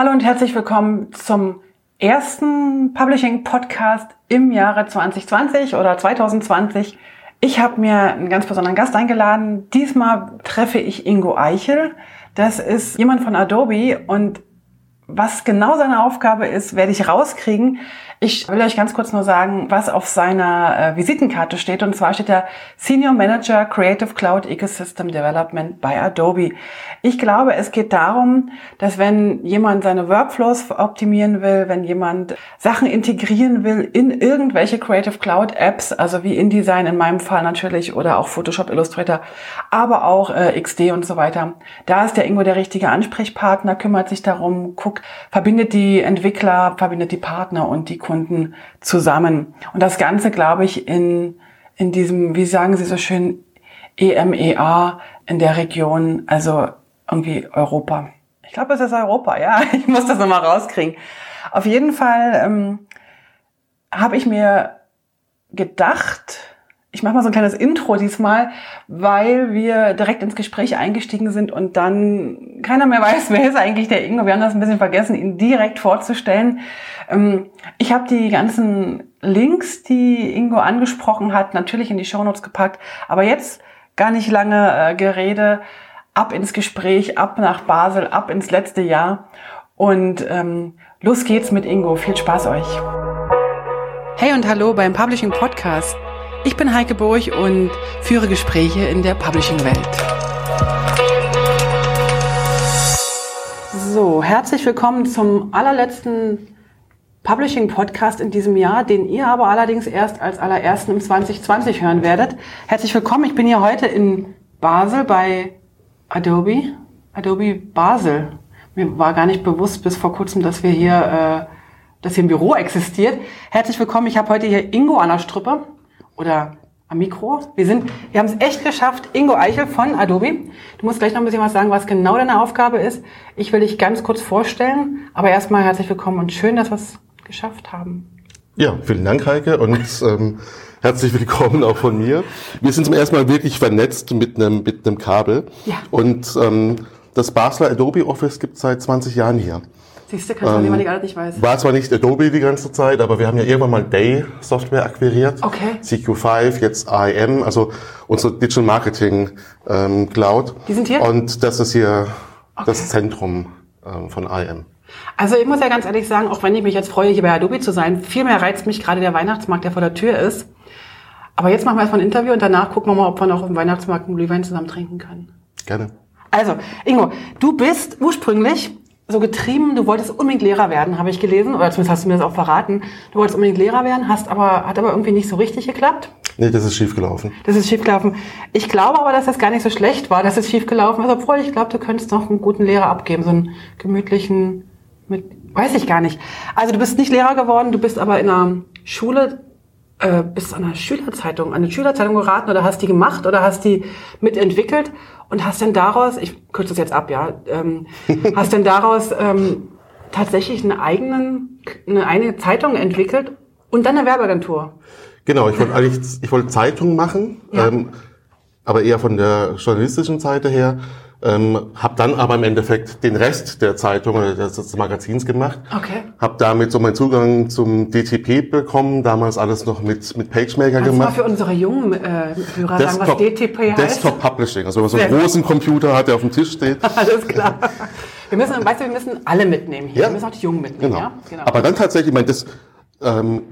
Hallo und herzlich willkommen zum ersten Publishing Podcast im Jahre 2020 oder 2020. Ich habe mir einen ganz besonderen Gast eingeladen. Diesmal treffe ich Ingo Eichel. Das ist jemand von Adobe und was genau seine Aufgabe ist, werde ich rauskriegen. Ich will euch ganz kurz nur sagen, was auf seiner äh, Visitenkarte steht. Und zwar steht da Senior Manager Creative Cloud Ecosystem Development bei Adobe. Ich glaube, es geht darum, dass wenn jemand seine Workflows optimieren will, wenn jemand Sachen integrieren will in irgendwelche Creative Cloud Apps, also wie InDesign in meinem Fall natürlich oder auch Photoshop Illustrator, aber auch äh, XD und so weiter, da ist der Ingo der richtige Ansprechpartner, kümmert sich darum, guckt, verbindet die Entwickler, verbindet die Partner und die zusammen. Und das Ganze, glaube ich, in, in diesem, wie sagen Sie so schön, EMEA in der Region, also irgendwie Europa. Ich glaube, es ist Europa, ja. Ich muss das nochmal rauskriegen. Auf jeden Fall ähm, habe ich mir gedacht, ich mache mal so ein kleines Intro diesmal, weil wir direkt ins Gespräch eingestiegen sind und dann keiner mehr weiß, wer ist eigentlich der Ingo. Wir haben das ein bisschen vergessen, ihn direkt vorzustellen. Ähm, ich habe die ganzen Links, die Ingo angesprochen hat, natürlich in die Shownotes gepackt. Aber jetzt gar nicht lange äh, Gerede. Ab ins Gespräch, ab nach Basel, ab ins letzte Jahr. Und ähm, los geht's mit Ingo. Viel Spaß euch. Hey und hallo beim Publishing Podcast. Ich bin Heike Burg und führe Gespräche in der Publishing-Welt. So, herzlich willkommen zum allerletzten Publishing-Podcast in diesem Jahr, den ihr aber allerdings erst als allerersten im 2020 hören werdet. Herzlich willkommen, ich bin hier heute in Basel bei Adobe, Adobe Basel. Mir war gar nicht bewusst bis vor kurzem, dass wir hier, äh, dass hier ein Büro existiert. Herzlich willkommen, ich habe heute hier Ingo an der Strippe oder am Mikro. Wir sind, wir haben es echt geschafft. Ingo Eichel von Adobe. Du musst gleich noch ein bisschen was sagen, was genau deine Aufgabe ist. Ich will dich ganz kurz vorstellen, aber erstmal herzlich willkommen und schön, dass es geschafft haben. Ja, vielen Dank, Heike, und ähm, herzlich willkommen auch von mir. Wir sind zum ersten Mal wirklich vernetzt mit einem mit einem Kabel. Ja. Und ähm, das Basler Adobe Office gibt es seit 20 Jahren hier. Siehst du, kann ähm, jemand, der nicht weiß. War zwar nicht Adobe die ganze Zeit, aber wir haben ja irgendwann mal Day Software akquiriert. Okay. CQ5, jetzt IM, also unsere Digital Marketing ähm, Cloud. Die sind hier? Und das ist hier okay. das Zentrum ähm, von IM. Also ich muss ja ganz ehrlich sagen, auch wenn ich mich jetzt freue, hier bei Adobe zu sein, viel mehr reizt mich gerade der Weihnachtsmarkt, der vor der Tür ist. Aber jetzt machen wir erstmal ein Interview und danach gucken wir mal, ob wir noch im Weihnachtsmarkt einen Glühwein zusammen trinken können. Gerne. Also, Ingo, du bist ursprünglich so getrieben, du wolltest unbedingt Lehrer werden, habe ich gelesen, oder zumindest hast du mir das auch verraten. Du wolltest unbedingt Lehrer werden, hast aber, hat aber irgendwie nicht so richtig geklappt. Nee, das ist schiefgelaufen. Das ist schiefgelaufen. Ich glaube aber, dass das gar nicht so schlecht war, dass es schiefgelaufen ist, obwohl ich glaube, du könntest noch einen guten Lehrer abgeben, so einen gemütlichen, mit, weiß ich gar nicht. Also du bist nicht Lehrer geworden, du bist aber in einer Schule, äh, bist an einer Schülerzeitung, an eine Schülerzeitung geraten oder hast die gemacht oder hast die mitentwickelt und hast denn daraus, ich kürze das jetzt ab, ja, ähm, hast denn daraus ähm, tatsächlich einen eigenen, eine eigene Zeitung entwickelt und dann eine Werbeagentur? Genau, ich wollte eigentlich, ich wollte Zeitung machen, ja. ähm, aber eher von der journalistischen Seite her. Ähm, habe dann aber im Endeffekt den Rest der Zeitung oder des, Magazins gemacht. Okay. Habe damit so meinen Zugang zum DTP bekommen, damals alles noch mit, mit PageMaker Kannst gemacht. Du mal für unsere jungen äh, Hörer Desktop, sagen, was DTP heißt? Desktop Publishing, also wenn man so einen großen Computer hat, der auf dem Tisch steht. Alles klar. Wir müssen, weißt du, wir müssen alle mitnehmen hier. Ja. Wir müssen auch die Jungen mitnehmen. Genau. Ja? genau. Aber dann tatsächlich, ich meine, das ähm,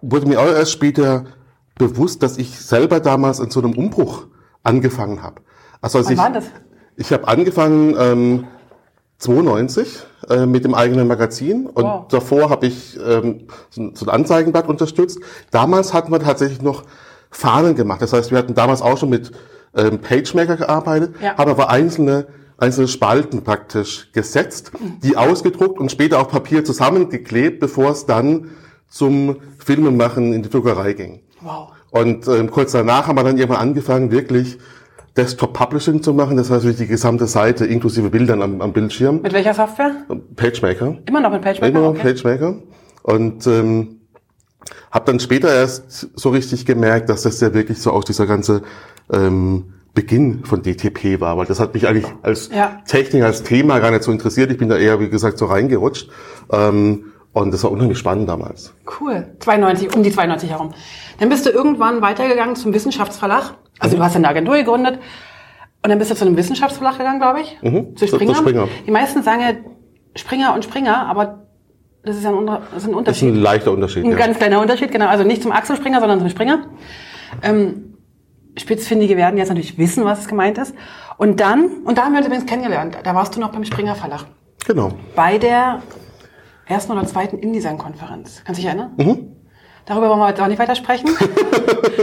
wurde mir auch erst später bewusst, dass ich selber damals in so einem Umbruch angefangen habe. Also als Wann ich, war das? Ich habe angefangen ähm, 92 äh, mit dem eigenen Magazin und wow. davor habe ich ähm, so, so ein Anzeigenblatt unterstützt. Damals hatten wir tatsächlich noch Fahnen gemacht. Das heißt, wir hatten damals auch schon mit ähm, PageMaker gearbeitet, ja. haben aber einzelne einzelne Spalten praktisch gesetzt, die ausgedruckt und später auf Papier zusammengeklebt, bevor es dann zum Filmemachen in die Druckerei ging. Wow. Und ähm, kurz danach haben wir dann irgendwann angefangen, wirklich Desktop Publishing zu machen, das heißt wirklich die gesamte Seite inklusive Bildern am, am Bildschirm. Mit welcher Software? PageMaker. Immer noch mit PageMaker? Immer noch okay. PageMaker. Und ähm, habe dann später erst so richtig gemerkt, dass das ja wirklich so auch dieser ganze ähm, Beginn von DTP war, weil das hat mich eigentlich als Ja. Technik, als Thema gar nicht so interessiert. Ich bin da eher, wie gesagt, so reingerutscht. Ähm, und das war unheimlich spannend damals. Cool. 92, um die 92 herum. Dann bist du irgendwann weitergegangen zum Wissenschaftsverlag. Also du hast eine Agentur gegründet. Und dann bist du zu einem Wissenschaftsverlag gegangen, glaube ich. Mhm. Zu Zu- zu Springer. Springer. Die meisten sagen ja Springer und Springer, aber das ist ja ein, das ist ein Das ist Unterschied. ein leichter Unterschied. Ein ja. ganz kleiner Unterschied, genau. Also nicht zum Axel Springer, sondern zum Springer. Ähm, Spitzfindige werden jetzt natürlich wissen, was es gemeint ist. Und dann, und da haben wir uns übrigens kennengelernt. Da warst du noch beim Springer Verlag. Genau. Bei der ersten oder zweiten InDesign-Konferenz. Kannst du dich erinnern? Mhm. Darüber wollen wir jetzt auch nicht weiter sprechen.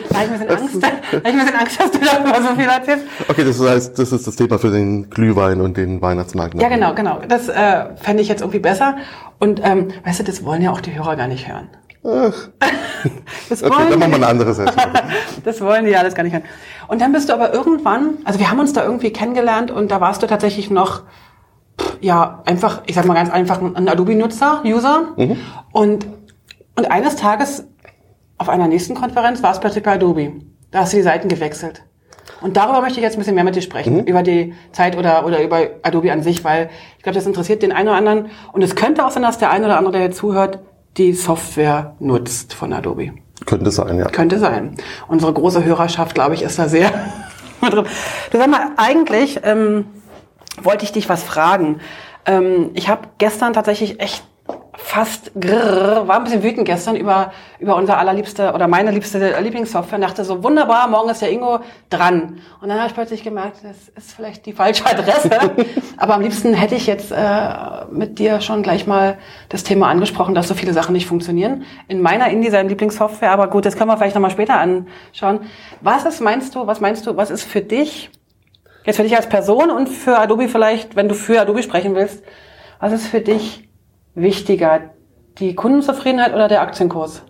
da habe ich ein bisschen Angst. Da habe ich ein bisschen Angst, dass du darüber so viel erzählst. Okay, das heißt, das ist das Thema für den Glühwein und den Weihnachtsmarkt. Ja, genau, genau. Das äh, fände ich jetzt irgendwie besser. Und ähm, weißt du, das wollen ja auch die Hörer gar nicht hören. Das Okay, dann machen wir die- eine andere Session. Das wollen die ja alles gar nicht hören. Und dann bist du aber irgendwann, also wir haben uns da irgendwie kennengelernt und da warst du tatsächlich noch, ja, einfach, ich sag mal ganz einfach, ein Adobe-Nutzer, User. Und, und eines Tages auf einer nächsten Konferenz war es plötzlich bei Adobe. Da hast du die Seiten gewechselt. Und darüber möchte ich jetzt ein bisschen mehr mit dir sprechen, über die Zeit oder, oder über Adobe an sich, weil ich glaube, das interessiert den einen oder anderen. Und es könnte auch sein, dass der eine oder andere, der jetzt zuhört, die Software nutzt von Adobe. Könnte sein, ja. Könnte sein. Unsere große Hörerschaft, glaube ich, ist da sehr drin. Du sag mal, eigentlich ähm, wollte ich dich was fragen. Ähm, ich habe gestern tatsächlich echt fast grrr, war ein bisschen wütend gestern über über unser allerliebste oder meine liebste Lieblingssoftware. Und dachte so wunderbar, morgen ist der Ingo dran. Und dann habe ich plötzlich gemerkt, das ist vielleicht die falsche Adresse. Aber am liebsten hätte ich jetzt äh, mit dir schon gleich mal das Thema angesprochen, dass so viele Sachen nicht funktionieren. In meiner InDesign Lieblingssoftware, aber gut, das können wir vielleicht noch mal später anschauen. Was ist meinst du? Was meinst du? Was ist für dich jetzt für dich als Person und für Adobe vielleicht, wenn du für Adobe sprechen willst, was ist für dich wichtiger, die Kundenzufriedenheit oder der Aktienkurs?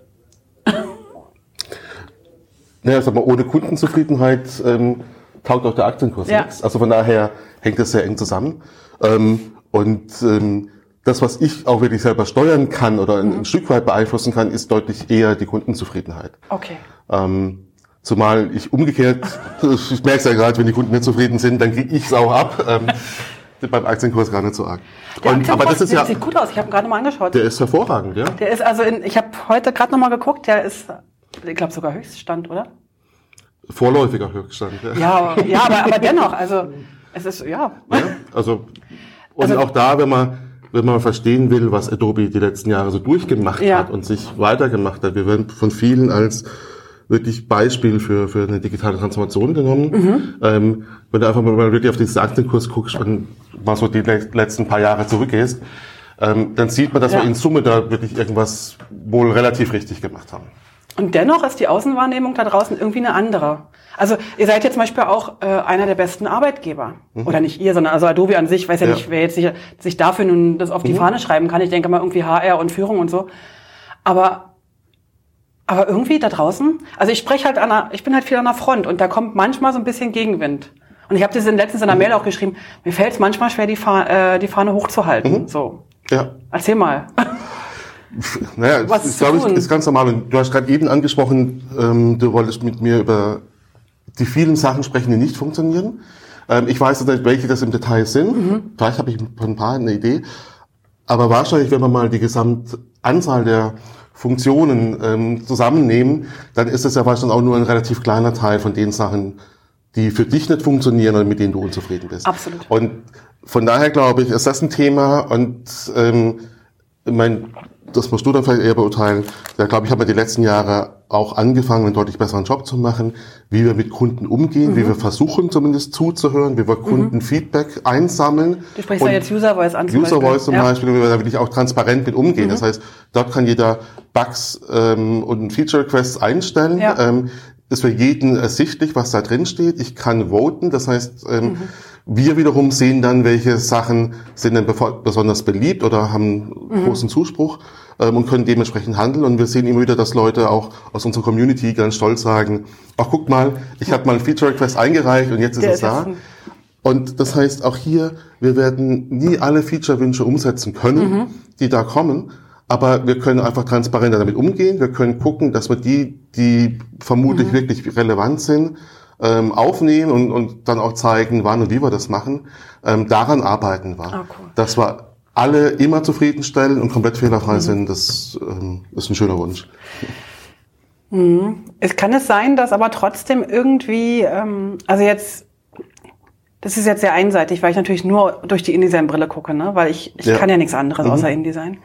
Naja, sag mal, ohne Kundenzufriedenheit ähm, taugt auch der Aktienkurs Ja. nichts. Also von daher hängt das sehr eng zusammen. Ähm, und ähm, das, was ich auch wirklich selber steuern kann oder ein, ein Stück weit beeinflussen kann, ist deutlich eher die Kundenzufriedenheit. Okay. Ähm, zumal ich umgekehrt, ich merke es ja gerade, wenn die Kunden nicht zufrieden sind, dann kriege ich es auch ab. Ähm, beim Aktienkurs gar nicht so arg. Der Und, aber das ist ja, sieht gut aus. Ich habe ihn gerade mal angeschaut. der ist hervorragend, ja. Der ist also in, ich habe heute gerade noch mal geguckt, der ist, ich glaube sogar Höchststand, oder? Vorläufiger Höchststand. Ja. Ja, aber- ja, aber, aber dennoch, also es ist ja. Ja, also, und Also- auch da, wenn man, wenn man verstehen will, was Adobe die letzten Jahre so durchgemacht Ja. hat und sich weitergemacht hat, wir werden von vielen als wirklich Beispiel für, für eine digitale Transformation genommen. Mhm. Ähm, wenn du einfach mal wirklich auf diesen Aktienkurs guckst und mal so die le- letzten paar Jahre zurückgehst, ähm, dann sieht man, dass Ja. wir in Summe da wirklich irgendwas wohl relativ richtig gemacht haben. Und dennoch ist die Außenwahrnehmung da draußen irgendwie eine andere. Also ihr seid ja zum Beispiel auch äh, einer der besten Arbeitgeber. Oder nicht ihr, sondern also Adobe an sich. Ich weiß ja, Mhm. Ja. nicht, wer jetzt sich, sich dafür nun das auf die Fahne schreiben kann. Ich denke mal irgendwie HR und Führung und so. Aber aber irgendwie da draußen, also ich spreche halt an einer, ich bin halt viel an der Front und da kommt manchmal so ein bisschen Gegenwind. Und ich habe das in letztens in der Mail auch geschrieben, mir fällt es manchmal schwer, die, Fa äh, die Fahne hochzuhalten. So, Ja. erzähl mal. Naja, Was das ist, glaube ich, ist ganz normal. Und du hast gerade eben angesprochen, ähm, du wolltest mit mir über die vielen Sachen sprechen, die nicht funktionieren. Ähm, ich weiß nicht, welche das im Detail sind. Mhm. Vielleicht habe ich von ein paar eine Idee. Aber wahrscheinlich, wenn wir mal die Gesamtanzahl der Funktionen ähm, zusammennehmen, dann ist es ja wahrscheinlich auch nur ein relativ kleiner Teil von den Sachen, die für dich nicht funktionieren und mit denen du unzufrieden bist. Absolut. Und von daher glaube ich, ist das ein Thema und ähm, ich meine, das musst du dann vielleicht eher beurteilen. Da glaube ich, haben wir die letzten Jahre auch angefangen, einen deutlich besseren Job zu machen, wie wir mit Kunden umgehen, Mhm. wie wir versuchen zumindest zuzuhören, wie wir Kundenfeedback einsammeln. Du sprichst ja jetzt User Voice an. zum User Beispiel. Voice zum Ja. Mhm. Beispiel, wie wir da wirklich auch transparent mit umgehen. Das heißt, dort kann jeder Bugs ähm, und Feature Requests einstellen. Ja. Ähm, ist für jeden ersichtlich, was da drin steht. Ich kann voten, das heißt, ähm, Mhm. wir wiederum sehen dann, welche Sachen sind denn besonders beliebt oder haben Mhm. großen Zuspruch ähm, und können dementsprechend handeln. Und wir sehen immer wieder, dass Leute auch aus unserer Community ganz stolz sagen, ach guck mal, ich habe mal einen Feature Request eingereicht und jetzt ist Der es da. ein- Und das heißt auch hier, wir werden nie alle Feature-Wünsche umsetzen können, Mhm. die da kommen. Aber wir können einfach transparenter damit umgehen. Wir können gucken, dass wir die, die vermutlich Mhm. wirklich relevant sind, ähm, aufnehmen und, und dann auch zeigen, wann und wie wir das machen, ähm, daran arbeiten wir. Ah, cool. Dass wir alle immer zufriedenstellen und komplett fehlerfrei sind, das ähm, ist ein schöner Wunsch. Es kann es sein, dass aber trotzdem irgendwie, ähm, also jetzt, das ist jetzt sehr einseitig, weil ich natürlich nur durch die InDesign-Brille gucke, ne? weil ich, ich Ja. kann ja nichts anderes außer InDesign.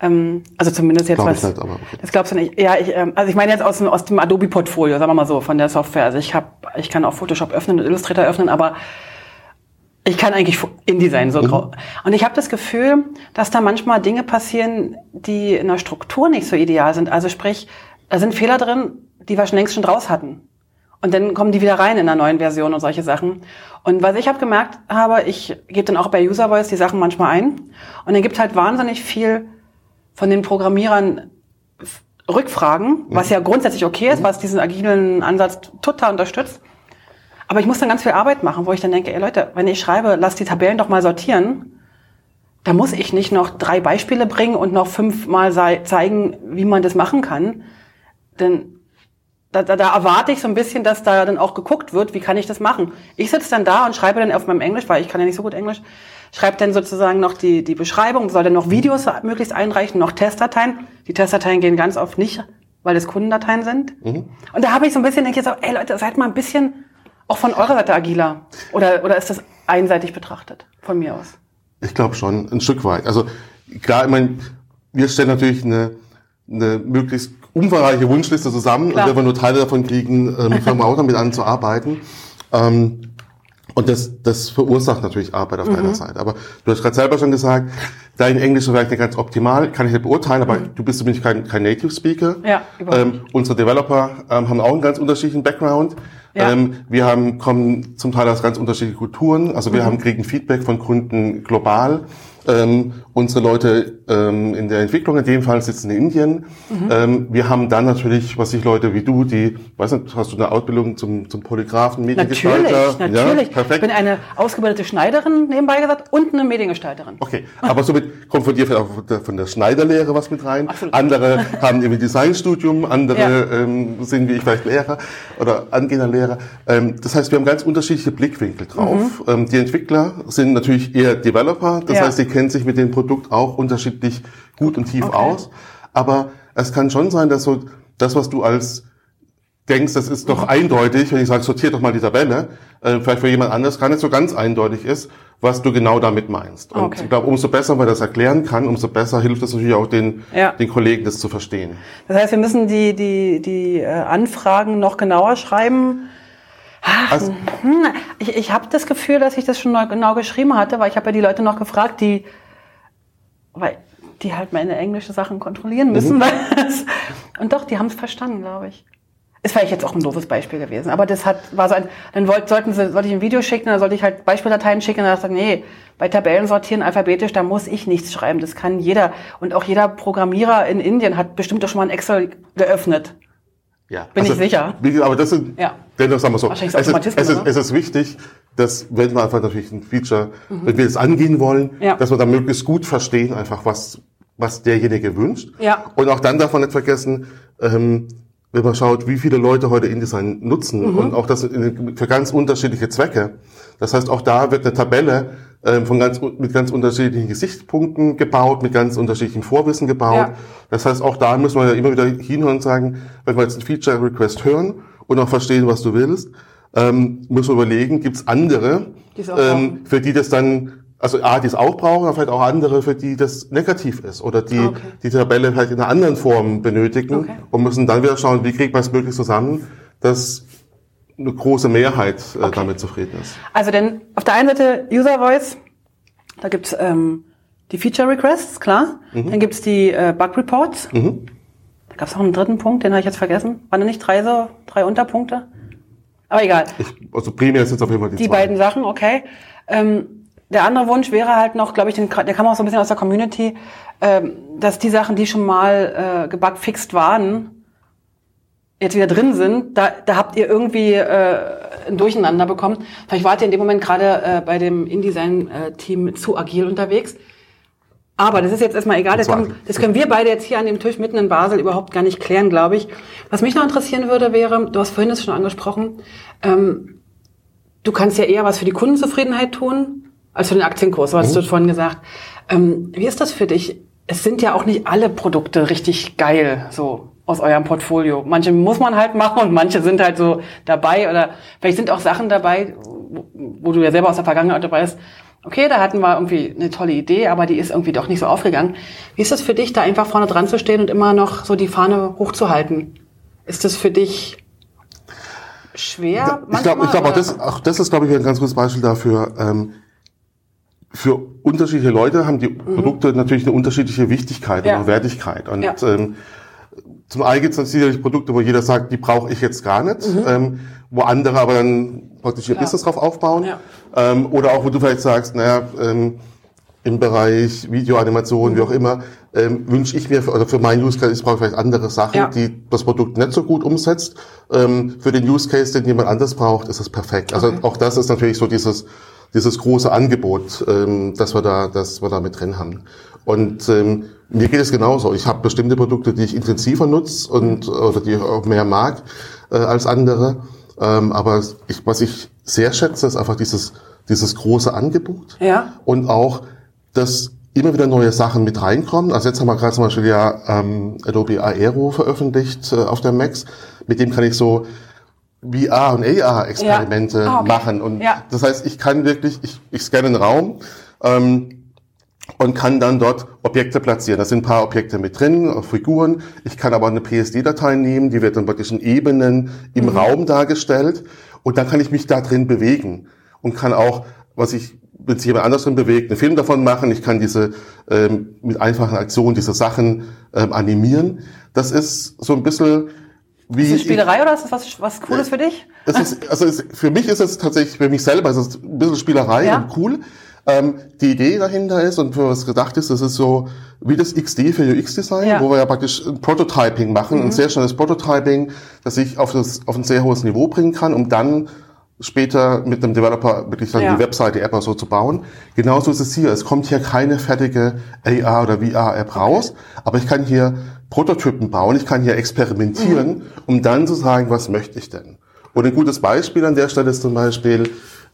Ähm, also zumindest jetzt Glaub ich was. nicht, aber okay. Das glaubst du nicht. Ja, ich, ähm, also ich meine jetzt aus, dem- aus dem Adobe-Portfolio, sagen wir mal so, von der Software. Also ich habe, ich kann auch Photoshop öffnen und Illustrator öffnen, aber ich kann eigentlich InDesign so grau. Und ich habe das Gefühl, dass da manchmal Dinge passieren, die in der Struktur nicht so ideal sind. Also sprich, da sind Fehler drin, die wir schon längst schon draus hatten. Und dann kommen die wieder rein in der neuen Version und solche Sachen. Und was ich habe gemerkt habe, ich gebe dann auch bei User Voice die Sachen manchmal ein. Und dann gibt halt wahnsinnig viel von den Programmierern Rückfragen, was ja grundsätzlich okay ist, was diesen agilen Ansatz total unterstützt. Aber ich muss dann ganz viel Arbeit machen, wo ich dann denke, ey Leute, wenn ich schreibe, lass die Tabellen doch mal sortieren, da muss ich nicht noch drei Beispiele bringen und noch fünfmal zeigen, wie man das machen kann. Denn da, da, da erwarte ich so ein bisschen, dass da dann auch geguckt wird, wie kann ich das machen. Ich sitze dann da und schreibe dann auf meinem Englisch, weil ich kann ja nicht so gut Englisch, schreibe dann sozusagen noch die, die Beschreibung, soll dann noch Videos möglichst einreichen, noch Testdateien. Die Testdateien gehen ganz oft nicht, weil es Kundendateien sind. Und da habe ich so ein bisschen, denke ich so, ey Leute, seid mal ein bisschen auch von eurer Seite agiler. Oder, oder ist das einseitig betrachtet, von mir aus? Ich glaube schon, ein Stück weit. Also klar, ich meine, wir stellen natürlich eine, eine möglichst umfangreiche Wunschliste zusammen Klar. und wenn wir nur Teile davon kriegen, ähm, fangen wir auch damit an zu arbeiten. Ähm, und das, das verursacht natürlich Arbeit auf Mhm. deiner Seite. Aber du hast gerade selber schon gesagt, dein Englisch ist vielleicht nicht ganz optimal, kann ich nicht beurteilen, aber du bist zumindest kein, kein Native Speaker. Mhm. Ja, ähm, Unsere Developer ähm, haben auch einen ganz unterschiedlichen Background. Ja. Ähm, wir haben, kommen zum Teil aus ganz unterschiedlichen Kulturen. Also Mhm. wir haben, kriegen Feedback von Kunden global. Ähm, unsere Leute ähm, in der Entwicklung in dem Fall sitzen in Indien. Mhm. Ähm, wir haben dann natürlich, was ich Leute wie du, die, weiß nicht, hast du eine Ausbildung zum, zum Polygraphen, Natürlich, Mediengestalter? natürlich. Ja, perfekt. Ich bin eine ausgebildete Schneiderin, nebenbei gesagt, und eine Mediengestalterin. Okay, aber somit kommt von dir vielleicht auch von der, Schneiderlehre was mit rein. Absolut. Andere haben eben Designstudium, andere Ja. ähm, sind wie ich vielleicht Lehrer oder angehender Lehrer. Ähm, das heißt, wir haben ganz unterschiedliche Blickwinkel drauf. Ähm, die Entwickler sind natürlich eher Developer, das Mhm. Ja. heißt, die kennen sich mit dem Produkt auch unterschiedlich gut und tief Okay. aus. Aber es kann schon sein, dass so das, was du als denkst, das ist doch eindeutig, wenn ich sage, sortiert doch mal die Tabelle, äh, vielleicht für jemand anderes gar nicht so ganz eindeutig ist, was du genau damit meinst. Und Okay. ich glaube, umso besser man das erklären kann, umso besser hilft es natürlich auch den, Ja. den Kollegen, das zu verstehen. Das heißt, wir müssen die, die, die äh, Anfragen noch genauer schreiben. Also, Hm, ich ich habe das Gefühl, dass ich das schon genau geschrieben hatte, weil ich habe ja die Leute noch gefragt, die, weil die halt meine englische Sachen kontrollieren müssen. Mhm. Das, und doch, die haben es verstanden, glaube ich. Ist vielleicht jetzt auch ein doofes Beispiel gewesen, aber das hat, war so ein, dann wollt, sollten sie, sollte ich ein Video schicken, dann sollte ich halt Beispieldateien schicken, und dann sagt, nee, bei Tabellen sortieren alphabetisch, da muss ich nichts schreiben, das kann jeder. Und auch jeder Programmierer in Indien hat bestimmt doch schon mal ein Excel geöffnet. ja. Bin ich sicher. Aber das sind, Ja. Dennoch sagen wir so, es ist, es, ist, es ist wichtig, dass, wenn wir einfach natürlich ein Feature, wenn wir das angehen wollen, Mhm. Ja. dass wir dann möglichst gut verstehen, einfach was, was derjenige wünscht. Ja. Und auch dann darf man nicht vergessen, ähm, wenn man schaut, wie viele Leute heute InDesign nutzen Mhm. und auch das für ganz unterschiedliche Zwecke. Das heißt, auch da wird eine Tabelle ähm, von ganz, mit ganz unterschiedlichen Gesichtspunkten gebaut, mit ganz unterschiedlichem Vorwissen gebaut. Ja. Das heißt, auch da müssen wir ja immer wieder hinhören und sagen, wenn wir jetzt einen Feature-Request hören und auch verstehen, was du willst, ähm, müssen wir überlegen, gibt es andere, Die ähm, für die das dann, also A, die es auch brauchen, aber vielleicht auch andere, für die das negativ ist oder die Okay. die Tabelle vielleicht in einer anderen Form benötigen Okay. und müssen dann wieder schauen, wie kriegt man es möglichst zusammen, dass eine große Mehrheit äh, damit zufrieden ist. Also denn auf der einen Seite User Voice, da gibt's ähm, die Feature Requests, klar. Dann gibt's die äh, Bug Reports. Da gab's auch einen dritten Punkt, den habe ich jetzt vergessen. Waren da nicht drei so, drei Unterpunkte? Aber egal. Ich, also primär sind es auf jeden Fall die, Die zwei. beiden Sachen, okay. Ähm, der andere Wunsch wäre halt noch, glaube ich, den, der kam auch so ein bisschen aus der Community, ähm, dass die Sachen, die schon mal äh, gebugfixt waren, jetzt wieder drin sind. Da, da habt ihr irgendwie äh, ein Durcheinander bekommen. Vielleicht wart ihr in dem Moment gerade äh, bei dem InDesign-Team zu agil unterwegs. Aber das ist jetzt erstmal egal. Das können, das können, wir beide jetzt hier an dem Tisch mitten in Basel überhaupt gar nicht klären, glaube ich. Was mich noch interessieren würde, wäre, du hast vorhin das schon angesprochen, ähm, du kannst ja eher was für die Kundenzufriedenheit tun, als für den Aktienkurs, so hast mhm. du vorhin gesagt. Ähm, wie ist das für dich? Es sind ja auch nicht alle Produkte richtig geil, so aus eurem Portfolio. Manche muss man halt machen und manche sind halt so dabei oder vielleicht sind auch Sachen dabei, wo, wo du ja selber aus der Vergangenheit dabei bist, okay, da hatten wir irgendwie eine tolle Idee, aber die ist irgendwie doch nicht so aufgegangen. Wie ist das für dich, da einfach vorne dran zu stehen und immer noch so die Fahne hochzuhalten? Ist das für dich schwer? Ich glaube, ich glaub, auch, das, auch das ist, glaube ich, ein ganz gutes Beispiel dafür. Ähm, für unterschiedliche Leute haben die mhm. Produkte natürlich eine unterschiedliche Wichtigkeit ja. und Wertigkeit. Und ja. ähm, zum einen gibt es sicherlich Produkte, wo jeder sagt, die brauche ich jetzt gar nicht, mhm. ähm, wo andere aber dann praktisch ihr Klar. Business drauf aufbauen. Ja. Ähm, oder auch, wo du vielleicht sagst, naja, ähm, im Bereich Videoanimation, mhm. wie auch immer, ähm, wünsche ich mir, für, oder für meinen Use Case, ich brauche vielleicht andere Sachen, ja. die das Produkt nicht so gut umsetzt. Ähm, für den Use Case, den jemand anders braucht, ist es perfekt. Also okay. auch das ist natürlich so dieses, dieses große Angebot, ähm, das wir da, das wir da mit drin haben. Und ähm, mir geht es genauso. Ich habe bestimmte Produkte, die ich intensiver nutze und oder die ich auch mehr mag äh, als andere. Ähm, aber ich, was ich sehr schätze, ist einfach dieses, dieses große Angebot. Ja. Und auch, dass immer wieder neue Sachen mit reinkommen. Also jetzt haben wir gerade zum Beispiel ja ähm, Adobe Aero veröffentlicht äh, auf der Max. Mit dem kann ich so VR und AR-Experimente ja. oh, okay. machen. Und ja. das heißt, ich kann wirklich, ich, ich scanne einen Raum ähm, und kann dann dort Objekte platzieren. Da sind ein paar Objekte mit drin, Figuren. Ich kann aber eine PSD-Datei nehmen, die wird dann praktisch in Ebenen im mhm. Raum dargestellt. Und dann kann ich mich da drin bewegen und kann auch, was ich wenn sich jemand anders drin bewegt, einen Film davon machen. Ich kann diese ähm, mit einfachen Aktionen diese Sachen ähm, animieren. Das ist so ein bisschen wie. Ist das Spielerei ich, oder ist das was, was Cooles für dich? Es ist, also es, für mich ist es tatsächlich, für mich selber ist es ein bisschen Spielerei ja. und cool. Ähm, die Idee dahinter ist und für was gedacht ist, das ist so wie das XD für UX-Design, ja. wo wir ja praktisch ein Prototyping machen, mhm. ein sehr schnelles Prototyping, das ich auf, das, auf ein sehr hohes Niveau bringen kann, um dann später mit einem Developer wirklich dann ja. die Webseite, die App oder so zu bauen. Genauso ist es hier. Es kommt hier keine fertige AR oder VR-App raus, aber ich kann hier Prototypen bauen, ich kann hier experimentieren, mhm. um dann zu sagen, was möchte ich denn? Und ein gutes Beispiel an der Stelle ist zum Beispiel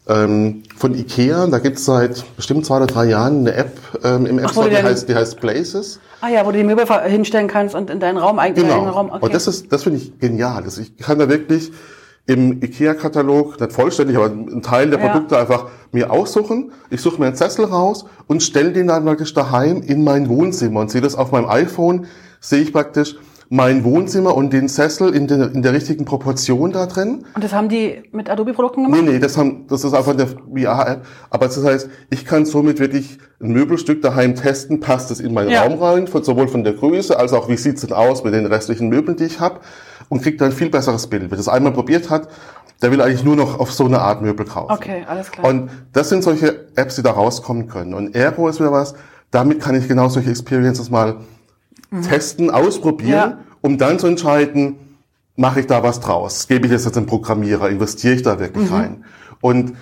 ähm, von Ikea. Da gibt es seit bestimmt zwei oder drei Jahren eine App ähm, im App Store, die, heißt, die heißt Places. Ah ja, wo du die Möbel hinstellen kannst und in deinen Raum eigentlich. Genau. Raum, okay. Und das ist, das finde ich genial. Also ich kann da wirklich im IKEA-Katalog, nicht vollständig, aber einen Teil der Produkte ja. einfach mir aussuchen. Ich suche mir einen Sessel raus und stelle den dann praktisch daheim in mein Wohnzimmer und sehe das auf meinem iPhone, sehe ich praktisch mein Wohnzimmer und den Sessel in der, in der richtigen Proportion da drin. Und das haben die mit Adobe-Produkten gemacht? Nee, nee, das, haben, das ist einfach eine VR-App. Aber das heißt, ich kann somit wirklich ein Möbelstück daheim testen, passt es in meinen ja. Raum rein, sowohl von der Größe als auch wie sieht's denn aus mit den restlichen Möbeln, die ich habe und kriegt dann ein viel besseres Bild. Wer das einmal probiert hat, der will eigentlich nur noch auf so eine Art Möbel kaufen. Okay, alles klar. Und das sind solche Apps, die da rauskommen können. Und Aero ist wieder was, damit kann ich genau solche Experiences mal mhm. testen, ausprobieren, ja. um dann zu entscheiden, mache ich da was draus? Gebe ich das jetzt einen Programmierer? Investiere ich da wirklich mhm. rein? Und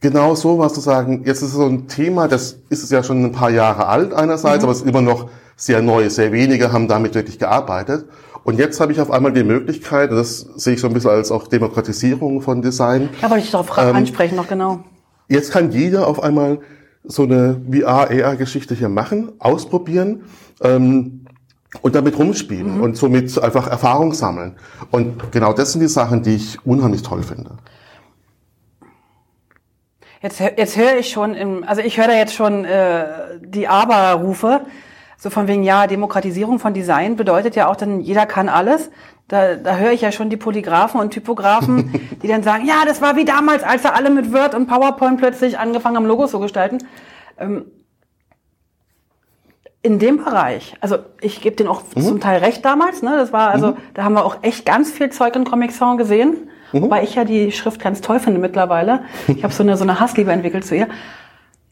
genau so was zu sagen, jetzt ist es so ein Thema, das ist es ja schon ein paar Jahre alt einerseits, mhm. aber es ist immer noch sehr neu. Sehr wenige haben damit wirklich gearbeitet. Und jetzt habe ich auf einmal die Möglichkeit, das sehe ich so ein bisschen als auch Demokratisierung von Design. Ja, wollte ich darauf ähm, ansprechen noch genau. Jetzt kann jeder auf einmal so eine VR-AR-Geschichte hier machen, ausprobieren ähm, und damit rumspielen mhm. und somit einfach Erfahrung sammeln. Und genau das sind die Sachen, die ich unheimlich toll finde. Jetzt, jetzt höre ich schon, im, also ich höre da jetzt schon äh, die Aber-Rufe. So von wegen, ja, Demokratisierung von Design bedeutet ja auch dann, jeder kann alles. Da, da höre ich ja schon die Polygraphen und Typografen, die dann sagen, ja, das war wie damals, als da alle mit Word und PowerPoint plötzlich angefangen haben, Logos zu gestalten. Ähm, in dem Bereich, also ich gebe denen auch mhm. zum Teil recht damals, ne? Das war also, mhm. da haben wir auch echt ganz viel Zeug in Comic Song gesehen, mhm. wobei ich ja die Schrift ganz toll finde mittlerweile. Ich habe so eine so eine Hassliebe entwickelt zu ihr.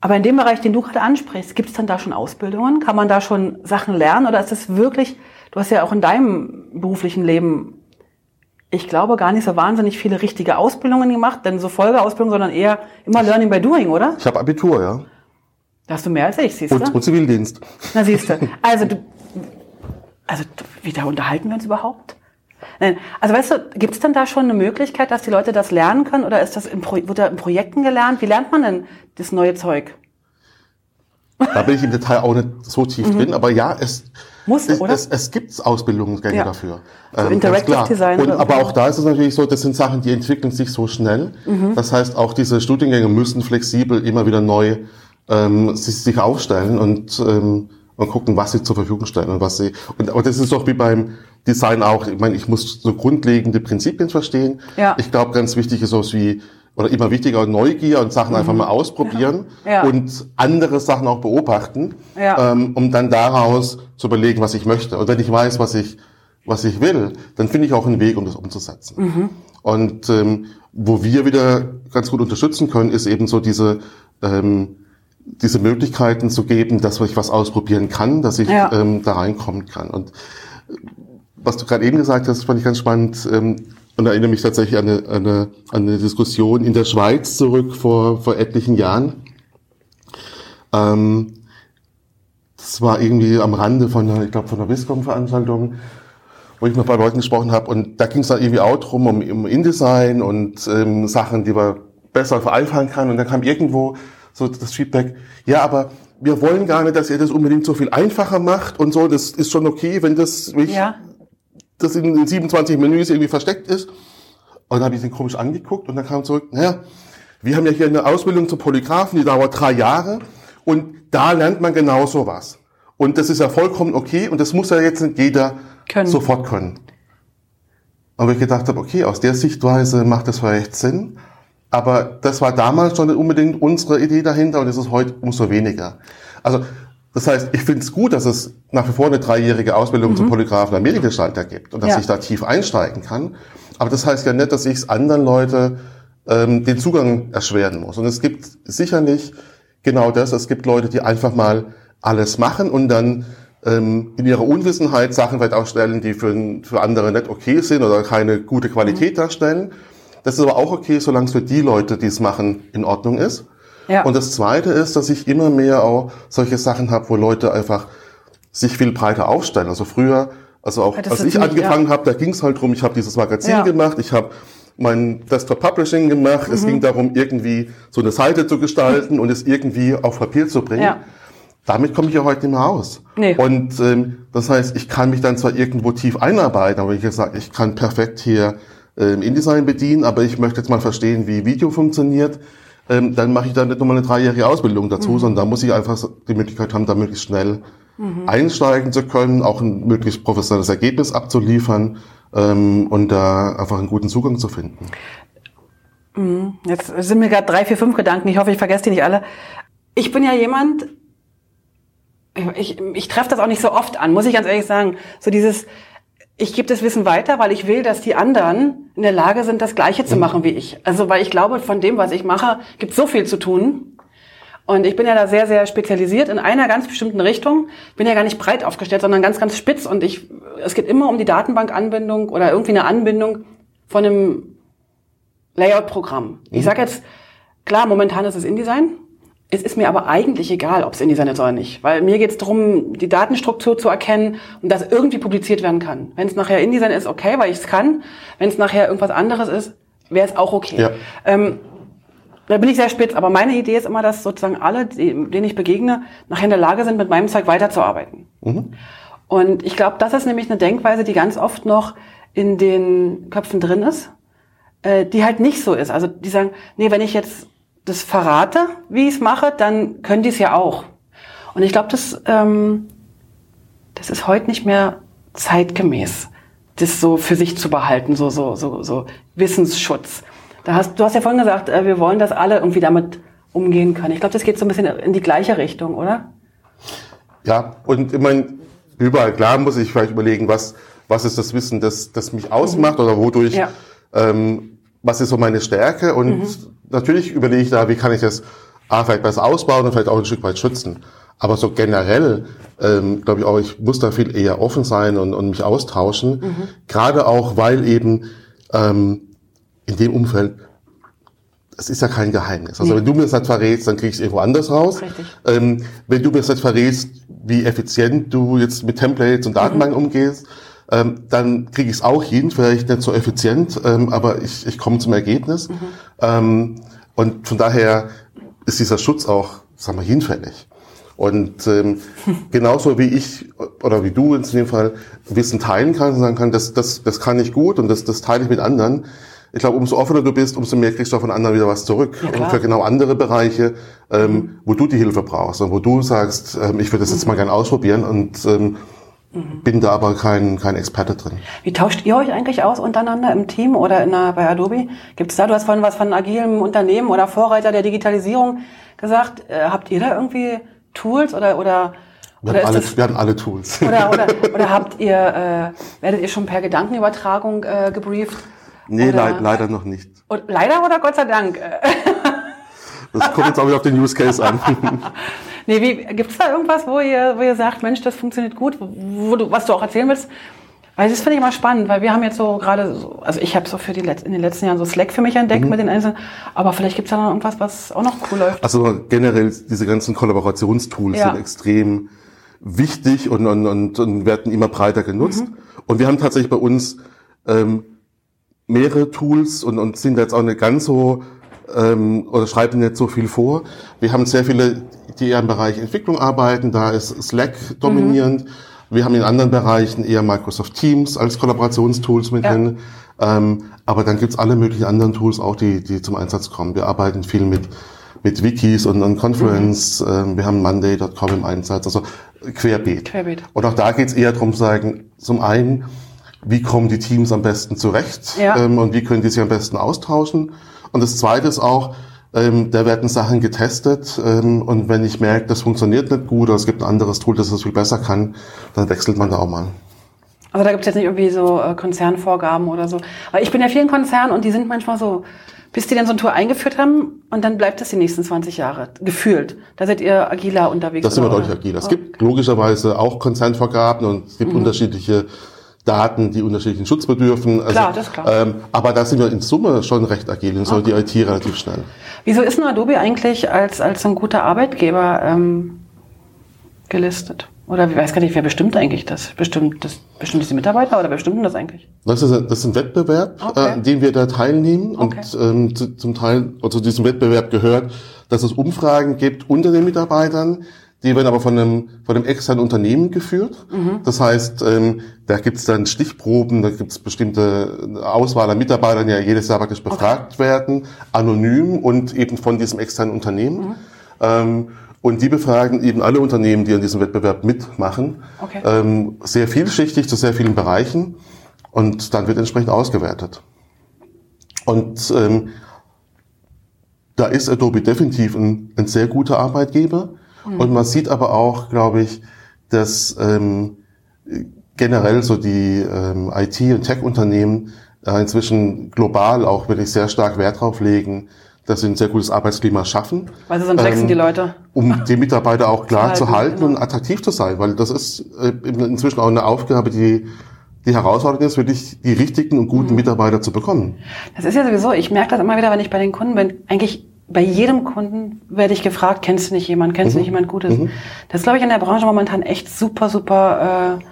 Aber in dem Bereich, den du gerade ansprichst, gibt es dann da schon Ausbildungen? Kann man da schon Sachen lernen? Oder ist es wirklich, du hast ja auch in deinem beruflichen Leben, ich glaube, gar nicht so wahnsinnig viele richtige Ausbildungen gemacht, denn so Folgeausbildung, sondern eher immer Learning by Doing, oder? Ich habe Abitur, ja. Da hast du mehr als ich, siehst du? Und, und Zivildienst. Na, siehst du. Also, du, also, wie da unterhalten wir uns überhaupt? Nein, also weißt du, gibt es denn da schon eine Möglichkeit, dass die Leute das lernen können oder ist das in wird da in Projekten gelernt? Wie lernt man denn das neue Zeug? Da bin ich im Detail auch nicht so tief mhm. drin, aber ja, es, Muss, es, es, es gibt Ausbildungsgänge ja. dafür. So ähm, Interactive Design. Und, aber auch da ist es natürlich so, das sind Sachen, die entwickeln sich so schnell. Mhm. Das heißt, auch diese Studiengänge müssen flexibel immer wieder neu ähm, sich, sich aufstellen und, ähm, und gucken, was sie zur Verfügung stellen und was sie. Und aber das ist doch wie beim Design auch. Ich meine, ich muss so grundlegende Prinzipien verstehen. Ja. Ich glaube, ganz wichtig ist sowas wie oder immer wichtiger Neugier und Sachen mhm. einfach mal ausprobieren ja. Ja. und andere Sachen auch beobachten, ja. ähm, um dann daraus zu überlegen, was ich möchte. Und wenn ich weiß, was ich was ich will, dann finde ich auch einen Weg, um das umzusetzen. Mhm. Und ähm, wo wir wieder ganz gut unterstützen können, ist eben so diese ähm, diese Möglichkeiten zu geben, dass ich was ausprobieren kann, dass ich ähm, da reinkommen kann. Und was du gerade eben gesagt hast, fand ich ganz spannend. Ähm, und erinnere mich tatsächlich an eine, eine, an eine Diskussion in der Schweiz zurück vor, vor etlichen Jahren. Ähm, das war irgendwie am Rande von einer, ich glaube, von einer Viscom-Veranstaltung, wo ich mit ein paar Leuten gesprochen habe. Und da ging es dann irgendwie auch drum um, um InDesign und ähm, Sachen, die man besser vereinfachen kann. Und dann kam irgendwo so das Feedback, ja, aber wir wollen gar nicht, dass ihr das unbedingt so viel einfacher macht und so. Das ist schon okay, wenn das ja das in den 27 Menüs irgendwie versteckt ist. Und dann habe ich den komisch angeguckt und dann kam zurück, naja, wir haben ja hier eine Ausbildung zum Polygraphen, die dauert drei Jahre und da lernt man genau sowas. Und das ist ja vollkommen okay und das muss ja jetzt nicht jeder können. sofort können. Und ich gedacht habe, okay, aus der Sichtweise macht das vielleicht Sinn, aber das war damals schon nicht unbedingt unsere Idee dahinter und es ist heute umso weniger. Also das heißt, ich finde es gut, dass es nach wie vor eine dreijährige Ausbildung mhm. zum Polygraphen am Mediengestalter gibt und dass ja. ich da tief einsteigen kann. Aber das heißt ja nicht, dass ich es anderen Leute ähm, den Zugang erschweren muss. Und es gibt sicherlich genau das. Es gibt Leute, die einfach mal alles machen und dann ähm, in ihrer Unwissenheit Sachen vielleicht auch stellen, die für, für andere nicht okay sind oder keine gute Qualität mhm. darstellen. Das ist aber auch okay, solange es für die Leute, die es machen, in Ordnung ist. Ja. Und das Zweite ist, dass ich immer mehr auch solche Sachen habe, wo Leute einfach sich viel breiter aufstellen. Also früher, also auch als ich angefangen ja. habe, da ging es halt drum, ich habe dieses Magazin ja. gemacht, ich habe mein Desktop Publishing gemacht. Mhm. Es ging darum, irgendwie so eine Seite zu gestalten und es irgendwie auf Papier zu bringen. Ja. Damit komme ich ja heute nicht mehr aus. Nee. Und ähm, das heißt, ich kann mich dann zwar irgendwo tief einarbeiten, aber ich sage, ich kann perfekt hier ähm, InDesign bedienen, aber ich möchte jetzt mal verstehen, wie Video funktioniert ähm, dann mache ich da nicht nochmal eine dreijährige Ausbildung dazu, mhm. sondern da muss ich einfach die Möglichkeit haben, da möglichst schnell mhm. einsteigen zu können, auch ein möglichst professionelles Ergebnis abzuliefern ähm, und da einfach einen guten Zugang zu finden. Mhm. Jetzt sind mir gerade drei, vier, fünf Gedanken. Ich hoffe, ich vergesse die nicht alle. Ich bin ja jemand, ich, ich treffe das auch nicht so oft an, muss ich ganz ehrlich sagen. So dieses, ich gebe das Wissen weiter, weil ich will, dass die anderen in der Lage sind, das Gleiche zu machen wie ich. Also weil ich glaube, von dem, was ich mache, gibt so viel zu tun. Und ich bin ja da sehr, sehr spezialisiert in einer ganz bestimmten Richtung. Bin ja gar nicht breit aufgestellt, sondern ganz, ganz spitz. Und ich, es geht immer um die Datenbankanbindung oder irgendwie eine Anbindung von einem Layout-Programm. Ich mhm. sage jetzt, klar, momentan ist es InDesign. Es ist mir aber eigentlich egal, ob es InDesign ist oder nicht, weil mir geht es darum, die Datenstruktur zu erkennen und dass irgendwie publiziert werden kann. Wenn es nachher InDesign ist, okay, weil ich es kann. Wenn es nachher irgendwas anderes ist, wäre es auch okay. Ja. Ähm, da bin ich sehr spitz, aber meine Idee ist immer, dass sozusagen alle, denen ich begegne, nachher in der Lage sind, mit meinem Zeug weiterzuarbeiten. Mhm. Und ich glaube, das ist nämlich eine Denkweise, die ganz oft noch in den Köpfen drin ist, äh, die halt nicht so ist. Also die sagen, nee, wenn ich jetzt das verrate, wie ich es mache, dann können die es ja auch. Und ich glaube, das, ähm, das ist heute nicht mehr zeitgemäß, das so für sich zu behalten, so, so, so, so Wissensschutz. Da hast, du hast ja vorhin gesagt, äh, wir wollen, dass alle irgendwie damit umgehen können. Ich glaube, das geht so ein bisschen in die gleiche Richtung, oder? Ja, und ich meine, überall klar muss ich vielleicht überlegen, was, was ist das Wissen, das, das mich ausmacht mhm. oder wodurch, ja. ähm, was ist so meine Stärke und mhm natürlich überlege ich da, wie kann ich das A, vielleicht besser ausbauen und vielleicht auch ein Stück weit schützen. Aber so generell ähm, glaube ich auch, ich muss da viel eher offen sein und, und mich austauschen. Mhm. Gerade auch, weil eben ähm, in dem Umfeld das ist ja kein Geheimnis. Also nee. wenn du mir das nicht verrätst, dann krieg ich es irgendwo anders raus. Ähm, wenn du mir das nicht verrätst, wie effizient du jetzt mit Templates und Datenbanken mhm. umgehst, ähm, dann kriege ich es auch hin, vielleicht nicht so effizient, ähm, aber ich, ich komme zum Ergebnis. Mhm. Ähm, und von daher ist dieser Schutz auch, sagen wir, hinfällig. Und ähm, genauso wie ich oder wie du in dem Fall Wissen teilen kannst und sagen kann, das, das, das kann ich gut und das, das teile ich mit anderen. Ich glaube, umso offener du bist, umso mehr kriegst du auch von anderen wieder was zurück. Ja, und für genau andere Bereiche, ähm, mhm. wo du die Hilfe brauchst und wo du sagst, ähm, ich würde das jetzt mhm. mal gerne ausprobieren und ähm, mhm. bin da aber kein, kein Experte drin. Wie tauscht ihr euch eigentlich aus untereinander im Team oder in der, bei Adobe? Gibt es da, du hast vorhin was von agilem Unternehmen oder Vorreiter der Digitalisierung gesagt. Äh, habt ihr da irgendwie Tools oder oder wir, oder haben, alle, wir haben alle Tools. Oder, oder, oder habt ihr, äh, werdet ihr schon per Gedankenübertragung äh, gebrieft? Nee, le leider noch nicht. Und leider oder Gott sei Dank? das kommt jetzt auch wieder auf den Use Case an. nee, wie, gibt's da irgendwas, wo ihr, wo ihr sagt, Mensch, das funktioniert gut, wo du, was du auch erzählen willst? Weil das finde ich immer spannend, weil wir haben jetzt so gerade, so, also ich habe so für die Letz-, in den letzten Jahren so Slack für mich entdeckt mhm. mit den Einzelnen, aber vielleicht gibt's da noch irgendwas, was auch noch cool läuft. Also generell diese ganzen Kollaborationstools ja. sind extrem wichtig und, und, und, und werden immer breiter genutzt. Mhm. Und wir haben tatsächlich bei uns ähm, mehrere Tools und, und sind jetzt auch nicht ganz so ähm, oder schreiben nicht so viel vor. Wir haben sehr viele, die eher im Bereich Entwicklung arbeiten, da ist Slack dominierend. Mhm. Wir haben in anderen Bereichen eher Microsoft Teams als Kollaborationstools mit ja. drin. Ähm, aber dann gibt's alle möglichen anderen Tools auch, die, die zum Einsatz kommen. Wir arbeiten viel mit, mit Wikis und, und Conference. Mhm. Ähm, wir haben Monday.com im Einsatz, also querbeet. querbeet. Und auch da geht's eher darum zu sagen, zum einen, wie kommen die Teams am besten zurecht ja. ähm, und wie können die sich am besten austauschen. Und das Zweite ist auch, ähm, da werden Sachen getestet ähm, und wenn ich merke, das funktioniert nicht gut oder es gibt ein anderes Tool, das das viel besser kann, dann wechselt man da auch mal. Also da gibt es jetzt nicht irgendwie so äh, Konzernvorgaben oder so. Aber ich bin ja vielen Konzernen und die sind manchmal so, bis die dann so ein Tool eingeführt haben und dann bleibt das die nächsten 20 Jahre, gefühlt. Da seid ihr agiler unterwegs. Das sind wir deutlich agiler. Es gibt logischerweise auch Konzernvorgaben und es gibt mhm. unterschiedliche Daten, die unterschiedlichen Schutz bedürfen. Also, klar, das ist klar. Ähm, aber da sind wir in Summe schon recht agil und so okay. die IT relativ schnell. Wieso ist denn Adobe eigentlich als, als ein guter Arbeitgeber ähm, gelistet? Oder ich weiß gar nicht, wer bestimmt eigentlich das? Bestimmt das bestimmt diese Mitarbeiter oder wer bestimmt das eigentlich? Das ist, ein, das ist ein Wettbewerb, okay. äh, dem wir da teilnehmen. Okay. Und ähm, zu, zum Teil, zu diesem Wettbewerb gehört, dass es Umfragen gibt unter den Mitarbeitern, die werden aber von einem, von einem externen Unternehmen geführt. Mhm. Das heißt, ähm, da gibt es dann Stichproben, da gibt es bestimmte Auswahl an Mitarbeitern, die ja jedes Jahr praktisch befragt okay. werden, anonym und eben von diesem externen Unternehmen. Mhm. Ähm, und die befragen eben alle Unternehmen, die an diesem Wettbewerb mitmachen, okay. ähm, sehr vielschichtig zu sehr vielen Bereichen. Und dann wird entsprechend ausgewertet. Und ähm, da ist Adobe definitiv ein, ein sehr guter Arbeitgeber. Mhm. Und man sieht aber auch, glaube ich, dass ähm, generell so die ähm, IT- und Tech-Unternehmen äh, inzwischen global auch wirklich sehr stark Wert drauf legen, dass sie ein sehr gutes Arbeitsklima schaffen. Weil sie sonst ähm, wechseln die Leute. Um die Mitarbeiter auch klar zu halten, zu halten genau. und attraktiv zu sein, weil das ist äh, inzwischen auch eine Aufgabe, die die Herausforderung ist, wirklich die richtigen und guten mhm. Mitarbeiter zu bekommen. Das ist ja sowieso, ich merke das immer wieder, wenn ich bei den Kunden bin, eigentlich bei jedem Kunden werde ich gefragt, kennst du nicht jemanden, kennst mhm. du nicht jemand Gutes? Mhm. Das ist, glaube ich, in der Branche momentan echt super, super äh,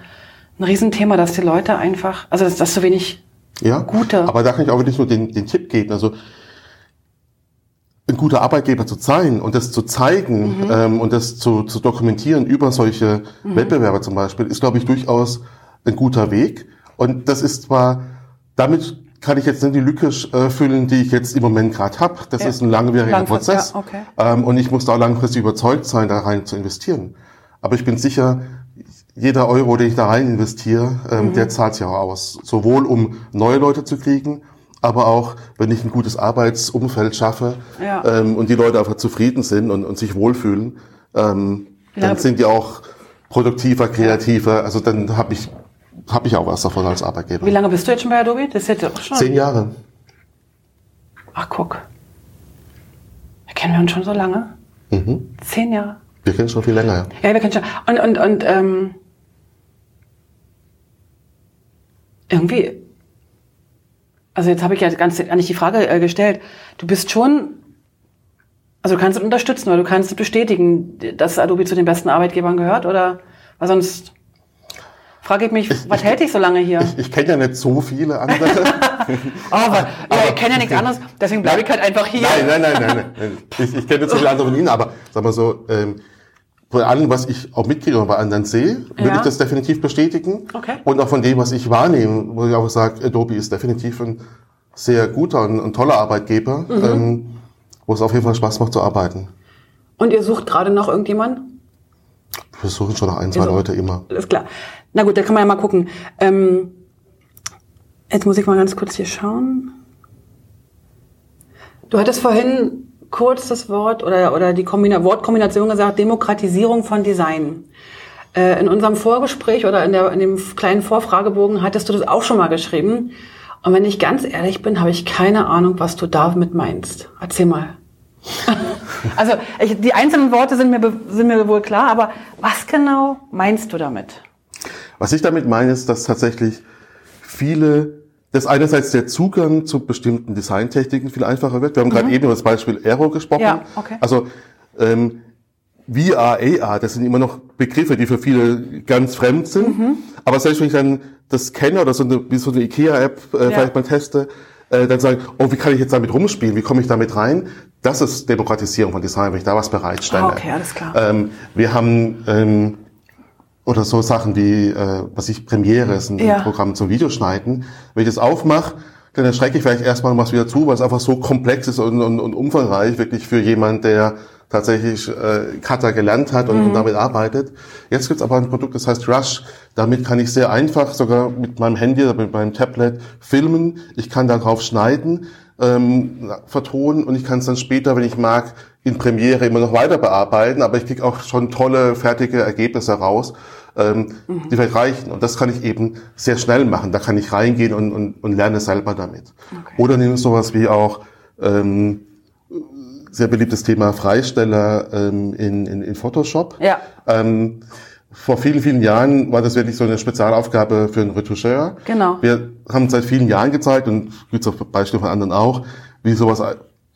ein Riesenthema, dass die Leute einfach, also dass das so wenig ja, gute. Aber da kann ich auch wirklich nur den, den Tipp geben. Also ein guter Arbeitgeber zu sein und das zu zeigen mhm. ähm, und das zu, zu dokumentieren über solche mhm. Wettbewerbe zum Beispiel, ist, glaube ich, durchaus ein guter Weg. Und das ist zwar, damit kann ich jetzt nicht die Lücke äh, füllen, die ich jetzt im Moment gerade habe. Das ja. ist ein langwieriger Prozess. Ja, okay. ähm, und ich muss da auch langfristig überzeugt sein, da rein zu investieren. Aber ich bin sicher, jeder Euro, den ich da rein investiere, ähm, mhm. der zahlt sich auch aus. Sowohl um neue Leute zu kriegen, aber auch, wenn ich ein gutes Arbeitsumfeld schaffe ja. ähm, und die Leute einfach zufrieden sind und, und sich wohlfühlen, ähm, dann sind die auch produktiver, kreativer. Also dann habe ich habe ich auch was davon als Arbeitgeber. Wie lange bist du jetzt schon bei Adobe? Das ist jetzt auch schon. Zehn Jahre. Ach, guck. Wir kennen wir uns schon so lange? Mhm. Zehn Jahre. Wir kennen schon viel länger, ja. Ja, wir kennen schon. Und, und, und ähm, irgendwie Also jetzt habe ich ja ganz eigentlich die Frage äh, gestellt. Du bist schon, also du kannst es unterstützen oder du kannst es bestätigen, dass Adobe zu den besten Arbeitgebern gehört oder weil sonst frage ich mich, ich, was ich, hält dich so lange hier? Ich, ich kenne ja nicht so viele andere. oh, aber, aber, ich kenne ja nichts anderes, deswegen bleibe ich halt einfach hier. Nein, nein, nein, nein. nein. Ich, ich kenne nicht so viele andere von Ihnen, aber sag mal so, ähm, von allem, was ich auch mitkriege und bei anderen sehe, würde ja. ich das definitiv bestätigen. Okay. Und auch von dem, was ich wahrnehme, wo ich auch sage, Adobe ist definitiv ein sehr guter und, und toller Arbeitgeber, mhm. ähm, wo es auf jeden Fall Spaß macht zu arbeiten. Und ihr sucht gerade noch irgendjemanden? Wir suchen schon noch ein, zwei Leute immer. Ist klar. Na gut, da kann man ja mal gucken. Ähm, jetzt muss ich mal ganz kurz hier schauen. Du hattest vorhin kurz das Wort oder, oder die Kombina Wortkombination gesagt, Demokratisierung von Design. Äh, in unserem Vorgespräch oder in, der, in dem kleinen Vorfragebogen hattest du das auch schon mal geschrieben. Und wenn ich ganz ehrlich bin, habe ich keine Ahnung, was du damit meinst. Erzähl mal. also ich, die einzelnen Worte sind mir, sind mir wohl klar, aber was genau meinst du damit? Was ich damit meine, ist, dass tatsächlich viele dass einerseits der Zugang zu bestimmten Designtechniken viel einfacher wird. Wir haben mhm. gerade eben über das Beispiel Aero gesprochen. Ja, okay. Also ähm, VR, AR, das sind immer noch Begriffe, die für viele ganz fremd sind. Mhm. Aber selbst wenn ich dann das kenne oder so eine, wie so eine IKEA-App äh, ja. vielleicht mal teste, äh, dann sagen, oh, wie kann ich jetzt damit rumspielen? Wie komme ich damit rein? Das ist Demokratisierung von Design, wenn ich da was bereitstelle. Ah, okay, alles klar. Ähm, wir haben ähm, oder so Sachen wie, äh, was ich Premiere ist, ein ja. Programm zum Videoschneiden. Wenn ich das aufmache, dann erschrecke ich vielleicht erstmal was wieder zu, weil es einfach so komplex ist und, und, und umfangreich, wirklich für jemand, der tatsächlich äh, Cutter gelernt hat und, mhm. und damit arbeitet. Jetzt gibt's aber ein Produkt, das heißt Rush. Damit kann ich sehr einfach sogar mit meinem Handy oder mit meinem Tablet filmen. Ich kann darauf schneiden, ähm, vertonen und ich kann es dann später, wenn ich mag, in Premiere immer noch weiter bearbeiten, aber ich kriege auch schon tolle, fertige Ergebnisse raus, ähm, mhm. die vielleicht reichen. Und das kann ich eben sehr schnell machen. Da kann ich reingehen und, und, und lerne selber damit. Okay. Oder nehmen sowas wie auch ähm, sehr beliebtes Thema Freisteller ähm, in, in, in Photoshop. Ja. Ähm, vor vielen, vielen Jahren war das wirklich so eine Spezialaufgabe für einen Retoucheur. Genau. Wir haben seit vielen Jahren gezeigt, und gibt es auch Beispiele von anderen auch, wie sowas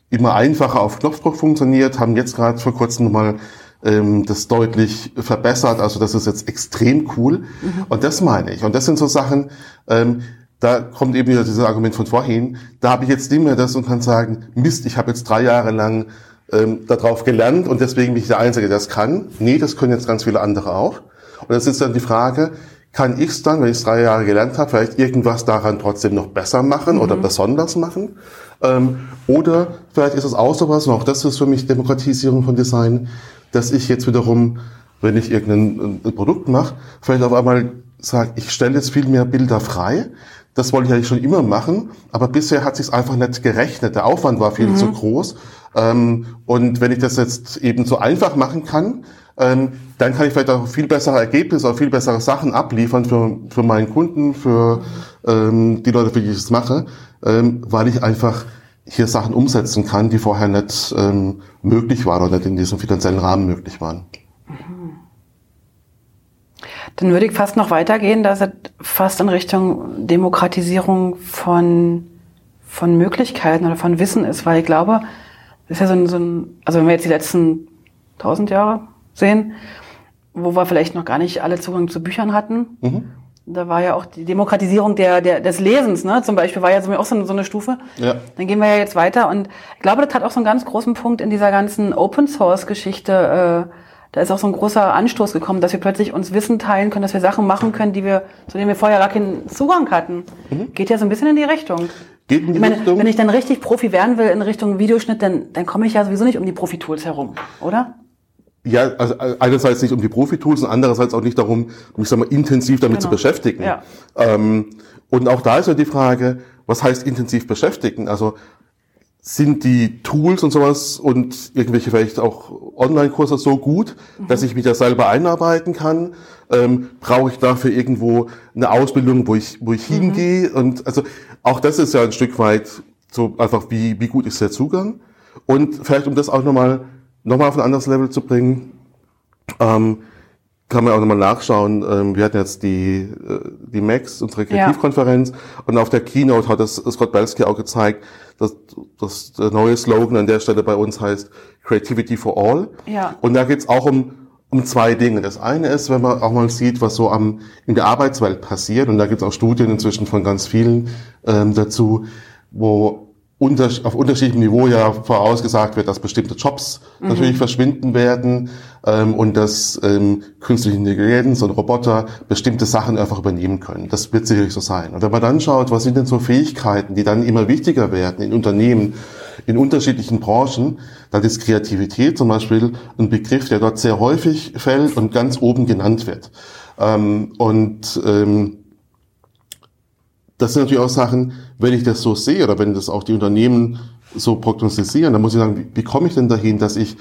immer einfacher auf Knopfdruck funktioniert, haben jetzt gerade vor kurzem nochmal ähm, das deutlich verbessert. Also das ist jetzt extrem cool. Mhm. Und das meine ich. Und das sind so Sachen, ähm, da kommt eben wieder dieses Argument von vorhin. Da habe ich jetzt nicht mehr das und kann sagen, Mist, ich habe jetzt drei Jahre lang ähm, darauf gelernt und deswegen bin ich der Einzige, der das kann. Nee, das können jetzt ganz viele andere auch. Und das ist dann die Frage, kann ich es dann, wenn ich es drei Jahre gelernt habe, vielleicht irgendwas daran trotzdem noch besser machen mhm. oder besonders machen? Ähm, oder vielleicht ist es auch sowas, und auch das ist für mich Demokratisierung von Design, dass ich jetzt wiederum, wenn ich irgendein ein Produkt mache, vielleicht auf einmal sage, ich stelle jetzt viel mehr Bilder frei. Das wollte ich eigentlich schon immer machen, aber bisher hat sich einfach nicht gerechnet. Der Aufwand war viel mhm. zu groß. Ähm, und wenn ich das jetzt eben so einfach machen kann, ähm, dann kann ich vielleicht auch viel bessere Ergebnisse oder viel bessere Sachen abliefern für, für meinen Kunden, für ähm, die Leute, für die ich es mache, ähm, weil ich einfach hier Sachen umsetzen kann, die vorher nicht ähm, möglich waren oder nicht in diesem finanziellen Rahmen möglich waren. Dann würde ich fast noch weitergehen, dass es fast in Richtung Demokratisierung von, von Möglichkeiten oder von Wissen ist, weil ich glaube, das ist ja so ein, so ein also wenn wir jetzt die letzten tausend Jahre sehen, wo wir vielleicht noch gar nicht alle Zugang zu Büchern hatten. Mhm. Da war ja auch die Demokratisierung der, der, des Lesens, ne? Zum Beispiel war ja auch so eine, so eine Stufe. Ja. Dann gehen wir ja jetzt weiter und ich glaube, das hat auch so einen ganz großen Punkt in dieser ganzen Open Source Geschichte. Äh, da ist auch so ein großer Anstoß gekommen, dass wir plötzlich uns Wissen teilen können, dass wir Sachen machen können, die wir, zu denen wir vorher gar keinen Zugang hatten. Mhm. Geht ja so ein bisschen in die Richtung. Geht in die ich meine, Richtung. Wenn ich dann richtig Profi werden will in Richtung Videoschnitt, dann, dann komme ich ja sowieso nicht um die Profi-Tools herum, oder? Ja, also einerseits nicht um die Profi-Tools und andererseits auch nicht darum, mich sag mal, intensiv damit genau. zu beschäftigen. Ja. Ähm, und auch da ist ja die Frage, was heißt intensiv beschäftigen? Also sind die Tools und sowas und irgendwelche vielleicht auch Online-Kurse so gut, mhm. dass ich mich da selber einarbeiten kann? Ähm, Brauche ich dafür irgendwo eine Ausbildung, wo ich, wo ich mhm. hingehe? Und also auch das ist ja ein Stück weit so einfach, wie, wie gut ist der Zugang? Und vielleicht um das auch nochmal nochmal auf ein anderes Level zu bringen. Ähm, kann man auch nochmal nachschauen. Ähm, wir hatten jetzt die, äh, die Max, unsere Kreativkonferenz, ja. und auf der Keynote hat das Scott Belsky auch gezeigt, dass, der neue Slogan an der Stelle bei uns heißt Creativity for All. Ja. Und da geht's auch um, um zwei Dinge. Das eine ist, wenn man auch mal sieht, was so am, in der Arbeitswelt passiert, und da gibt's auch Studien inzwischen von ganz vielen ähm, dazu, wo unter, auf unterschiedlichem Niveau ja vorausgesagt wird, dass bestimmte Jobs mhm. natürlich verschwinden werden ähm, und dass ähm, künstliche Intelligenz und Roboter bestimmte Sachen einfach übernehmen können. Das wird sicherlich so sein. Und wenn man dann schaut, was sind denn so Fähigkeiten, die dann immer wichtiger werden in Unternehmen, in unterschiedlichen Branchen, dann ist Kreativität zum Beispiel ein Begriff, der dort sehr häufig fällt und ganz oben genannt wird. Ähm, und ähm, das sind natürlich auch Sachen, wenn ich das so sehe oder wenn das auch die Unternehmen so prognostizieren, dann muss ich sagen, wie, wie komme ich denn dahin, dass ich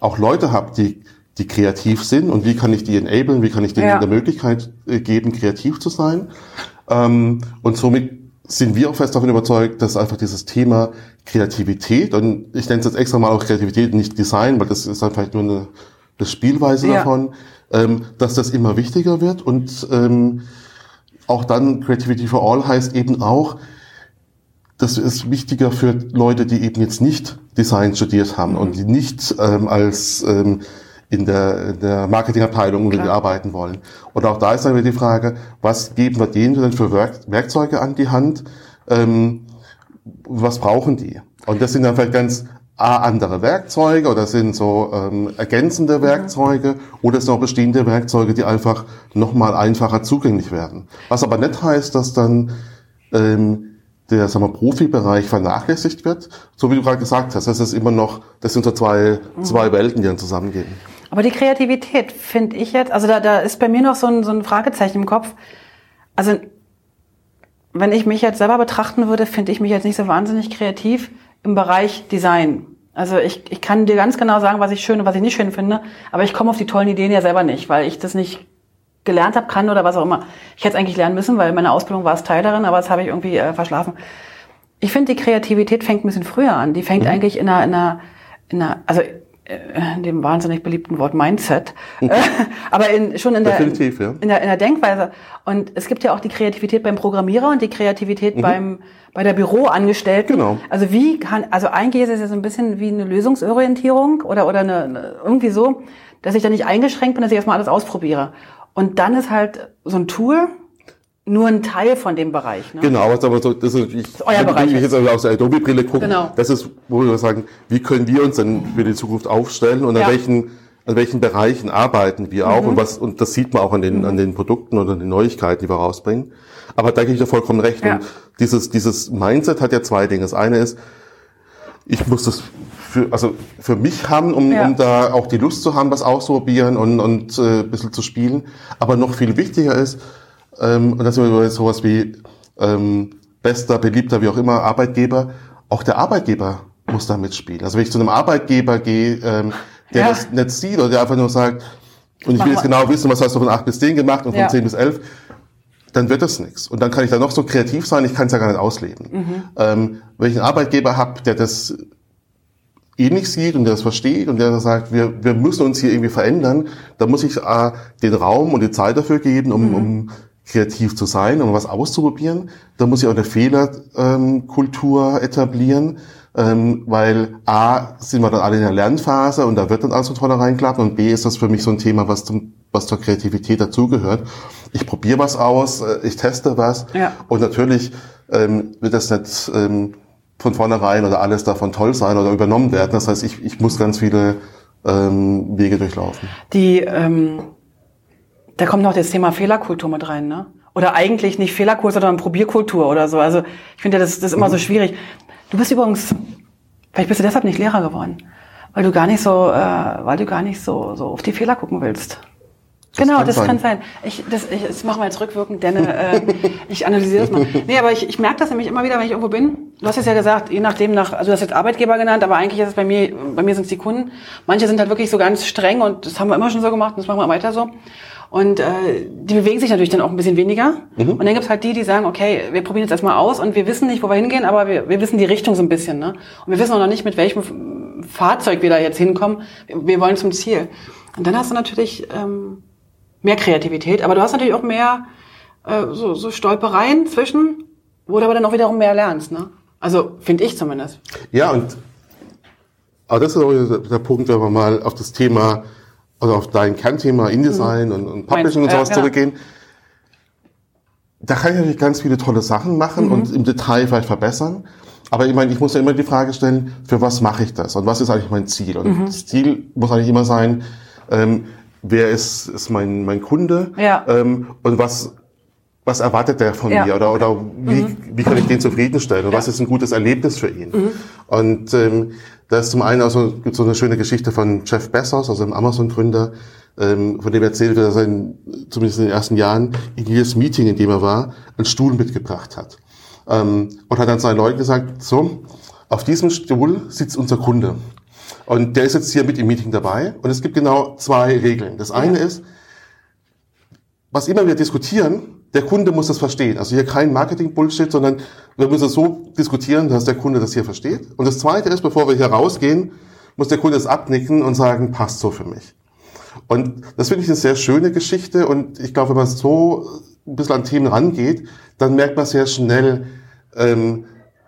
auch Leute habe, die, die kreativ sind und wie kann ich die enablen, wie kann ich denen ja. die Möglichkeit äh, geben, kreativ zu sein. Ähm, und somit sind wir auch fest davon überzeugt, dass einfach dieses Thema Kreativität, und ich nenne es jetzt extra mal auch Kreativität, nicht Design, weil das ist einfach nur eine, eine Spielweise ja. davon, ähm, dass das immer wichtiger wird und ähm, auch dann Creativity for All heißt eben auch, das ist wichtiger für Leute, die eben jetzt nicht Design studiert haben und die nicht ähm, als ähm, in der, in der Marketingabteilung unbedingt arbeiten wollen. Und auch da ist dann wieder die Frage, was geben wir denen denn für Werk Werkzeuge an die Hand? Ähm, was brauchen die? Und das sind dann vielleicht ganz A, andere Werkzeuge oder sind so ähm, ergänzende Werkzeuge oder sind auch bestehende Werkzeuge, die einfach nochmal einfacher zugänglich werden. Was aber nicht heißt, dass dann ähm, der sagen wir, Profibereich vernachlässigt wird, so wie du gerade gesagt hast. Das ist immer noch, das sind so zwei, mhm. zwei Welten, die dann zusammengehen. Aber die Kreativität finde ich jetzt, also da, da ist bei mir noch so ein, so ein Fragezeichen im Kopf. Also wenn ich mich jetzt selber betrachten würde, finde ich mich jetzt nicht so wahnsinnig kreativ im Bereich Design. Also ich, ich kann dir ganz genau sagen, was ich schön und was ich nicht schön finde, aber ich komme auf die tollen Ideen ja selber nicht, weil ich das nicht gelernt habe, kann oder was auch immer. Ich hätte es eigentlich lernen müssen, weil meine Ausbildung war es Teil darin, aber das habe ich irgendwie äh, verschlafen. Ich finde, die Kreativität fängt ein bisschen früher an. Die fängt mhm. eigentlich in einer, in einer, in einer also äh, in dem wahnsinnig beliebten Wort Mindset, äh, aber in, schon in der, in, ja. in, der, in der Denkweise. Und es gibt ja auch die Kreativität beim Programmierer und die Kreativität mhm. beim bei der Büroangestellten. Genau. Also wie kann, also eigentlich ist es ja so ein bisschen wie eine Lösungsorientierung oder oder eine irgendwie so, dass ich da nicht eingeschränkt bin, dass ich erstmal alles ausprobiere. Und dann ist halt so ein Tool, nur ein Teil von dem Bereich. Ne? Genau, aber so, das ist natürlich, das ist euer Bereich wenn ich jetzt aus der Adobe-Brille gucken, genau. das ist, wo wir sagen, wie können wir uns denn für die Zukunft aufstellen und ja. an welchen an welchen Bereichen arbeiten wir auch mhm. und was und das sieht man auch an den mhm. an den Produkten oder den Neuigkeiten, die wir rausbringen. Aber da gebe ich dir vollkommen recht. Ja. Und dieses dieses Mindset hat ja zwei Dinge. Das eine ist, ich muss das für, also für mich haben, um, ja. um da auch die Lust zu haben, was auszuprobieren und, und äh, ein bisschen zu spielen. Aber noch viel wichtiger ist, ähm, und das ist sowas wie ähm, bester, beliebter, wie auch immer, Arbeitgeber, auch der Arbeitgeber muss da mitspielen. Also wenn ich zu einem Arbeitgeber gehe, ähm, der ja. das nicht sieht oder der einfach nur sagt, und ich will jetzt genau wissen, was hast du von 8 bis 10 gemacht und von ja. 10 bis 11, dann wird das nichts. Und dann kann ich da noch so kreativ sein, ich kann es ja gar nicht ausleben. Mhm. Ähm, wenn ich einen Arbeitgeber habe, der das ähnlich sieht und der das versteht und der sagt, wir, wir müssen uns hier irgendwie verändern, dann muss ich äh, den Raum und die Zeit dafür geben, um, mhm. um kreativ zu sein, um was auszuprobieren. Da muss ich auch eine Fehlerkultur ähm, etablieren, ähm, weil A, sind wir dann alle in der Lernphase und da wird dann alles von vornherein klappen und B, ist das für mich so ein Thema, was, zum, was zur Kreativität dazugehört. Ich probiere was aus, äh, ich teste was ja. und natürlich ähm, wird das nicht ähm, von vornherein oder alles davon toll sein oder übernommen werden. Das heißt, ich, ich muss ganz viele ähm, Wege durchlaufen. Die, ähm, da kommt noch das Thema Fehlerkultur mit rein, ne? Oder eigentlich nicht Fehlerkultur, sondern Probierkultur oder so. Also ich finde das, das ist immer mhm. so schwierig. Du bist übrigens, vielleicht bist du deshalb nicht Lehrer geworden, weil du gar nicht so, äh, weil du gar nicht so, so auf die Fehler gucken willst. Das genau, kann das sein. kann sein. Ich, das, ich, das machen wir jetzt rückwirkend, denn äh, ich analysiere das mal. Nee, aber ich, ich merke das nämlich immer wieder, wenn ich irgendwo bin. Du hast es ja gesagt, je nachdem nach, also du hast jetzt Arbeitgeber genannt, aber eigentlich ist es bei mir, bei mir sind es die Kunden. Manche sind halt wirklich so ganz streng und das haben wir immer schon so gemacht und das machen wir weiter so. Und äh, die bewegen sich natürlich dann auch ein bisschen weniger. Mhm. Und dann gibt's halt die, die sagen, okay, wir probieren jetzt erstmal aus und wir wissen nicht, wo wir hingehen, aber wir, wir wissen die Richtung so ein bisschen. Ne? Und wir wissen auch noch nicht, mit welchem Fahrzeug wir da jetzt hinkommen. Wir wollen zum Ziel. Und dann hast du natürlich... Ähm, mehr Kreativität, aber du hast natürlich auch mehr äh, so, so Stolpereien zwischen, wo du aber dann auch wiederum mehr lernst, ne? Also finde ich zumindest. Ja, und aber das ist auch der, Punkt, wenn wir mal auf das Thema, also auf dein Kernthema InDesign mhm. und, und Publishing mein, und sowas ja, zurückgehen. Ja. Da kann ich natürlich ganz viele tolle Sachen machen mhm. und im Detail vielleicht verbessern. Aber ich meine, ich muss ja immer die Frage stellen, für was mache ich das und was ist eigentlich mein Ziel? Und mhm. das Ziel muss eigentlich immer sein, ähm, wer ist, ist mein, mein Kunde ja. ähm, und was, was erwartet der von ja. mir oder, oder wie, mhm. wie kann ich den zufriedenstellen und ja. was ist ein gutes Erlebnis für ihn? Mhm. Und ähm, da ist zum einen also gibt so eine schöne Geschichte von Jeff Bezos, also dem Amazon-Gründer, ähm, von dem er erzählt, dass er in, zumindest in den ersten Jahren in jedes Meeting, in dem er war, einen Stuhl mitgebracht hat. Ähm, und hat dann seinen Leuten gesagt, so, auf diesem Stuhl sitzt unser Kunde. Und der ist jetzt hier mit im Meeting dabei. Und es gibt genau zwei Regeln. Das eine ja. ist, was immer wir diskutieren, der Kunde muss das verstehen. Also hier kein Marketing-Bullshit, sondern wir müssen es so diskutieren, dass der Kunde das hier versteht. Und das Zweite ist, bevor wir hier rausgehen, muss der Kunde es abnicken und sagen, passt so für mich. Und das finde ich eine sehr schöne Geschichte. Und ich glaube, wenn man so ein bisschen an Themen rangeht, dann merkt man sehr schnell, ähm,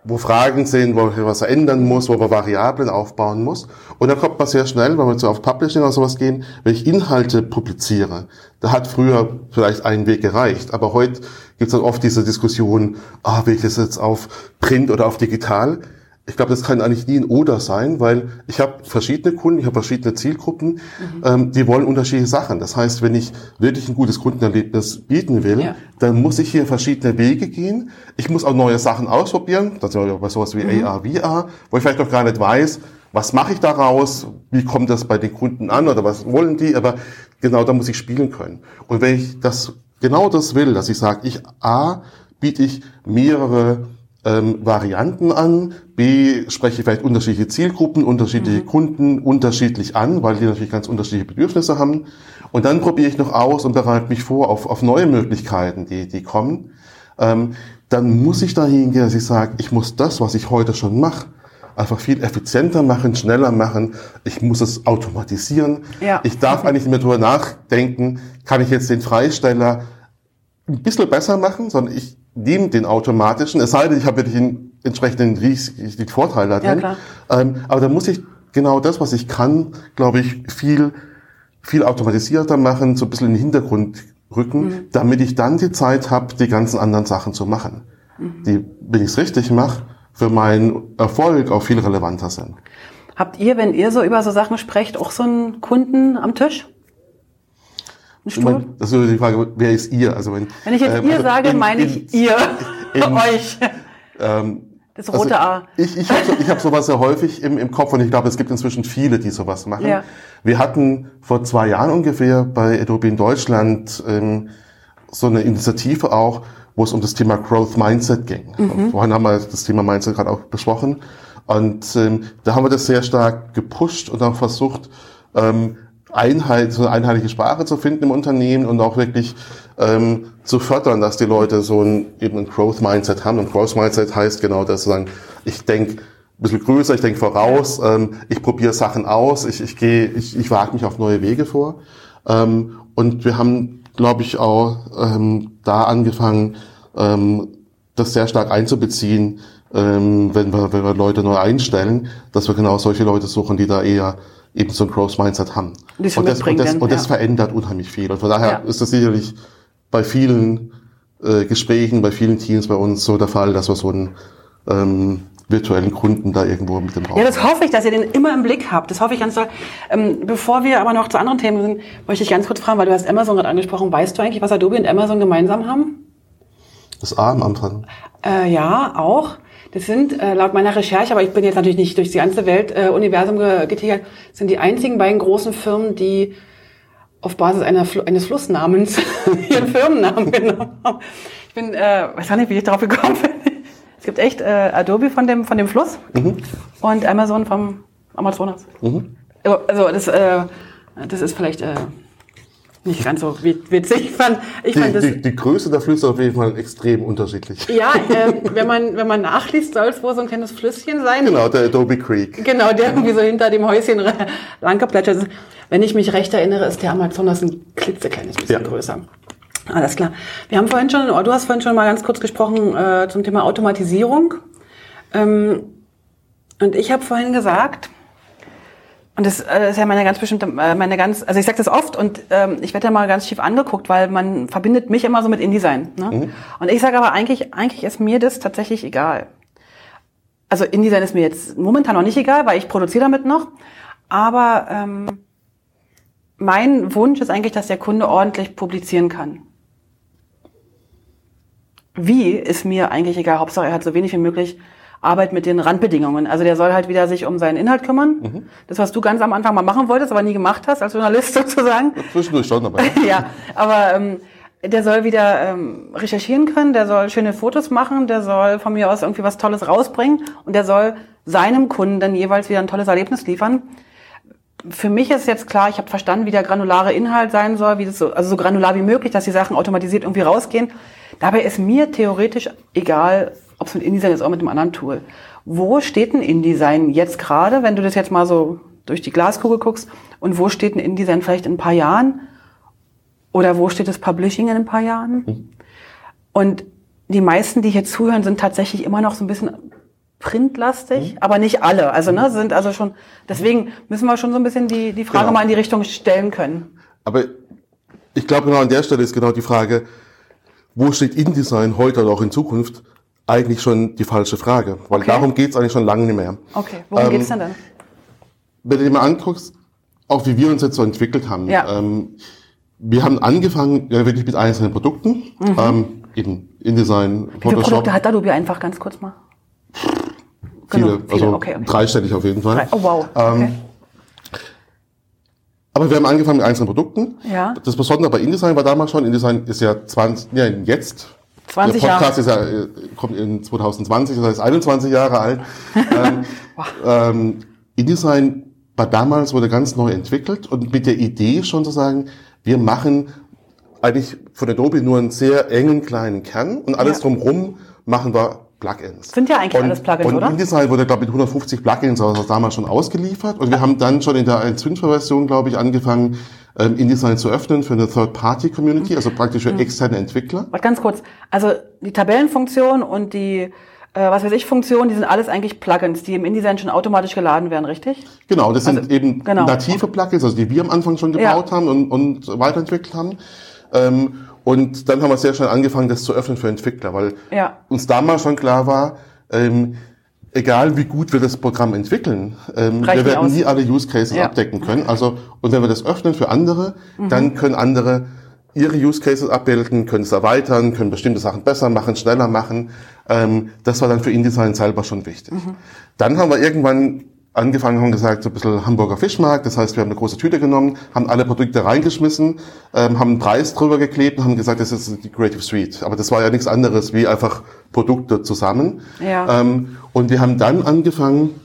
wo Fragen sind, wo man was ändern muss, wo man Variablen aufbauen muss. Und dann kommt man sehr schnell, wenn wir so auf Publishing oder sowas gehen, wenn ich Inhalte publiziere, da hat früher vielleicht ein Weg gereicht, aber heute gibt es dann oft diese Diskussion, ah, will ich das jetzt auf Print oder auf digital? Ich glaube, das kann eigentlich nie ein Oder sein, weil ich habe verschiedene Kunden, ich habe verschiedene Zielgruppen, mhm. ähm, die wollen unterschiedliche Sachen. Das heißt, wenn ich wirklich ein gutes Kundenerlebnis bieten will, ja. dann muss ich hier verschiedene Wege gehen. Ich muss auch neue Sachen ausprobieren. Das ist ja bei sowas wie mhm. AR, VR, wo ich vielleicht noch gar nicht weiß, was mache ich daraus, wie kommt das bei den Kunden an oder was wollen die, aber genau da muss ich spielen können. Und wenn ich das genau das will, dass ich sage, ich A, biete ich mehrere ähm, Varianten an, B, spreche vielleicht unterschiedliche Zielgruppen, unterschiedliche mhm. Kunden unterschiedlich an, weil die natürlich ganz unterschiedliche Bedürfnisse haben. Und dann probiere ich noch aus und bereite mich vor auf, auf neue Möglichkeiten, die, die kommen. Ähm, dann muss ich dahin gehen, dass ich sage, ich muss das, was ich heute schon mache, einfach viel effizienter machen, schneller machen. Ich muss es automatisieren. Ja. Ich darf eigentlich nicht mehr darüber nachdenken, kann ich jetzt den Freisteller ein bisschen besser machen, sondern ich nehme den automatischen, es sei denn, ich habe wirklich einen entsprechenden riesigen Vorteil da drin. Ja, ähm, aber da muss ich genau das, was ich kann, glaube ich, viel, viel automatisierter machen, so ein bisschen in den Hintergrund rücken, mhm. damit ich dann die Zeit habe, die ganzen anderen Sachen zu machen. Mhm. Die, wenn ich es richtig mache, für meinen Erfolg auch viel relevanter sind. Habt ihr, wenn ihr so über so Sachen sprecht, auch so einen Kunden am Tisch? Ich mein, das ist die Frage, wer ist ihr? Also wenn, wenn ich jetzt ähm, ihr also sage, in, meine ich in, ihr, in, euch. Ähm, das rote also A. Ich, ich habe so, ich hab sowas sehr häufig im, im Kopf und ich glaube, es gibt inzwischen viele, die sowas machen. Ja. Wir hatten vor zwei Jahren ungefähr bei Adobe in Deutschland ähm, so eine Initiative auch, wo es um das Thema Growth Mindset ging. Mhm. Vorhin haben wir das Thema Mindset gerade auch besprochen. Und ähm, da haben wir das sehr stark gepusht und auch versucht, ähm, Einheit, so eine einheitliche Sprache zu finden im Unternehmen und auch wirklich ähm, zu fördern, dass die Leute so ein, eben ein Growth Mindset haben. Und Growth Mindset heißt genau das, sagen, ich denke ein bisschen größer, ich denke voraus, ähm, ich probiere Sachen aus, ich, ich gehe, ich, ich wage mich auf neue Wege vor. Ähm, und wir haben, glaube ich, auch ähm, da angefangen, ähm, das sehr stark einzubeziehen, ähm, wenn, wir, wenn wir Leute neu einstellen, dass wir genau solche Leute suchen, die da eher eben so ein Growth Mindset haben. und das, und das, und das ja. verändert unheimlich viel. Und von daher ja. ist das sicherlich bei vielen äh, Gesprächen, bei vielen Teams bei uns so der Fall, dass wir so einen ähm, virtuellen Kunden da irgendwo mit dem Raum. Ja, das hoffe ich, dass ihr den immer im Blick habt. Das hoffe ich ganz doll. Ähm, bevor wir aber noch zu anderen Themen sind, möchte ich ganz kurz fragen, weil du hast Amazon gerade angesprochen. Weißt du eigentlich, was Adobe und Amazon gemeinsam haben? Das A am Anfang. Äh, ja, auch. Das sind äh, laut meiner Recherche, aber ich bin jetzt natürlich nicht durch die ganze Welt äh, Universum getigert, sind die einzigen beiden großen Firmen, die auf Basis einer, eines Flussnamens ihren Firmennamen genommen haben. Ich bin, äh, weiß gar nicht, wie ich darauf gekommen bin. Es gibt echt äh, Adobe von dem, von dem Fluss mhm. und Amazon vom Amazonas. Mhm. Also das, äh, das ist vielleicht äh, nicht ganz so witzig. Ich fand, ich die, fand das, die, die Größe der Flüsse ist auf jeden Fall extrem unterschiedlich. Ja, äh, wenn man wenn man nachliest, soll es wohl so ein kleines Flüsschen sein. Genau, der Adobe Creek. Genau, der irgendwie so hinter dem Häuschen lang geplätschert ist. Wenn ich mich recht erinnere, ist der Amazonas ein klitzekleines bisschen ja. größer. Alles klar. Wir haben vorhin schon, du hast vorhin schon mal ganz kurz gesprochen äh, zum Thema Automatisierung. Ähm, und ich habe vorhin gesagt, und das, äh, das ist ja meine ganz bestimmte, äh, meine ganz, also ich sage das oft und ähm, ich werde ja mal ganz schief angeguckt, weil man verbindet mich immer so mit InDesign. Ne? Mhm. Und ich sage aber eigentlich, eigentlich ist mir das tatsächlich egal. Also InDesign ist mir jetzt momentan noch nicht egal, weil ich produziere damit noch. Aber ähm, mein Wunsch ist eigentlich, dass der Kunde ordentlich publizieren kann. Wie ist mir eigentlich egal. Hauptsache, er hat so wenig wie möglich Arbeit mit den Randbedingungen. Also der soll halt wieder sich um seinen Inhalt kümmern. Mhm. Das, was du ganz am Anfang mal machen wolltest, aber nie gemacht hast als Journalist sozusagen. Zwischendurch schon, aber. ja, aber ähm, der soll wieder ähm, recherchieren können, der soll schöne Fotos machen, der soll von mir aus irgendwie was Tolles rausbringen und der soll seinem Kunden dann jeweils wieder ein tolles Erlebnis liefern. Für mich ist jetzt klar, ich habe verstanden, wie der granulare Inhalt sein soll, wie das so, also so granular wie möglich, dass die Sachen automatisiert irgendwie rausgehen. Dabei ist mir theoretisch egal, ob es mit InDesign ist oder mit einem anderen Tool. Wo steht ein InDesign jetzt gerade, wenn du das jetzt mal so durch die Glaskugel guckst? Und wo steht ein InDesign vielleicht in ein paar Jahren? Oder wo steht das Publishing in ein paar Jahren? Mhm. Und die meisten, die hier zuhören, sind tatsächlich immer noch so ein bisschen printlastig, mhm. aber nicht alle. Also ne, sind also schon. Deswegen müssen wir schon so ein bisschen die die Frage genau. mal in die Richtung stellen können. Aber ich glaube genau an der Stelle ist genau die Frage, wo steht InDesign heute oder auch in Zukunft? Eigentlich schon die falsche Frage, weil okay. darum geht's eigentlich schon lange nicht mehr. Okay, worum ähm, geht's denn dann? Wenn du dir mal anguckst, auch wie wir uns jetzt so entwickelt haben. Ja. Ähm, wir haben angefangen ja, wirklich mit einzelnen Produkten, mhm. ähm, eben InDesign, Photoshop. Wie viele Produkte hat Adobe einfach ganz kurz mal? Viele, viele. also okay, okay. dreistellig auf jeden Fall. Oh wow. Ähm, okay. Aber wir haben angefangen mit einzelnen Produkten. Ja. Das Besondere bei InDesign war damals schon, InDesign ist ja 20, ja, jetzt 20 Der Podcast Jahre. ist ja, äh, kommt in 2020, das heißt 21 Jahre alt. ähm, ähm, InDesign war damals, wurde ganz neu entwickelt und mit der Idee schon zu sagen, wir machen eigentlich von Adobe nur einen sehr engen kleinen Kern und alles ja. drumherum machen wir Plugins. Sind ja eigentlich und, alles Plugins, und oder? InDesign wurde, glaube ich, mit 150 Plugins also damals schon ausgeliefert und wir haben dann schon in der 1.5-Version, glaube ich, angefangen, ähm, InDesign zu öffnen für eine Third-Party-Community, also praktisch für mhm. externe Entwickler. Warte ganz kurz. Also die Tabellenfunktion und die äh, was weiß ich, Funktionen, die sind alles eigentlich Plugins, die im InDesign schon automatisch geladen werden, richtig? Genau, das sind also, eben genau. native Plugins, also die wir am Anfang schon gebaut ja. haben und, und weiterentwickelt haben. Ähm, und dann haben wir sehr schnell angefangen, das zu öffnen für Entwickler, weil ja. uns damals schon klar war, ähm, egal wie gut wir das Programm entwickeln, ähm, wir werden nie alle Use Cases ja. abdecken können. Also, und wenn wir das öffnen für andere, mhm. dann können andere ihre Use Cases abbilden, können es erweitern, können bestimmte Sachen besser machen, schneller machen. Ähm, das war dann für InDesign selber schon wichtig. Mhm. Dann haben wir irgendwann angefangen haben gesagt, so ein bisschen Hamburger Fischmarkt. Das heißt, wir haben eine große Tüte genommen, haben alle Produkte reingeschmissen, ähm, haben einen Preis drüber geklebt und haben gesagt, das ist die Creative Suite. Aber das war ja nichts anderes wie einfach Produkte zusammen. Ja. Ähm, und wir haben dann angefangen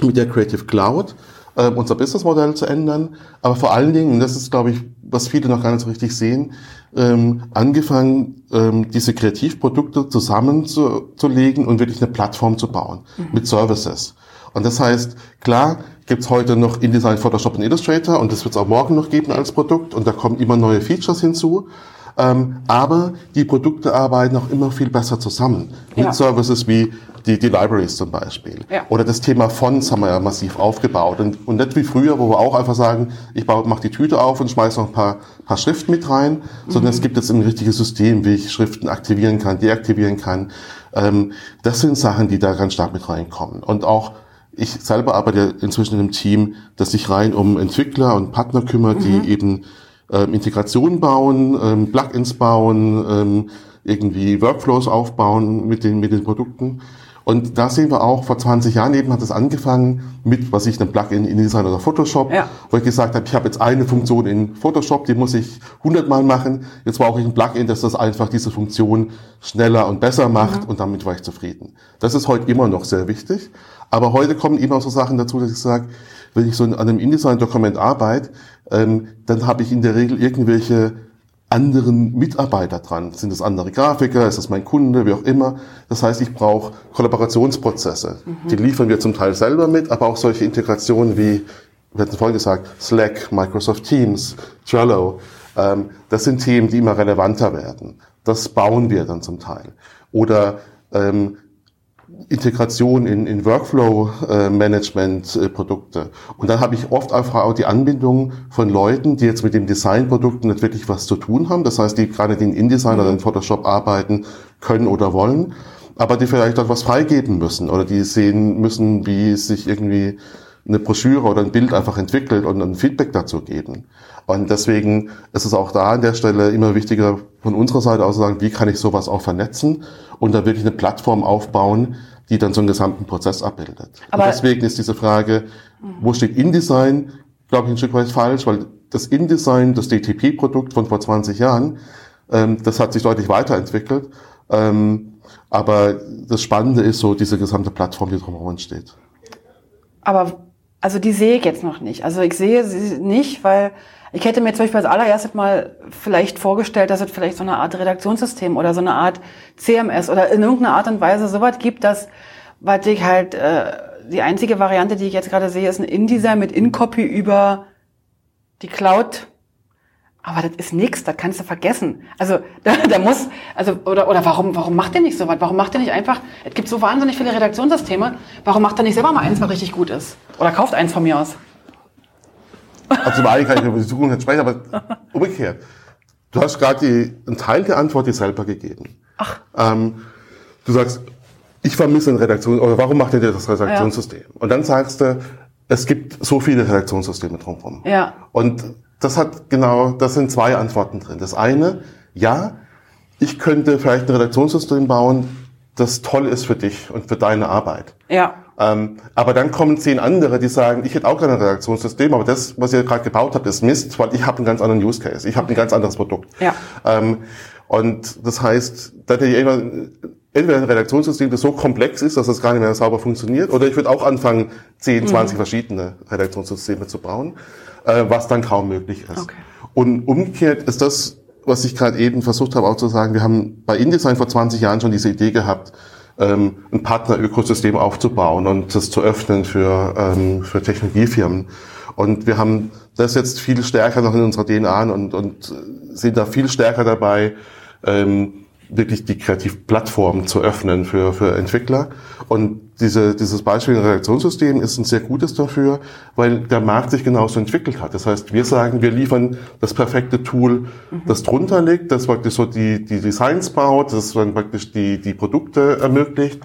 mit der Creative Cloud äh, unser Businessmodell zu ändern. Aber vor allen Dingen, und das ist, glaube ich, was viele noch gar nicht so richtig sehen, ähm, angefangen, ähm, diese Kreativprodukte zusammenzulegen und wirklich eine Plattform zu bauen mhm. mit Services. Und das heißt, klar gibt's heute noch InDesign, Photoshop und Illustrator und das wird es auch morgen noch geben als Produkt und da kommen immer neue Features hinzu. Ähm, aber die Produkte arbeiten auch immer viel besser zusammen. Mit ja. Services wie die, die Libraries zum Beispiel. Ja. Oder das Thema Fonts haben wir ja massiv aufgebaut. Und, und nicht wie früher, wo wir auch einfach sagen, ich mache die Tüte auf und schmeiße noch ein paar, paar Schriften mit rein, mhm. sondern es gibt jetzt ein richtiges System, wie ich Schriften aktivieren kann, deaktivieren kann. Ähm, das sind Sachen, die da ganz stark mit reinkommen. Und auch ich selber arbeite inzwischen in einem Team, das sich rein um Entwickler und Partner kümmert, mhm. die eben ähm, Integration bauen, ähm, Plugins bauen, ähm, irgendwie Workflows aufbauen mit den, mit den Produkten. Und da sehen wir auch, vor 20 Jahren eben hat es angefangen mit, was ich, einem Plugin in InDesign oder Photoshop, ja. wo ich gesagt habe, ich habe jetzt eine Funktion in Photoshop, die muss ich 100 Mal machen. Jetzt brauche ich ein Plugin, das das einfach diese Funktion schneller und besser macht mhm. und damit war ich zufrieden. Das ist heute immer noch sehr wichtig. Aber heute kommen eben auch so Sachen dazu, dass ich sage, wenn ich so an einem InDesign-Dokument arbeite, ähm, dann habe ich in der Regel irgendwelche anderen Mitarbeiter dran. Sind es andere Grafiker? Ist es mein Kunde? Wie auch immer. Das heißt, ich brauche Kollaborationsprozesse. Mhm. Die liefern wir zum Teil selber mit, aber auch solche Integrationen wie, wir hatten vorhin gesagt, Slack, Microsoft Teams, Trello. Ähm, das sind Themen, die immer relevanter werden. Das bauen wir dann zum Teil. Oder ähm, Integration in, in Workflow-Management-Produkte. Äh, und dann habe ich oft einfach auch die Anbindung von Leuten, die jetzt mit dem Design-Produkt nicht wirklich was zu tun haben. Das heißt, die gerade den InDesign oder in Photoshop arbeiten können oder wollen, aber die vielleicht auch was freigeben müssen oder die sehen müssen, wie sich irgendwie eine Broschüre oder ein Bild einfach entwickelt und ein Feedback dazu geben. Und deswegen ist es auch da an der Stelle immer wichtiger von unserer Seite aus zu sagen, wie kann ich sowas auch vernetzen und da wirklich eine Plattform aufbauen, die dann so einen gesamten Prozess abbildet. Aber und deswegen ist diese Frage, wo steht InDesign, glaube ich, ein Stück weit falsch, weil das InDesign, das DTP-Produkt von vor 20 Jahren, ähm, das hat sich deutlich weiterentwickelt. Ähm, aber das Spannende ist so diese gesamte Plattform, die drumherum entsteht. Aber also die sehe ich jetzt noch nicht. Also ich sehe sie nicht, weil ich hätte mir zum Beispiel als allererstes mal vielleicht vorgestellt, dass es vielleicht so eine Art Redaktionssystem oder so eine Art CMS oder in irgendeiner Art und Weise sowas gibt, dass, was ich halt, äh, die einzige Variante, die ich jetzt gerade sehe, ist ein InDesign mit InCopy über die Cloud. Aber das ist nix, das kannst du vergessen. Also da, da muss, also oder oder warum warum macht der nicht so was? Warum macht der nicht einfach? Es gibt so wahnsinnig viele Redaktionssysteme. Warum macht er nicht selber mal eins, was richtig gut ist? Oder kauft eins von mir aus? Also zum einen kann ich über die Zukunft nicht sprechen, aber umgekehrt. Du hast gerade einen Teil der Antwort dir selber gegeben. Ach. Ähm, du sagst, ich vermisse ein Redaktion, oder warum macht ihr das Redaktionssystem? Ja. Und dann sagst du, es gibt so viele Redaktionssysteme drumherum. Ja. Und das hat genau, das sind zwei Antworten drin. Das eine, ja, ich könnte vielleicht ein Redaktionssystem bauen, das toll ist für dich und für deine Arbeit. Ja. Ähm, aber dann kommen zehn andere, die sagen, ich hätte auch gerne ein Redaktionssystem, aber das, was ihr gerade gebaut habt, ist Mist, weil ich habe einen ganz anderen Use Case. Ich habe ein ganz anderes Produkt. Ja. Ähm, und das heißt, da hätte ich entweder ein Redaktionssystem, das so komplex ist, dass es gar nicht mehr sauber funktioniert, oder ich würde auch anfangen, 10, 20 mhm. verschiedene Redaktionssysteme zu bauen, äh, was dann kaum möglich ist. Okay. Und umgekehrt ist das, was ich gerade eben versucht habe auch zu sagen, wir haben bei InDesign vor 20 Jahren schon diese Idee gehabt, ähm, ein Partnerökosystem aufzubauen und das zu öffnen für, ähm, für Technologiefirmen. Und wir haben das jetzt viel stärker noch in unserer DNA und, und sind da viel stärker dabei, ähm, wirklich die Kreativplattform zu öffnen für, für Entwickler. Und diese, dieses Beispiel Redaktionssystem ist ein sehr gutes dafür, weil der Markt sich genauso entwickelt hat. Das heißt, wir sagen, wir liefern das perfekte Tool, das drunter liegt, das praktisch so die, die Designs baut, das dann praktisch die, die Produkte ermöglicht.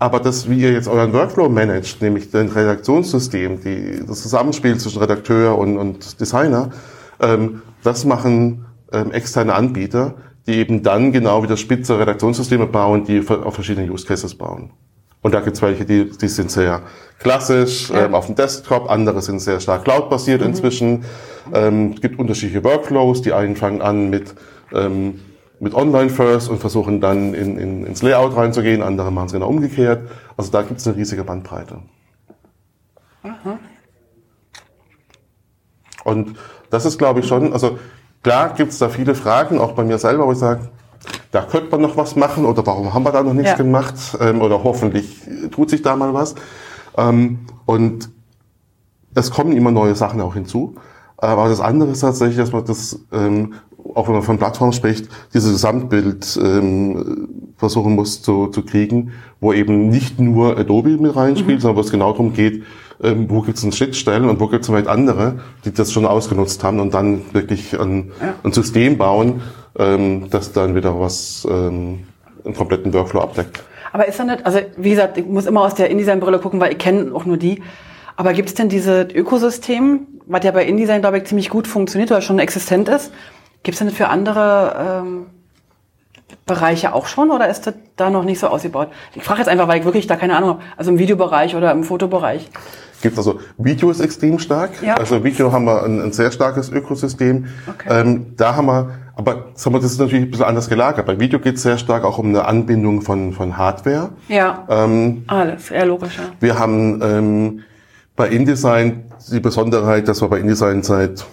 Aber das, wie ihr jetzt euren Workflow managt, nämlich den Redaktionssystem, die, das Zusammenspiel zwischen Redakteur und, und Designer, ähm, das machen ähm, externe Anbieter die eben dann genau wieder spitze Redaktionssysteme bauen, die auf verschiedene Use Cases bauen. Und da gibt's welche, die, die sind sehr klassisch ja. ähm, auf dem Desktop, andere sind sehr stark cloud-basiert mhm. inzwischen. Ähm, es gibt unterschiedliche Workflows, die einen fangen an mit, ähm, mit Online First und versuchen dann in, in, ins Layout reinzugehen, andere machen es genau umgekehrt. Also da gibt's eine riesige Bandbreite. Aha. Und das ist, glaube ich, schon, also Klar gibt es da viele Fragen, auch bei mir selber, wo ich sage, da könnte man noch was machen oder warum haben wir da noch nichts ja. gemacht ähm, oder hoffentlich tut sich da mal was. Ähm, und es kommen immer neue Sachen auch hinzu. Aber das andere ist tatsächlich, dass man das, ähm, auch wenn man von Plattformen spricht, dieses Gesamtbild ähm, versuchen muss zu, zu kriegen, wo eben nicht nur Adobe mit reinspielt, mhm. sondern wo es genau darum geht, ähm, wo gibt es Schnittstellen und wo gibt es vielleicht andere, die das schon ausgenutzt haben und dann wirklich ein, ja. ein System bauen, ähm, das dann wieder was, ähm, einen kompletten Workflow abdeckt. Aber ist da nicht, also wie gesagt, ich muss immer aus der InDesign-Brille gucken, weil ich kenne auch nur die. Aber gibt es denn dieses Ökosystem, was ja bei InDesign, glaube ich, ziemlich gut funktioniert oder schon existent ist? Gibt es denn für andere ähm, Bereiche auch schon oder ist das da noch nicht so ausgebaut? Ich frage jetzt einfach, weil ich wirklich da keine Ahnung habe. Also im Videobereich oder im Fotobereich. Gibt also Video ist extrem stark. Ja. Also Video haben wir ein, ein sehr starkes Ökosystem. Okay. Ähm, da haben wir, aber sagen wir, das ist natürlich ein bisschen anders gelagert. Bei Video geht es sehr stark auch um eine Anbindung von, von Hardware. Ja. Ähm, Alles, eher logisch. Ja. Wir haben ähm, bei InDesign die Besonderheit, dass wir bei InDesign seit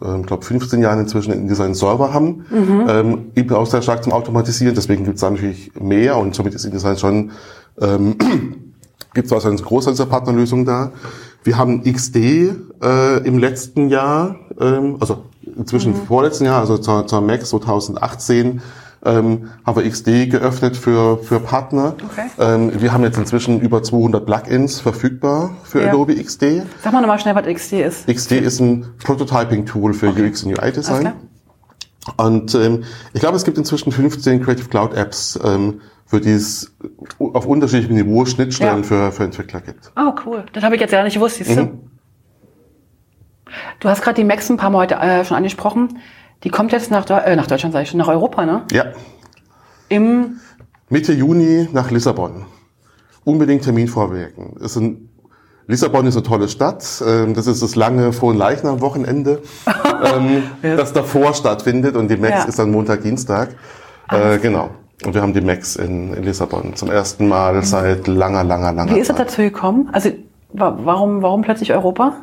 ähm, glaube 15 Jahren inzwischen in InDesign Server haben, mhm. ähm, eben auch sehr stark zum Automatisieren. Deswegen gibt es da natürlich mehr und somit ist InDesign schon ähm, gibt es also eine große Partnerlösung da. Wir haben XD äh, im letzten Jahr, ähm, also inzwischen mhm. vorletzten Jahr, also zur, zur Max 2018 ähm, haben wir XD geöffnet für, für Partner. Okay. Ähm, wir haben jetzt inzwischen über 200 Plugins verfügbar für ja. Adobe XD. Sag mal nochmal schnell, was XD ist. XD ist ein Prototyping-Tool für okay. UX und UI-Design. Und ähm, ich glaube, es gibt inzwischen 15 Creative Cloud Apps, ähm, für die es auf unterschiedlichem Niveau Schnittstellen ja. für, für Entwickler gibt. Oh, cool. Das habe ich jetzt ja nicht gewusst, siehst? Mhm. Du hast gerade die Max ein paar Mal heute äh, schon angesprochen. Die kommt jetzt nach, äh, nach Deutschland, sage ich schon, nach Europa, ne? Ja. Im Mitte Juni nach Lissabon. Unbedingt Termin vorwirken. Ist ein, Lissabon ist eine tolle Stadt. Ähm, das ist das lange Vor- und Leichnam-Wochenende, ähm, ja. das davor stattfindet. Und die Max ja. ist dann Montag, Dienstag. Äh, genau. Und wir haben die Max in, in Lissabon zum ersten Mal mhm. seit langer, langer, langer Wie ist es dazu gekommen? Also warum, warum plötzlich Europa?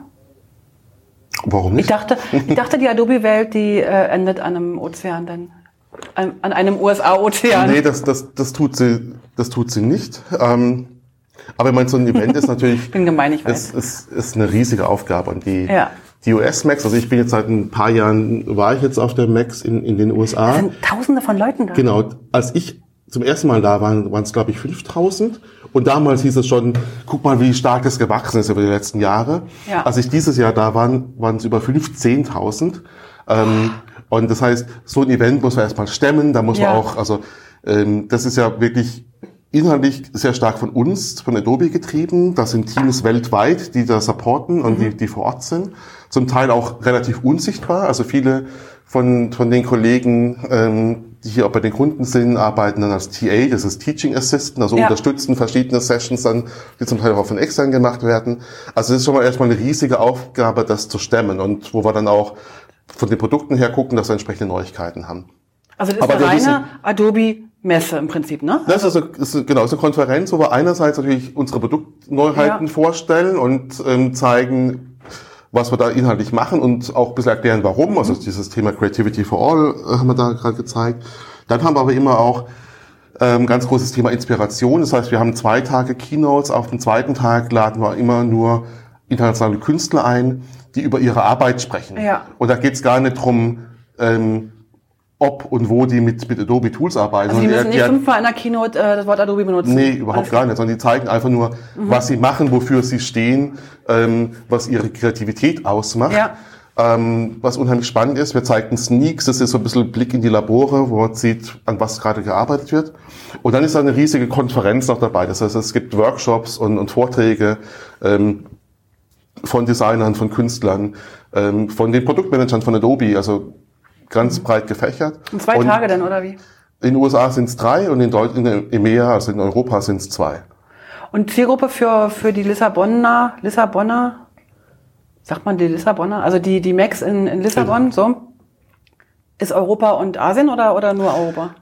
Warum nicht? Ich dachte, ich dachte die Adobe-Welt, die äh, endet an einem Ozean dann. An, an einem USA-Ozean. Nee, das, das, das, tut sie, das tut sie nicht. Ähm, aber ich meine, so ein Event ist natürlich. ich bin gemein, ich weiß. Es ist, ist eine riesige Aufgabe. Und die, ja. die US-Max, also ich bin jetzt seit ein paar Jahren, war ich jetzt auf der Max in, in den USA. Da sind tausende von Leuten da. Genau. Als ich zum ersten Mal da war, waren es, glaube ich, 5000. Und damals hieß es schon, guck mal, wie stark das gewachsen ist über die letzten Jahre. Ja. Als ich dieses Jahr da war, waren es über 15.000. Ähm, und das heißt, so ein Event muss man erstmal stemmen, da muss ja. man auch, also ähm, das ist ja wirklich inhaltlich sehr stark von uns, von Adobe getrieben. Das sind Teams weltweit, die da supporten und mhm. die, die vor Ort sind. Zum Teil auch relativ unsichtbar. Also viele von, von den Kollegen, ähm, die hier auch bei den Kunden sind, arbeiten dann als TA, das ist Teaching Assistant, also ja. unterstützen verschiedene Sessions dann, die zum Teil auch von extern gemacht werden. Also es ist schon mal erstmal eine riesige Aufgabe, das zu stemmen und wo wir dann auch von den Produkten her gucken, dass wir entsprechende Neuigkeiten haben. Also das ist eine reine Adobe Messe im Prinzip, ne? Das ist, eine, ist genau, ist eine Konferenz, wo wir einerseits natürlich unsere Produktneuheiten ja. vorstellen und ähm, zeigen, was wir da inhaltlich machen und auch ein bisschen erklären, warum. Also dieses Thema Creativity for All äh, haben wir da gerade gezeigt. Dann haben wir aber immer auch ähm, ganz großes Thema Inspiration. Das heißt, wir haben zwei Tage Keynotes. Auf dem zweiten Tag laden wir immer nur internationale Künstler ein, die über ihre Arbeit sprechen. Ja. Und da geht es gar nicht drum, ähm, ob und wo die mit, mit Adobe Tools arbeiten. Also die müssen nicht fünfmal in der Keynote äh, das Wort Adobe benutzen? Nee, überhaupt Alles gar nicht, sondern die zeigen einfach nur, mhm. was sie machen, wofür sie stehen, ähm, was ihre Kreativität ausmacht. Ja. Ähm, was unheimlich spannend ist, wir zeigten Sneaks, das ist so ein bisschen Blick in die Labore, wo man sieht, an was gerade gearbeitet wird. Und dann ist da eine riesige Konferenz noch dabei. Das heißt, es gibt Workshops und, und Vorträge ähm, von Designern, von Künstlern, ähm, von den Produktmanagern von Adobe. Also ganz breit gefächert. Und zwei und Tage denn, oder wie? In den USA sind es drei und in, Deut in EMEA, also in Europa, sind es zwei. Und Zielgruppe für, für die Lissabonner, Lissabonner, sagt man die Lissabonner, also die, die Max in, in Lissabon, ja. so, ist Europa und Asien oder, oder nur Europa?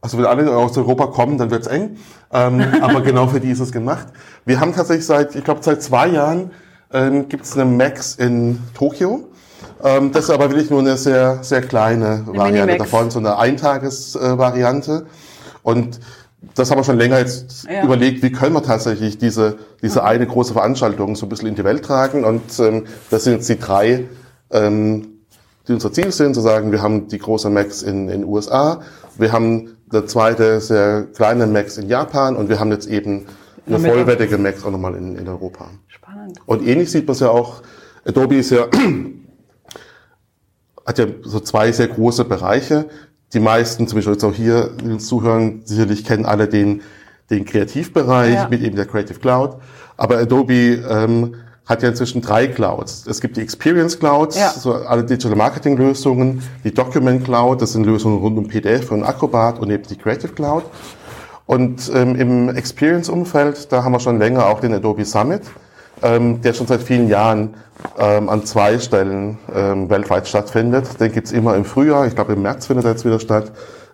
Also wenn alle aus Europa kommen, dann wird's eng. Ähm, aber genau für die ist es gemacht. Wir haben tatsächlich seit, ich glaube, seit zwei Jahren ähm, gibt es eine Max in Tokio. Ähm, das ist aber wirklich nur eine sehr, sehr kleine eine Variante davon, so eine Eintagesvariante. Und das haben wir schon länger jetzt ja. überlegt, wie können wir tatsächlich diese, diese mhm. eine große Veranstaltung so ein bisschen in die Welt tragen. Und ähm, das sind jetzt die drei, ähm, die unser Ziel sind, zu sagen, wir haben die große Max in den USA, wir haben eine zweite sehr kleine Max in Japan und wir haben jetzt eben eine vollwertige Max auch nochmal in, in Europa. Spannend. Und ähnlich sieht man es ja auch, Adobe ist ja hat ja so zwei sehr große Bereiche. Die meisten, zum Beispiel jetzt auch hier, die uns zuhören, sicherlich kennen alle den, den Kreativbereich ja. mit eben der Creative Cloud. Aber Adobe ähm, hat ja inzwischen drei Clouds. Es gibt die Experience Cloud, ja. so alle Digital Marketing Lösungen, die Document Cloud, das sind Lösungen rund um PDF und Acrobat und eben die Creative Cloud. Und ähm, im Experience-Umfeld, da haben wir schon länger auch den Adobe Summit, ähm, der schon seit vielen Jahren ähm, an zwei Stellen ähm, weltweit stattfindet. Den gibt's immer im Frühjahr, ich glaube im März findet er jetzt wieder statt,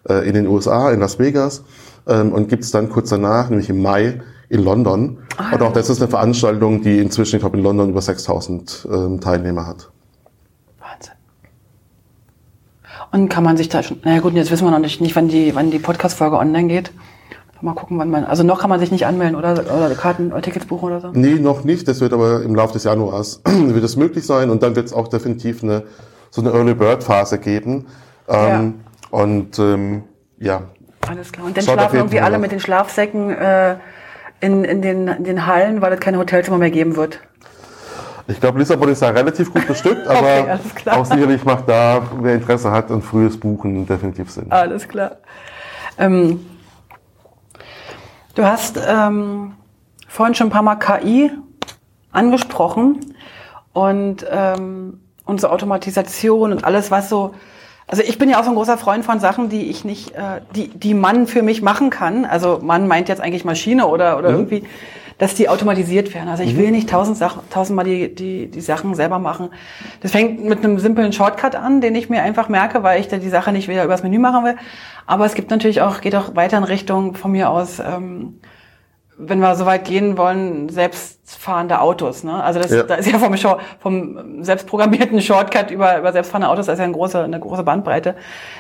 äh, in den USA, in Las Vegas. Ähm, und gibt's dann kurz danach, nämlich im Mai, in London. Ah, und auch das ist eine Veranstaltung, die inzwischen, ich glaube, in London über 6000 ähm, Teilnehmer hat. Wahnsinn. Und kann man sich da schon, naja gut, jetzt wissen wir noch nicht, nicht wann die, wann die Podcast-Folge online geht. Mal gucken, wann man, also noch kann man sich nicht anmelden oder, oder Karten oder Tickets buchen oder so? Nee, noch nicht. Das wird aber im Laufe des Januars wird es möglich sein und dann wird es auch definitiv eine, so eine Early Bird Phase geben. Ähm, ja. Und, ähm, ja. Alles klar. Und dann schlafen irgendwie alle mit den Schlafsäcken, äh, in, in, den, in den Hallen, weil es keine Hotelzimmer mehr geben wird? Ich glaube, Lissabon ist da relativ gut bestückt, aber okay, auch sicherlich macht da, wer Interesse hat, ein frühes Buchen definitiv Sinn. Alles klar. Ähm, du hast ähm, vorhin schon ein paar Mal KI angesprochen und ähm, unsere Automatisation und alles, was so also ich bin ja auch so ein großer Freund von Sachen, die ich nicht, äh, die, die Mann für mich machen kann. Also Mann meint jetzt eigentlich Maschine oder, oder mhm. irgendwie, dass die automatisiert werden. Also ich mhm. will nicht tausend Sachen, tausendmal die, die, die Sachen selber machen. Das fängt mit einem simplen Shortcut an, den ich mir einfach merke, weil ich da die Sache nicht wieder übers Menü machen will. Aber es gibt natürlich auch, geht auch weiter in Richtung von mir aus, ähm, wenn wir so weit gehen wollen, selbstfahrende Autos. Ne? Also das, ja. da ist ja vom, vom selbstprogrammierten Shortcut über, über selbstfahrende Autos, das ist ja eine große, eine große Bandbreite.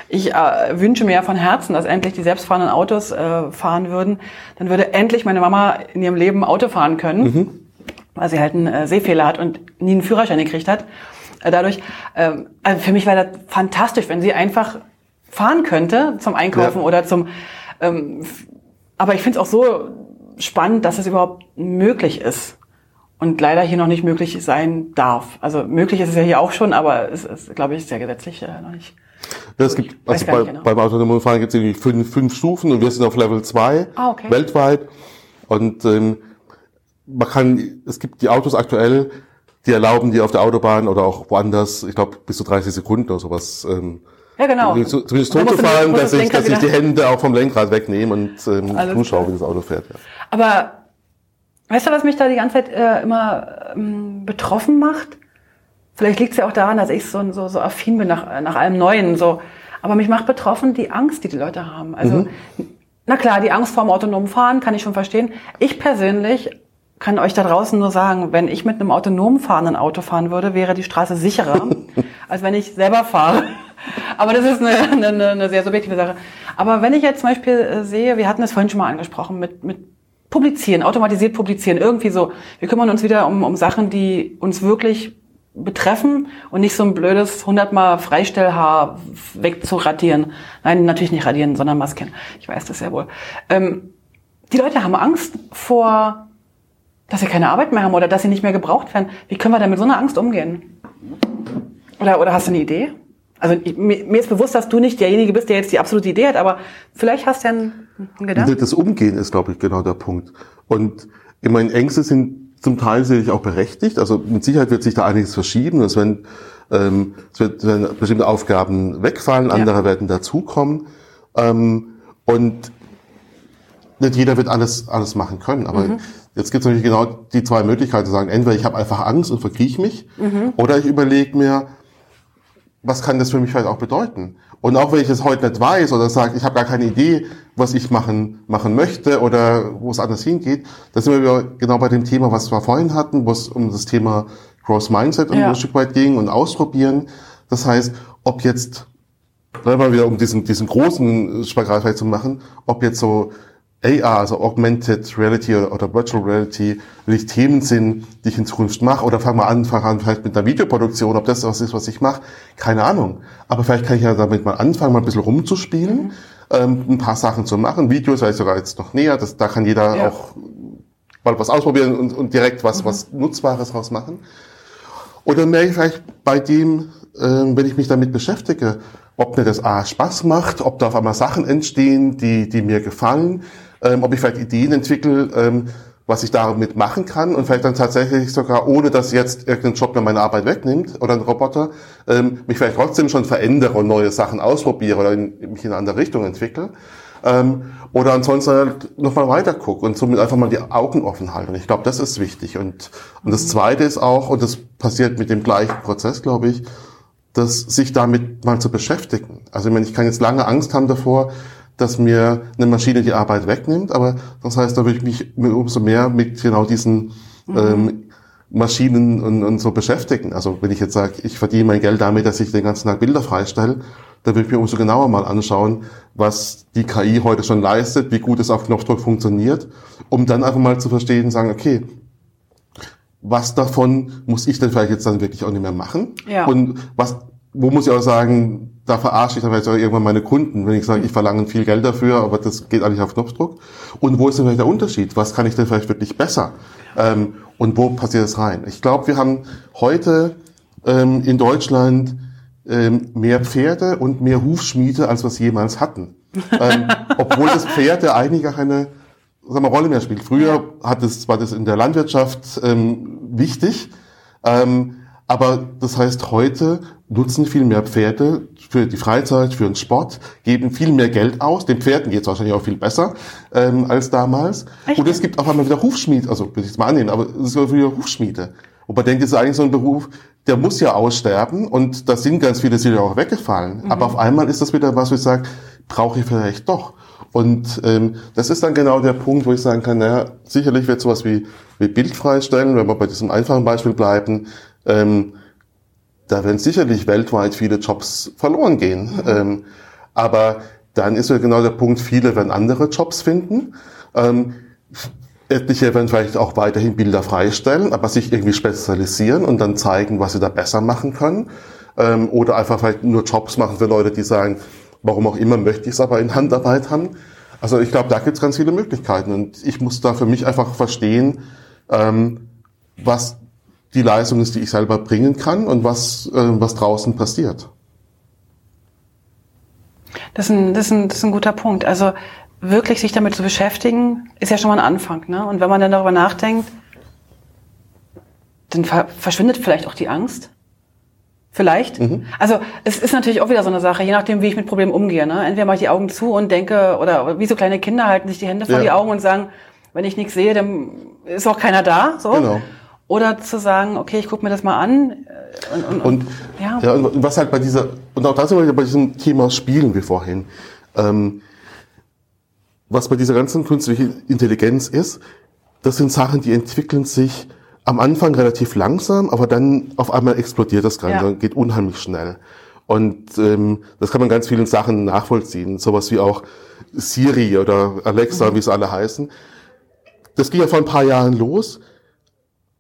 Ich äh, wünsche mir ja von Herzen, dass endlich die selbstfahrenden Autos äh, fahren würden. Dann würde endlich meine Mama in ihrem Leben Auto fahren können, mhm. weil sie halt einen äh, Sehfehler hat und nie einen Führerschein gekriegt hat. Äh, dadurch, äh, also für mich wäre das fantastisch, wenn sie einfach fahren könnte zum Einkaufen ja. oder zum... Ähm, aber ich finde es auch so spannend, dass es überhaupt möglich ist und leider hier noch nicht möglich sein darf. Also möglich ist es ja hier auch schon, aber es ist, glaube ich, sehr gesetzlich äh, noch nicht. Ja, es gibt, also bei, genau. beim autonomen Fahren gibt es irgendwie fünf, fünf Stufen und wir sind auf Level 2 ah, okay. weltweit. Und ähm, man kann, es gibt die Autos aktuell, die erlauben die auf der Autobahn oder auch woanders, ich glaube bis zu 30 Sekunden oder sowas, ähm, ja, genau. Zumindest so zu fahren, dass ich, dass ich die Hände auch vom Lenkrad wegnehme und ähm, zuschaue, wie das Auto fährt. Ja. Aber weißt du, was mich da die ganze Zeit äh, immer ähm, betroffen macht? Vielleicht liegt es ja auch daran, dass ich so, so, so affin bin nach, nach allem Neuen. So. Aber mich macht betroffen die Angst, die die Leute haben. Also, mhm. na klar, die Angst vor dem autonomen Fahren kann ich schon verstehen. Ich persönlich kann euch da draußen nur sagen, wenn ich mit einem autonom fahrenden Auto fahren würde, wäre die Straße sicherer, als wenn ich selber fahre. Aber das ist eine, eine, eine sehr subjektive Sache. Aber wenn ich jetzt zum Beispiel äh, sehe, wir hatten es vorhin schon mal angesprochen, mit, mit publizieren, automatisiert publizieren, irgendwie so. Wir kümmern uns wieder um, um Sachen, die uns wirklich betreffen und nicht so ein blödes hundertmal Freistellhaar wegzuradieren. Nein, natürlich nicht radieren, sondern masken. Ich weiß das sehr wohl. Ähm, die Leute haben Angst vor, dass sie keine Arbeit mehr haben oder dass sie nicht mehr gebraucht werden. Wie können wir denn mit so einer Angst umgehen? Oder, oder hast du eine Idee? Also mir, mir ist bewusst, dass du nicht derjenige bist, der jetzt die absolute Idee hat, aber vielleicht hast du ja einen, einen Gedanken. Das Umgehen ist, glaube ich, genau der Punkt. Und ich meine, Ängste sind zum Teil sicherlich auch berechtigt. Also mit Sicherheit wird sich da einiges verschieben. Es werden, ähm, es wird, werden bestimmte Aufgaben wegfallen, andere ja. werden dazukommen. Ähm, und nicht jeder wird alles, alles machen können. Aber mhm. jetzt gibt es natürlich genau die zwei Möglichkeiten zu sagen, entweder ich habe einfach Angst und verkrieche mich, mhm. oder ich überlege mir, was kann das für mich vielleicht auch bedeuten? Und auch wenn ich es heute nicht weiß oder sage, ich habe gar keine Idee, was ich machen, machen möchte oder wo es anders hingeht, da sind wir genau bei dem Thema, was wir vorhin hatten, wo es um das Thema Cross Mindset ja. ein Stück weit ging und ausprobieren. Das heißt, ob jetzt, mal wieder um diesen, diesen großen Spagat zu machen, ob jetzt so AR, also Augmented Reality oder Virtual Reality, wirklich Themen sind, die ich in Zukunft mache. Oder fange mal an, fange an vielleicht mit einer Videoproduktion, ob das was ist, was ich mache. Keine Ahnung. Aber vielleicht kann ich ja damit mal anfangen, mal ein bisschen rumzuspielen, mhm. ähm, ein paar Sachen zu machen. Videos sei sogar jetzt noch näher, das, da kann jeder ja. auch mal was ausprobieren und, und direkt was, mhm. was Nutzbares draus machen. Oder merke ich vielleicht bei dem, ähm, wenn ich mich damit beschäftige, ob mir das A Spaß macht, ob da auf einmal Sachen entstehen, die, die mir gefallen, ähm, ob ich vielleicht Ideen entwickle, ähm, was ich damit machen kann und vielleicht dann tatsächlich sogar, ohne dass jetzt irgendein Job mir meine Arbeit wegnimmt oder ein Roboter, ähm, mich vielleicht trotzdem schon verändere und neue Sachen ausprobiere oder in, mich in eine andere Richtung entwickle. Ähm, oder ansonsten halt nochmal weiter gucke und somit einfach mal die Augen offen halten. Ich glaube, das ist wichtig. Und, und das Zweite ist auch, und das passiert mit dem gleichen Prozess, glaube ich, dass sich damit mal zu beschäftigen. Also ich, meine, ich kann jetzt lange Angst haben davor, dass mir eine Maschine die Arbeit wegnimmt, aber das heißt, da würde ich mich umso mehr mit genau diesen mhm. ähm, Maschinen und, und so beschäftigen. Also wenn ich jetzt sage, ich verdiene mein Geld damit, dass ich den ganzen Tag Bilder freistelle, dann würde ich mir umso genauer mal anschauen, was die KI heute schon leistet, wie gut es auf Knopfdruck funktioniert, um dann einfach mal zu verstehen und sagen, okay, was davon muss ich denn vielleicht jetzt dann wirklich auch nicht mehr machen? Ja. Und was, wo muss ich auch sagen, da verarsche ich dann vielleicht auch irgendwann meine Kunden, wenn ich sage, ich verlange viel Geld dafür, aber das geht eigentlich auf Knopfdruck. Und wo ist denn vielleicht der Unterschied? Was kann ich denn vielleicht wirklich besser? Ähm, und wo passiert es rein? Ich glaube, wir haben heute ähm, in Deutschland ähm, mehr Pferde und mehr Hufschmiede, als wir es jemals hatten. ähm, obwohl das Pferd ja eigentlich gar keine sagen wir, Rolle mehr spielt. Früher hat es, war das in der Landwirtschaft ähm, wichtig, ähm, aber das heißt, heute nutzen viel mehr Pferde für die Freizeit, für den Sport, geben viel mehr Geld aus. Den Pferden geht es wahrscheinlich auch viel besser ähm, als damals. Echt? Und es gibt auf einmal wieder Hufschmied, also will ich es mal annehmen, aber es ist wieder Hufschmiede. Und man denkt, es ist eigentlich so ein Beruf, der muss ja aussterben und da sind ganz viele sind ja auch weggefallen. Mhm. Aber auf einmal ist das wieder was, wo ich sage, brauche ich vielleicht doch. Und ähm, das ist dann genau der Punkt, wo ich sagen kann, naja, sicherlich wird sowas wie, wie Bild freistellen, wenn wir bei diesem einfachen Beispiel bleiben, ähm, da werden sicherlich weltweit viele Jobs verloren gehen. Mhm. Ähm, aber dann ist ja genau der Punkt, viele werden andere Jobs finden. Ähm, etliche werden vielleicht auch weiterhin Bilder freistellen, aber sich irgendwie spezialisieren und dann zeigen, was sie da besser machen können. Ähm, oder einfach vielleicht nur Jobs machen für Leute, die sagen, warum auch immer möchte ich es aber in Handarbeit haben. Also ich glaube, da gibt es ganz viele Möglichkeiten und ich muss da für mich einfach verstehen, ähm, was die Leistung ist, die ich selber bringen kann und was, äh, was draußen passiert. Das ist, ein, das, ist ein, das ist ein guter Punkt. Also wirklich sich damit zu beschäftigen, ist ja schon mal ein Anfang. Ne? Und wenn man dann darüber nachdenkt, dann ver verschwindet vielleicht auch die Angst. Vielleicht. Mhm. Also es ist natürlich auch wieder so eine Sache, je nachdem, wie ich mit Problemen umgehe. Ne? Entweder mache ich die Augen zu und denke, oder wie so kleine Kinder halten sich die Hände vor ja. die Augen und sagen, wenn ich nichts sehe, dann ist auch keiner da. So. Genau. Oder zu sagen, okay, ich gucke mir das mal an. Äh, und, und, und, ja. ja. und was halt bei dieser, und auch da sind wir bei diesem Thema Spielen wie vorhin. Ähm, was bei dieser ganzen künstlichen Intelligenz ist, das sind Sachen, die entwickeln sich am Anfang relativ langsam, aber dann auf einmal explodiert das Ganze ja. und geht unheimlich schnell. Und ähm, das kann man ganz vielen Sachen nachvollziehen, sowas wie auch Siri oder Alexa, mhm. wie es alle heißen. Das ging ja vor ein paar Jahren los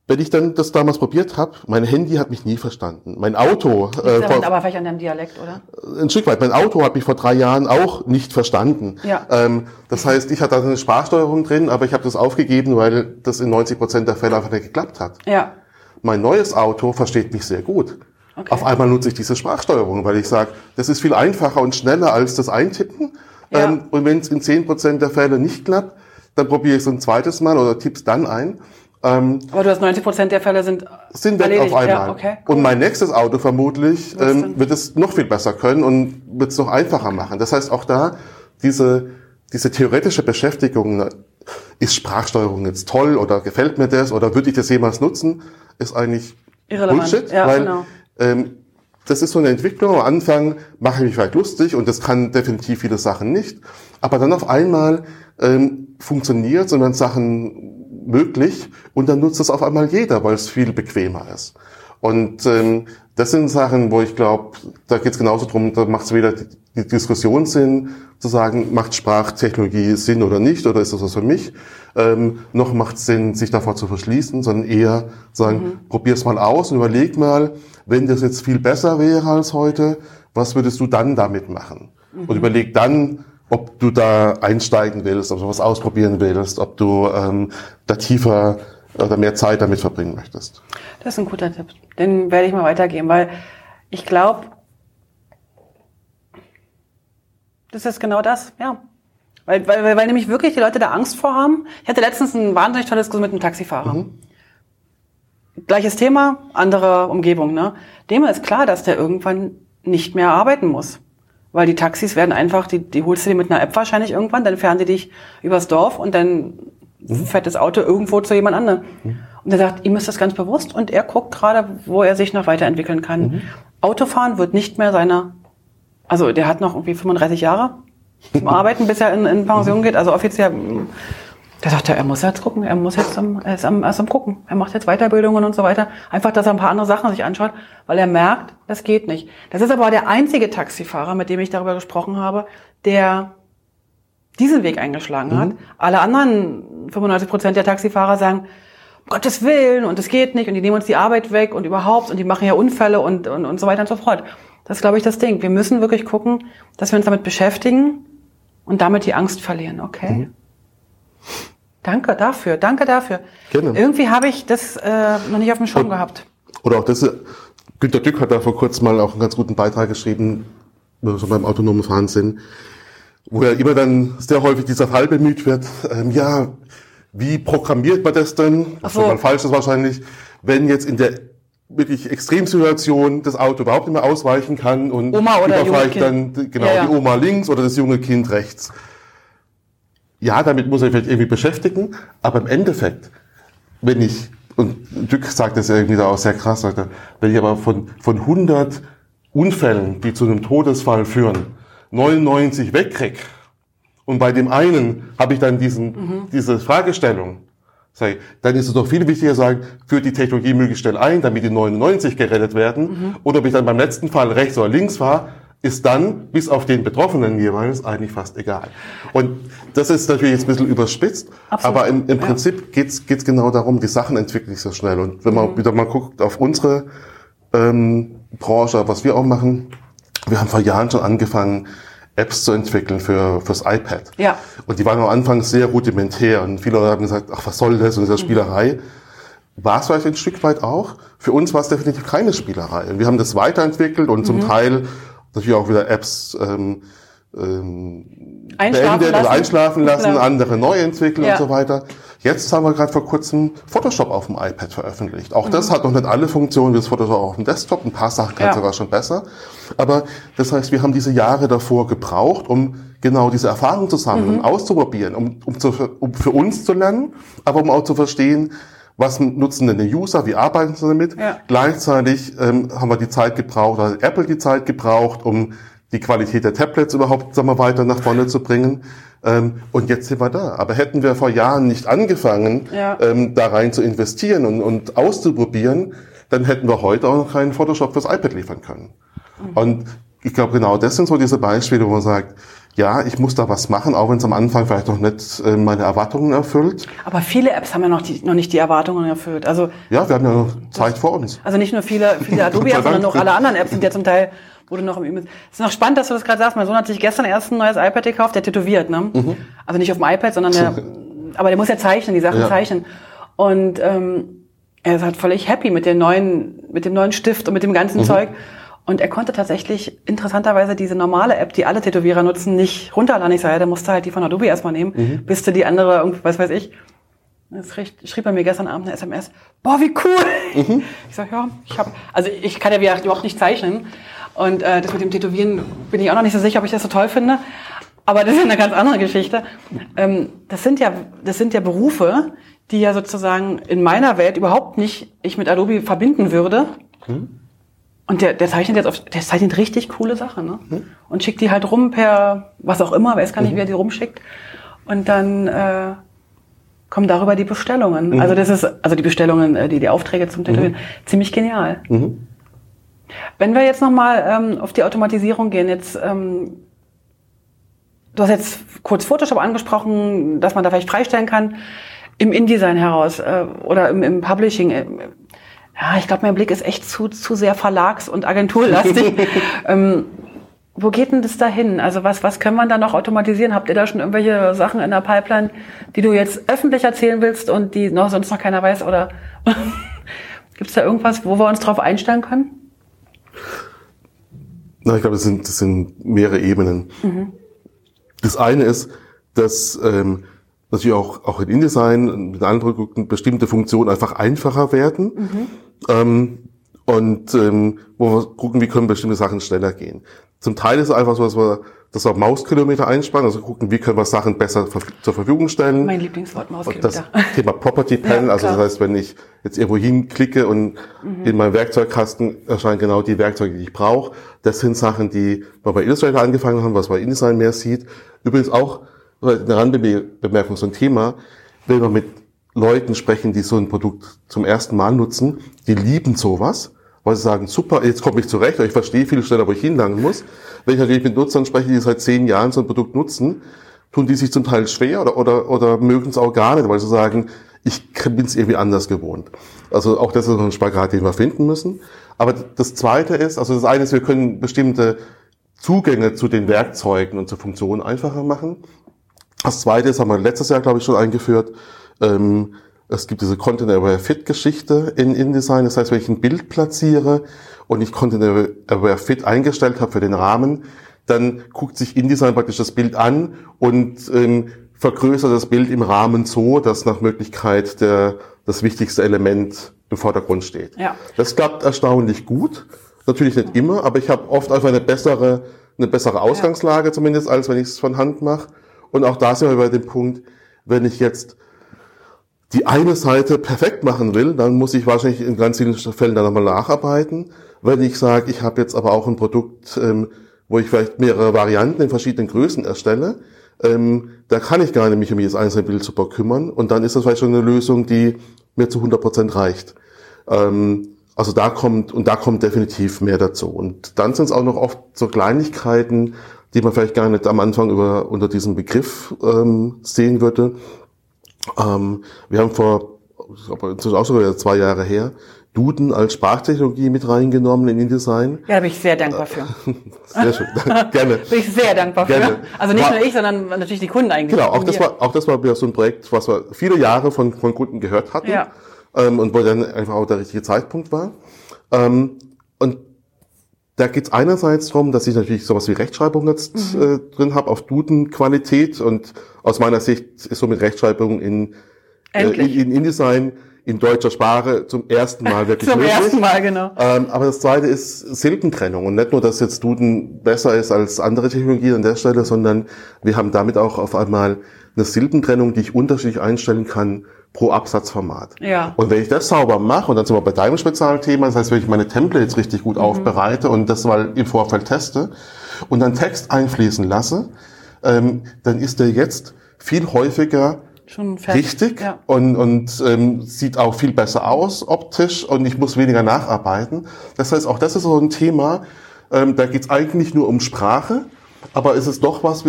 wenn ich dann das damals probiert habe, mein Handy hat mich nie verstanden. Mein Auto. Äh, vor, aber vielleicht an deinem Dialekt, oder? Ein Stück weit. Mein Auto hat mich vor drei Jahren auch nicht verstanden. Ja. Ähm, das heißt, ich hatte da eine Sprachsteuerung drin, aber ich habe das aufgegeben, weil das in 90 Prozent der Fälle einfach nicht geklappt hat. Ja. Mein neues Auto versteht mich sehr gut. Okay. Auf einmal nutze ich diese Sprachsteuerung, weil ich sage, das ist viel einfacher und schneller als das Eintippen. Ja. Ähm, und wenn es in 10 Prozent der Fälle nicht klappt, dann probiere ich es ein zweites Mal oder tipp's dann ein. Ähm, Aber du hast 90 Prozent der Fälle sind sind weg erledigt. auf einmal. Ja, okay, cool. Und mein nächstes Auto vermutlich ähm, wird es noch viel besser können und wird es noch einfacher machen. Das heißt auch da diese diese theoretische Beschäftigung ist Sprachsteuerung jetzt toll oder gefällt mir das oder würde ich das jemals nutzen, ist eigentlich Irrelevant. Bullshit, ja, weil genau. ähm, das ist so eine Entwicklung. Am Anfang mache ich mich vielleicht lustig und das kann definitiv viele Sachen nicht. Aber dann auf einmal ähm, funktioniert es und wenn Sachen möglich und dann nutzt es auf einmal jeder, weil es viel bequemer ist. Und ähm, das sind Sachen, wo ich glaube, da geht es genauso drum, da macht es weder die Diskussion Sinn, zu sagen, macht Sprachtechnologie Sinn oder nicht, oder ist das was für mich, ähm, noch macht es Sinn, sich davor zu verschließen, sondern eher sagen, mhm. probier's mal aus und überleg mal, wenn das jetzt viel besser wäre als heute, was würdest du dann damit machen? Mhm. Und überleg dann, ob du da einsteigen willst, ob du was ausprobieren willst, ob du ähm, da tiefer oder mehr Zeit damit verbringen möchtest. Das ist ein guter Tipp. Den werde ich mal weitergeben, weil ich glaube, das ist genau das, ja. Weil, weil, weil, nämlich wirklich die Leute da Angst vor haben. Ich hatte letztens ein wahnsinnig tolles Diskussion mit einem Taxifahrer. Mhm. Gleiches Thema, andere Umgebung. Ne? Dem ist klar, dass der irgendwann nicht mehr arbeiten muss. Weil die Taxis werden einfach, die, die holst du dir mit einer App wahrscheinlich irgendwann, dann fahren die dich übers Dorf und dann mhm. fährt das Auto irgendwo zu jemand anderem. Mhm. Und er sagt, ihm ist das ganz bewusst und er guckt gerade, wo er sich noch weiterentwickeln kann. Mhm. Autofahren wird nicht mehr seiner, also der hat noch irgendwie 35 Jahre zum Arbeiten, bis er in, in Pension geht, also offiziell da sagt er, er muss jetzt gucken, er muss jetzt am, er ist am, er ist am gucken. Er macht jetzt Weiterbildungen und so weiter. Einfach, dass er ein paar andere Sachen sich anschaut, weil er merkt, das geht nicht. Das ist aber der einzige Taxifahrer, mit dem ich darüber gesprochen habe, der diesen Weg eingeschlagen mhm. hat. Alle anderen 95 Prozent der Taxifahrer sagen, um Gottes Willen und es geht nicht und die nehmen uns die Arbeit weg und überhaupt und die machen ja Unfälle und, und, und so weiter und so fort. Das ist, glaube ich, das Ding. Wir müssen wirklich gucken, dass wir uns damit beschäftigen und damit die Angst verlieren, okay? Mhm. Danke dafür, danke dafür. Gerne. Irgendwie habe ich das äh, noch nicht auf dem Schirm Und, gehabt. Oder auch das, äh, Günter Dück hat da vor kurzem mal auch einen ganz guten Beitrag geschrieben, schon beim autonomen Fahren sind, wo ja immer dann sehr häufig dieser Fall bemüht wird, ähm, ja, wie programmiert man das denn? Das so. ist mal falsch ist wahrscheinlich, wenn jetzt in der wirklich Extremsituation das Auto überhaupt nicht mehr ausweichen kann und Oma oder vielleicht dann genau ja, ja. die Oma links oder das junge Kind rechts ja, damit muss ich vielleicht irgendwie beschäftigen, aber im Endeffekt, wenn ich, und Dück sagt das irgendwie da auch sehr krass, sagt er, wenn ich aber von, von 100 Unfällen, die zu einem Todesfall führen, 99 wegkrieg, und bei dem einen habe ich dann diesen, mhm. diese Fragestellung, ich, dann ist es doch viel wichtiger sagen, führt die Technologie möglichst schnell ein, damit die 99 gerettet werden, mhm. oder ob ich dann beim letzten Fall rechts oder links war, ist dann, bis auf den Betroffenen jeweils, eigentlich fast egal. Und das ist natürlich jetzt ein bisschen überspitzt, Absolut. aber im, im Prinzip ja. geht's geht's genau darum, die Sachen entwickeln sich so schnell. Und wenn man mhm. wieder mal guckt auf unsere ähm, Branche, was wir auch machen, wir haben vor Jahren schon angefangen, Apps zu entwickeln für fürs iPad. Ja. Und die waren am Anfang sehr rudimentär und viele Leute haben gesagt, ach, was soll das und diese mhm. Spielerei. War es vielleicht ein Stück weit auch. Für uns war es definitiv keine Spielerei. Und wir haben das weiterentwickelt und mhm. zum Teil natürlich auch wieder Apps ähm, ähm, beendet oder einschlafen lassen, Klar. andere neu entwickeln ja. und so weiter. Jetzt haben wir gerade vor kurzem Photoshop auf dem iPad veröffentlicht. Auch mhm. das hat noch nicht alle Funktionen wie das Photoshop auf dem Desktop. Ein paar Sachen kann ja. sogar schon besser. Aber das heißt, wir haben diese Jahre davor gebraucht, um genau diese Erfahrung zu sammeln, mhm. auszuprobieren, um, um, zu, um für uns zu lernen, aber um auch zu verstehen, was nutzen denn die User, wie arbeiten sie damit. Ja. Gleichzeitig ähm, haben wir die Zeit gebraucht, also Apple die Zeit gebraucht, um die Qualität der Tablets überhaupt sagen wir, weiter nach vorne zu bringen. Ähm, und jetzt sind wir da. Aber hätten wir vor Jahren nicht angefangen, ja. ähm, da rein zu investieren und, und auszuprobieren, dann hätten wir heute auch noch keinen Photoshop fürs iPad liefern können. Mhm. Und ich glaube, genau das sind so diese Beispiele, wo man sagt, ja, ich muss da was machen, auch wenn es am Anfang vielleicht noch nicht äh, meine Erwartungen erfüllt. Aber viele Apps haben ja noch, die, noch nicht die Erwartungen erfüllt. Also ja, wir haben ja noch Zeit vor uns. Also nicht nur viele, viele Adobe-Apps, sondern auch alle anderen Apps sind ja zum Teil wurde noch im Üben. Es ist noch spannend, dass du das gerade sagst. Mein Sohn hat sich gestern erst ein neues iPad gekauft, der tätowiert, ne? Mhm. Also nicht auf dem iPad, sondern der, aber der muss ja zeichnen, die Sachen ja. zeichnen. Und ähm, er ist halt völlig happy mit dem neuen, mit dem neuen Stift und mit dem ganzen mhm. Zeug. Und er konnte tatsächlich interessanterweise diese normale App, die alle Tätowierer nutzen, nicht runterladen. Ich sage, ja, der musste halt die von Adobe erstmal nehmen, mhm. bis du die andere, was weiß ich. Das schrieb er mir gestern Abend eine SMS. Boah, wie cool! Mhm. Ich sag, ja, ich habe, also ich kann ja überhaupt nicht zeichnen. Und äh, das mit dem Tätowieren bin ich auch noch nicht so sicher, ob ich das so toll finde. Aber das ist eine ganz andere Geschichte. Ähm, das sind ja, das sind ja Berufe, die ja sozusagen in meiner Welt überhaupt nicht ich mit Adobe verbinden würde. Mhm. Und der, der zeichnet jetzt auf, der zeichnet richtig coole Sachen, ne? Mhm. Und schickt die halt rum per was auch immer, weiß gar nicht, mhm. wie er die rumschickt. Und dann äh, kommen darüber die Bestellungen. Mhm. Also das ist, also die Bestellungen, äh, die, die Aufträge zum Tätowieren, mhm. ziemlich genial. Mhm. Wenn wir jetzt nochmal ähm, auf die Automatisierung gehen, jetzt ähm, du hast jetzt kurz Photoshop angesprochen, dass man da vielleicht freistellen kann im InDesign heraus äh, oder im, im Publishing. Äh, ja, ich glaube, mein Blick ist echt zu, zu sehr verlags- und agenturlastig. ähm, wo geht denn das dahin? Also was, was können wir da noch automatisieren? Habt ihr da schon irgendwelche Sachen in der Pipeline, die du jetzt öffentlich erzählen willst und die noch sonst noch keiner weiß? Oder gibt es da irgendwas, wo wir uns drauf einstellen können? Na, ich glaube, das sind, das sind mehrere Ebenen. Mhm. Das eine ist, dass ähm, natürlich auch, auch in InDesign mit anderen Produkten bestimmte Funktionen einfach einfacher werden. Mhm. Ähm, und ähm, wo wir gucken, wie können bestimmte Sachen schneller gehen. Zum Teil ist es einfach so, dass wir, dass wir Mauskilometer einsparen, also gucken, wie können wir Sachen besser zur Verfügung stellen. Mein Lieblingswort Mauskilometer. Und das Thema Property Panel, ja, also das heißt, wenn ich jetzt irgendwo hinklicke und mhm. in meinem Werkzeugkasten erscheinen genau die Werkzeuge, die ich brauche. Das sind Sachen, die wir bei Illustrator angefangen haben, was man in InDesign mehr sieht. Übrigens auch eine Randbemerkung, so ein Thema, wenn wir mit Leuten sprechen, die so ein Produkt zum ersten Mal nutzen, die lieben sowas, weil sie sagen, super, jetzt komme ich zurecht, ich verstehe viel schneller, wo ich hinlangen muss. Wenn ich natürlich mit Nutzern spreche, die seit zehn Jahren so ein Produkt nutzen, tun die sich zum Teil schwer oder, oder, oder mögen es auch gar nicht, weil sie sagen, ich bin es irgendwie anders gewohnt. Also auch das ist ein Spagat, den wir finden müssen. Aber das Zweite ist, also das eine ist, wir können bestimmte Zugänge zu den Werkzeugen und zur Funktion einfacher machen. Das zweite ist, haben wir letztes Jahr, glaube ich, schon eingeführt, ähm, es gibt diese Content Aware Fit Geschichte in InDesign. Das heißt, wenn ich ein Bild platziere und ich Content Aware Fit eingestellt habe für den Rahmen, dann guckt sich InDesign praktisch das Bild an und ähm, vergrößert das Bild im Rahmen so, dass nach Möglichkeit der, das wichtigste Element im Vordergrund steht. Ja. Das klappt erstaunlich gut. Natürlich nicht immer, aber ich habe oft einfach eine bessere, eine bessere Ausgangslage ja. zumindest, als wenn ich es von Hand mache. Und auch da sind wir bei dem Punkt, wenn ich jetzt die eine Seite perfekt machen will, dann muss ich wahrscheinlich in ganz vielen Fällen dann nochmal nacharbeiten. Wenn ich sage, ich habe jetzt aber auch ein Produkt, ähm, wo ich vielleicht mehrere Varianten in verschiedenen Größen erstelle, ähm, da kann ich gar nicht mich um jedes einzelne Bild super kümmern und dann ist das vielleicht schon eine Lösung, die mir zu 100 Prozent reicht. Ähm, also da kommt, und da kommt definitiv mehr dazu. Und dann sind es auch noch oft so Kleinigkeiten, die man vielleicht gar nicht am Anfang über, unter diesem Begriff ähm, sehen würde. Ähm, wir haben vor, aber inzwischen auch sogar zwei Jahre her, Duden als Sprachtechnologie mit reingenommen in InDesign. Ja, da bin ich sehr dankbar für. sehr schön, gerne. bin ich sehr dankbar Gerne. für. Also nicht war, nur ich, sondern natürlich die Kunden eigentlich. Genau, auch das war, auch das war wieder so ein Projekt, was wir viele Jahre von, von Kunden gehört hatten. Ja. Ähm, und wo dann einfach auch der richtige Zeitpunkt war. Ähm, und da geht es einerseits darum, dass ich natürlich sowas wie Rechtschreibung jetzt mhm. äh, drin habe auf Duden-Qualität und aus meiner Sicht ist so mit Rechtschreibung in, äh, in, in InDesign in deutscher Sprache zum ersten Mal wirklich Zum möglich. ersten Mal, genau. Ähm, aber das zweite ist Silbentrennung und nicht nur, dass jetzt Duden besser ist als andere Technologien an der Stelle, sondern wir haben damit auch auf einmal eine Silbentrennung, die ich unterschiedlich einstellen kann pro Absatzformat. Ja. Und wenn ich das sauber mache, und dann sind wir bei deinem Spezialthema, das heißt, wenn ich meine Templates richtig gut mhm. aufbereite und das mal im Vorfeld teste und dann Text einfließen lasse, ähm, dann ist der jetzt viel häufiger Schon richtig ja. und, und ähm, sieht auch viel besser aus optisch und ich muss weniger nacharbeiten. Das heißt, auch das ist so ein Thema, ähm, da geht es eigentlich nur um Sprache, aber es ist doch was,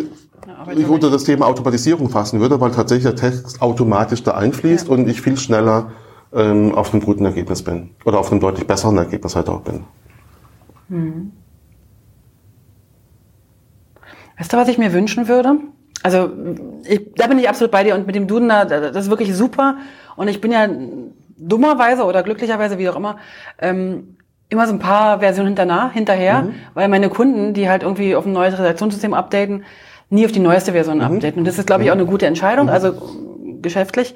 ich unter das Thema Automatisierung fassen würde, weil tatsächlich der Text automatisch da einfließt ja. und ich viel schneller ähm, auf einem guten Ergebnis bin. Oder auf einem deutlich besseren Ergebnis halt auch bin. Hm. Weißt du, was ich mir wünschen würde? Also ich, da bin ich absolut bei dir und mit dem Duden, das ist wirklich super. Und ich bin ja dummerweise oder glücklicherweise, wie auch immer, ähm, immer so ein paar Versionen hinterher, hinterher mhm. weil meine Kunden, die halt irgendwie auf ein neues Redaktionssystem updaten, nie auf die neueste Version mhm. updaten. Und das ist, glaube ich, auch eine gute Entscheidung, mhm. also geschäftlich.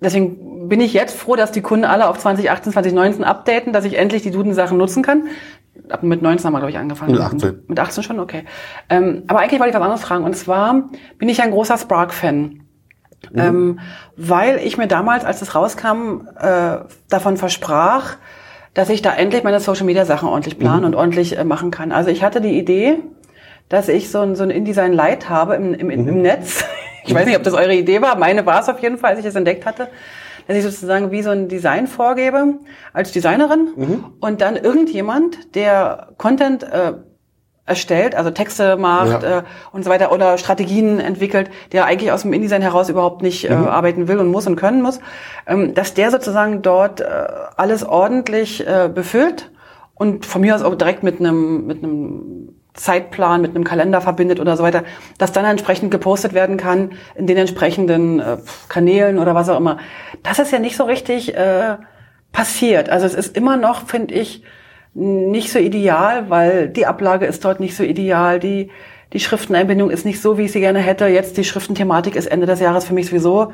Deswegen bin ich jetzt froh, dass die Kunden alle auf 2018, 2019 updaten, dass ich endlich die Duden-Sachen nutzen kann. Ab mit 19 haben wir, glaube ich, angefangen. Mit 18. Mit 18 schon, okay. Ähm, aber eigentlich wollte ich was anderes fragen. Und zwar bin ich ein großer Spark-Fan. Mhm. Ähm, weil ich mir damals, als es rauskam, äh, davon versprach, dass ich da endlich meine Social-Media-Sachen ordentlich planen mhm. und ordentlich äh, machen kann. Also ich hatte die Idee, dass ich so ein, so ein InDesign Light habe im, im, im mhm. Netz. Ich weiß nicht, ob das eure Idee war. Meine war es auf jeden Fall, als ich das entdeckt hatte. Dass ich sozusagen wie so ein Design vorgebe als Designerin mhm. und dann irgendjemand, der Content äh, erstellt, also Texte macht ja. äh, und so weiter oder Strategien entwickelt, der eigentlich aus dem InDesign heraus überhaupt nicht äh, mhm. arbeiten will und muss und können muss, ähm, dass der sozusagen dort äh, alles ordentlich äh, befüllt und von mir aus auch direkt mit einem mit einem Zeitplan mit einem Kalender verbindet oder so weiter, das dann entsprechend gepostet werden kann in den entsprechenden äh, Kanälen oder was auch immer. Das ist ja nicht so richtig äh, passiert. Also es ist immer noch, finde ich, nicht so ideal, weil die Ablage ist dort nicht so ideal, die die Schrifteneinbindung ist nicht so, wie ich sie gerne hätte. Jetzt die Schriftenthematik ist Ende des Jahres für mich sowieso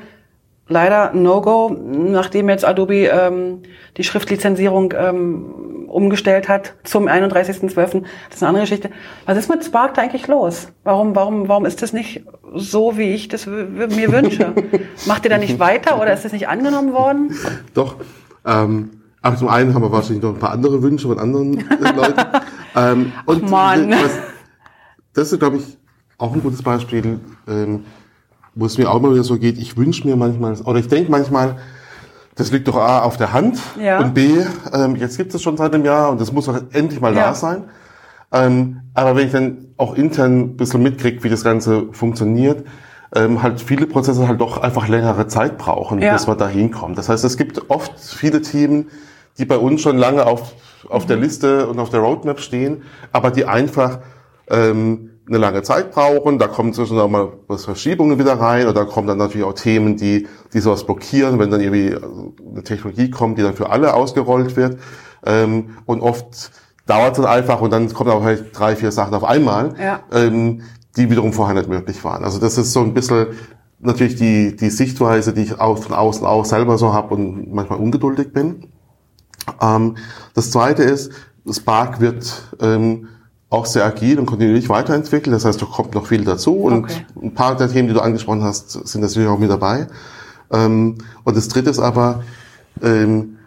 leider No-Go, nachdem jetzt Adobe ähm, die Schriftlizenzierung ähm, umgestellt hat zum 31.12. Das ist eine andere Geschichte. Was ist mit Spark da eigentlich los? Warum, warum, warum ist das nicht so, wie ich das mir wünsche? Macht ihr da nicht weiter oder ist das nicht angenommen worden? Doch. Ähm, aber zum einen haben wir wahrscheinlich noch ein paar andere Wünsche von anderen äh, Leuten. ähm, und Ach Mann. Was, das ist, glaube ich, auch ein gutes Beispiel. Ähm, wo es mir auch mal wieder so geht, ich wünsche mir manchmal, oder ich denke manchmal, das liegt doch A auf der Hand ja. und B, ähm, jetzt gibt es schon seit einem Jahr und das muss doch endlich mal ja. da sein. Ähm, aber wenn ich dann auch intern ein bisschen mitkriege, wie das Ganze funktioniert, ähm, halt viele Prozesse halt doch einfach längere Zeit brauchen, ja. bis man da hinkommt. Das heißt, es gibt oft viele Themen, die bei uns schon lange auf, auf mhm. der Liste und auf der Roadmap stehen, aber die einfach ähm, eine lange Zeit brauchen. Da kommen zwischen mal was Verschiebungen wieder rein oder kommen dann natürlich auch Themen, die, die sowas blockieren, wenn dann irgendwie eine Technologie kommt, die dann für alle ausgerollt wird. Ähm, und oft dauert es dann einfach und dann kommen auch vielleicht drei, vier Sachen auf einmal, ja. ähm, die wiederum vorher nicht möglich waren. Also das ist so ein bisschen natürlich die, die Sichtweise, die ich auch von außen auch selber so habe und manchmal ungeduldig bin. Ähm, das zweite ist, Spark wird ähm, auch sehr agil und kontinuierlich weiterentwickelt. Das heißt, da kommt noch viel dazu. Und okay. ein paar der Themen, die du angesprochen hast, sind natürlich auch mit dabei. Ähm, und das dritte ist aber, ähm,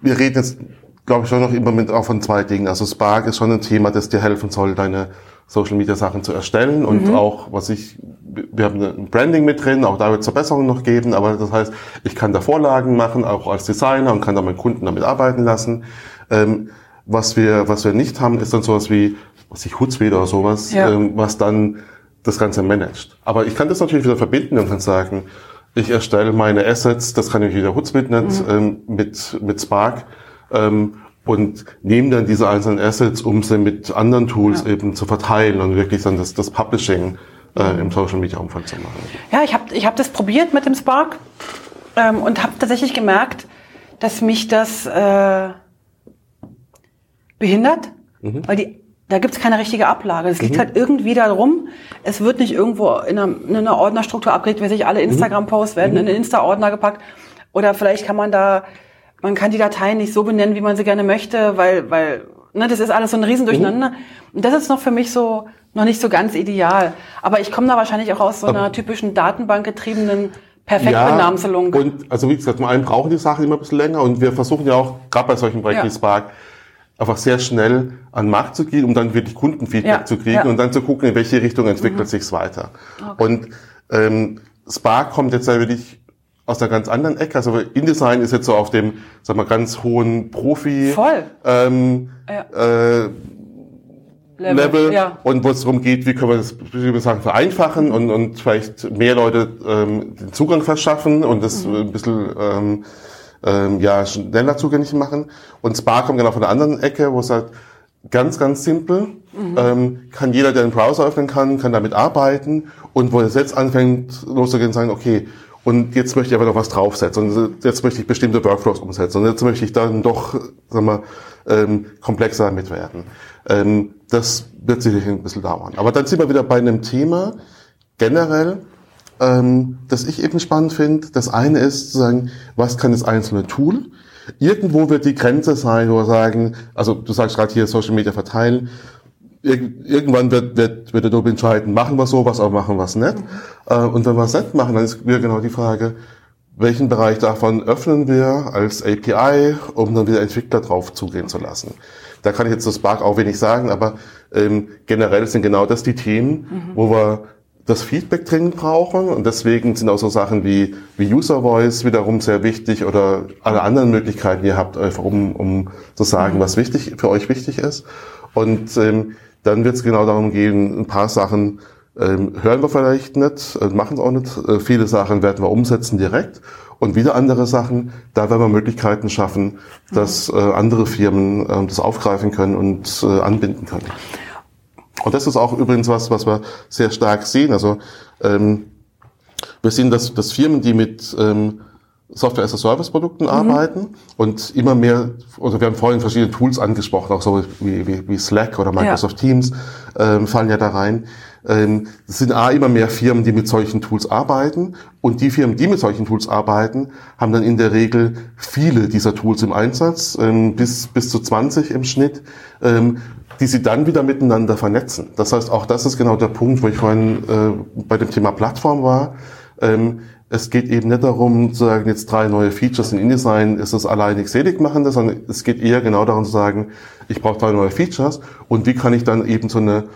wir reden jetzt, glaube ich, schon noch immer mit auch von zwei Dingen. Also Spark ist schon ein Thema, das dir helfen soll, deine Social Media Sachen zu erstellen und mhm. auch, was ich, wir haben ein Branding mit drin, auch da wird es Verbesserungen noch geben, aber das heißt, ich kann da Vorlagen machen, auch als Designer und kann da meinen Kunden damit arbeiten lassen. Ähm, was wir, was wir nicht haben, ist dann sowas wie, was ich Hootsuite oder sowas, ja. ähm, was dann das Ganze managt. Aber ich kann das natürlich wieder verbinden und kann sagen, ich erstelle meine Assets, das kann ich wieder Hootsuite.net mhm. ähm, mit, mit Spark ähm, und nehme dann diese einzelnen Assets, um sie mit anderen Tools ja. eben zu verteilen und wirklich dann das, das Publishing äh, im Social Media Umfeld zu machen. Ja, ich habe ich hab das probiert mit dem Spark ähm, und habe tatsächlich gemerkt, dass mich das äh, behindert, mhm. weil die da gibt's keine richtige Ablage. Es liegt mhm. halt irgendwie darum, es wird nicht irgendwo in einer, in einer Ordnerstruktur abgelegt, wie sich alle mhm. Instagram-Posts werden mhm. in den Insta-Ordner gepackt. Oder vielleicht kann man da, man kann die Dateien nicht so benennen, wie man sie gerne möchte, weil, weil, ne, das ist alles so ein Riesendurcheinander. Mhm. Und das ist noch für mich so, noch nicht so ganz ideal. Aber ich komme da wahrscheinlich auch aus so einer typischen Datenbankgetriebenen Perfektbenamselung. Ja, und also wie gesagt, zum einen brauchen die Sachen immer ein bisschen länger und wir versuchen ja auch, gerade bei solchen Projekten ja. wie Spark, einfach sehr schnell an den Markt zu gehen, um dann wirklich Kundenfeedback ja, zu kriegen ja. und dann zu gucken, in welche Richtung entwickelt mhm. sich's weiter. Okay. Und ähm, Spark kommt jetzt ja wirklich aus einer ganz anderen Ecke. Also InDesign ist jetzt so auf dem, sag mal, ganz hohen Profi Voll. Ähm, ja. äh, Level, Level ja. und wo es darum geht, wie können wir das bestimmte Sachen vereinfachen und, und vielleicht mehr Leute ähm, den Zugang verschaffen und das mhm. ein bisschen ähm, ähm, ja, schneller zugänglich machen. Und Spark kommt genau von der anderen Ecke, wo es halt ganz, ganz simpel, mhm. ähm, kann jeder, der einen Browser öffnen kann, kann damit arbeiten und wo es jetzt anfängt loszugehen, sagen, okay, und jetzt möchte ich aber noch was draufsetzen und jetzt möchte ich bestimmte Workflows umsetzen und jetzt möchte ich dann doch, sagen wir, ähm, komplexer mit werden. Ähm, das wird sicherlich ein bisschen dauern. Aber dann sind wir wieder bei einem Thema generell, ähm, das ich eben spannend finde. Das eine ist zu sagen, was kann das einzelne Tool? Irgendwo wird die Grenze sein, wo wir sagen, also du sagst gerade hier Social Media verteilen, irgendwann wird, wird, wird Adobe entscheiden, machen wir sowas, aber machen wir es nicht. Mhm. und wenn wir es nicht machen, dann ist wieder genau die Frage, welchen Bereich davon öffnen wir als API, um dann wieder Entwickler drauf zugehen zu lassen. Da kann ich jetzt zu Spark auch wenig sagen, aber ähm, generell sind genau das die Themen, mhm. wo wir das Feedback dringend brauchen und deswegen sind auch so Sachen wie, wie User Voice wiederum sehr wichtig oder alle anderen Möglichkeiten, die ihr habt, einfach um, um zu sagen, was wichtig für euch wichtig ist. Und ähm, dann wird es genau darum gehen, ein paar Sachen ähm, hören wir vielleicht nicht, äh, machen es auch nicht. Äh, viele Sachen werden wir umsetzen direkt. Und wieder andere Sachen, da werden wir Möglichkeiten schaffen, dass äh, andere Firmen äh, das aufgreifen können und äh, anbinden können. Und das ist auch übrigens was, was wir sehr stark sehen. Also ähm, wir sehen, dass, dass Firmen, die mit ähm, Software-as-a-Service-Produkten mhm. arbeiten und immer mehr, also wir haben vorhin verschiedene Tools angesprochen, auch so wie, wie, wie Slack oder Microsoft ja. Teams ähm, fallen ja da rein. Ähm, es sind A, immer mehr Firmen, die mit solchen Tools arbeiten und die Firmen, die mit solchen Tools arbeiten, haben dann in der Regel viele dieser Tools im Einsatz, ähm, bis, bis zu 20 im Schnitt, ähm, die sie dann wieder miteinander vernetzen. Das heißt, auch das ist genau der Punkt, wo ich vorhin äh, bei dem Thema Plattform war. Ähm, es geht eben nicht darum zu sagen, jetzt drei neue Features in InDesign ist das alleinig selig machen, sondern es geht eher genau darum zu sagen, ich brauche drei neue Features und wie kann ich dann eben so eine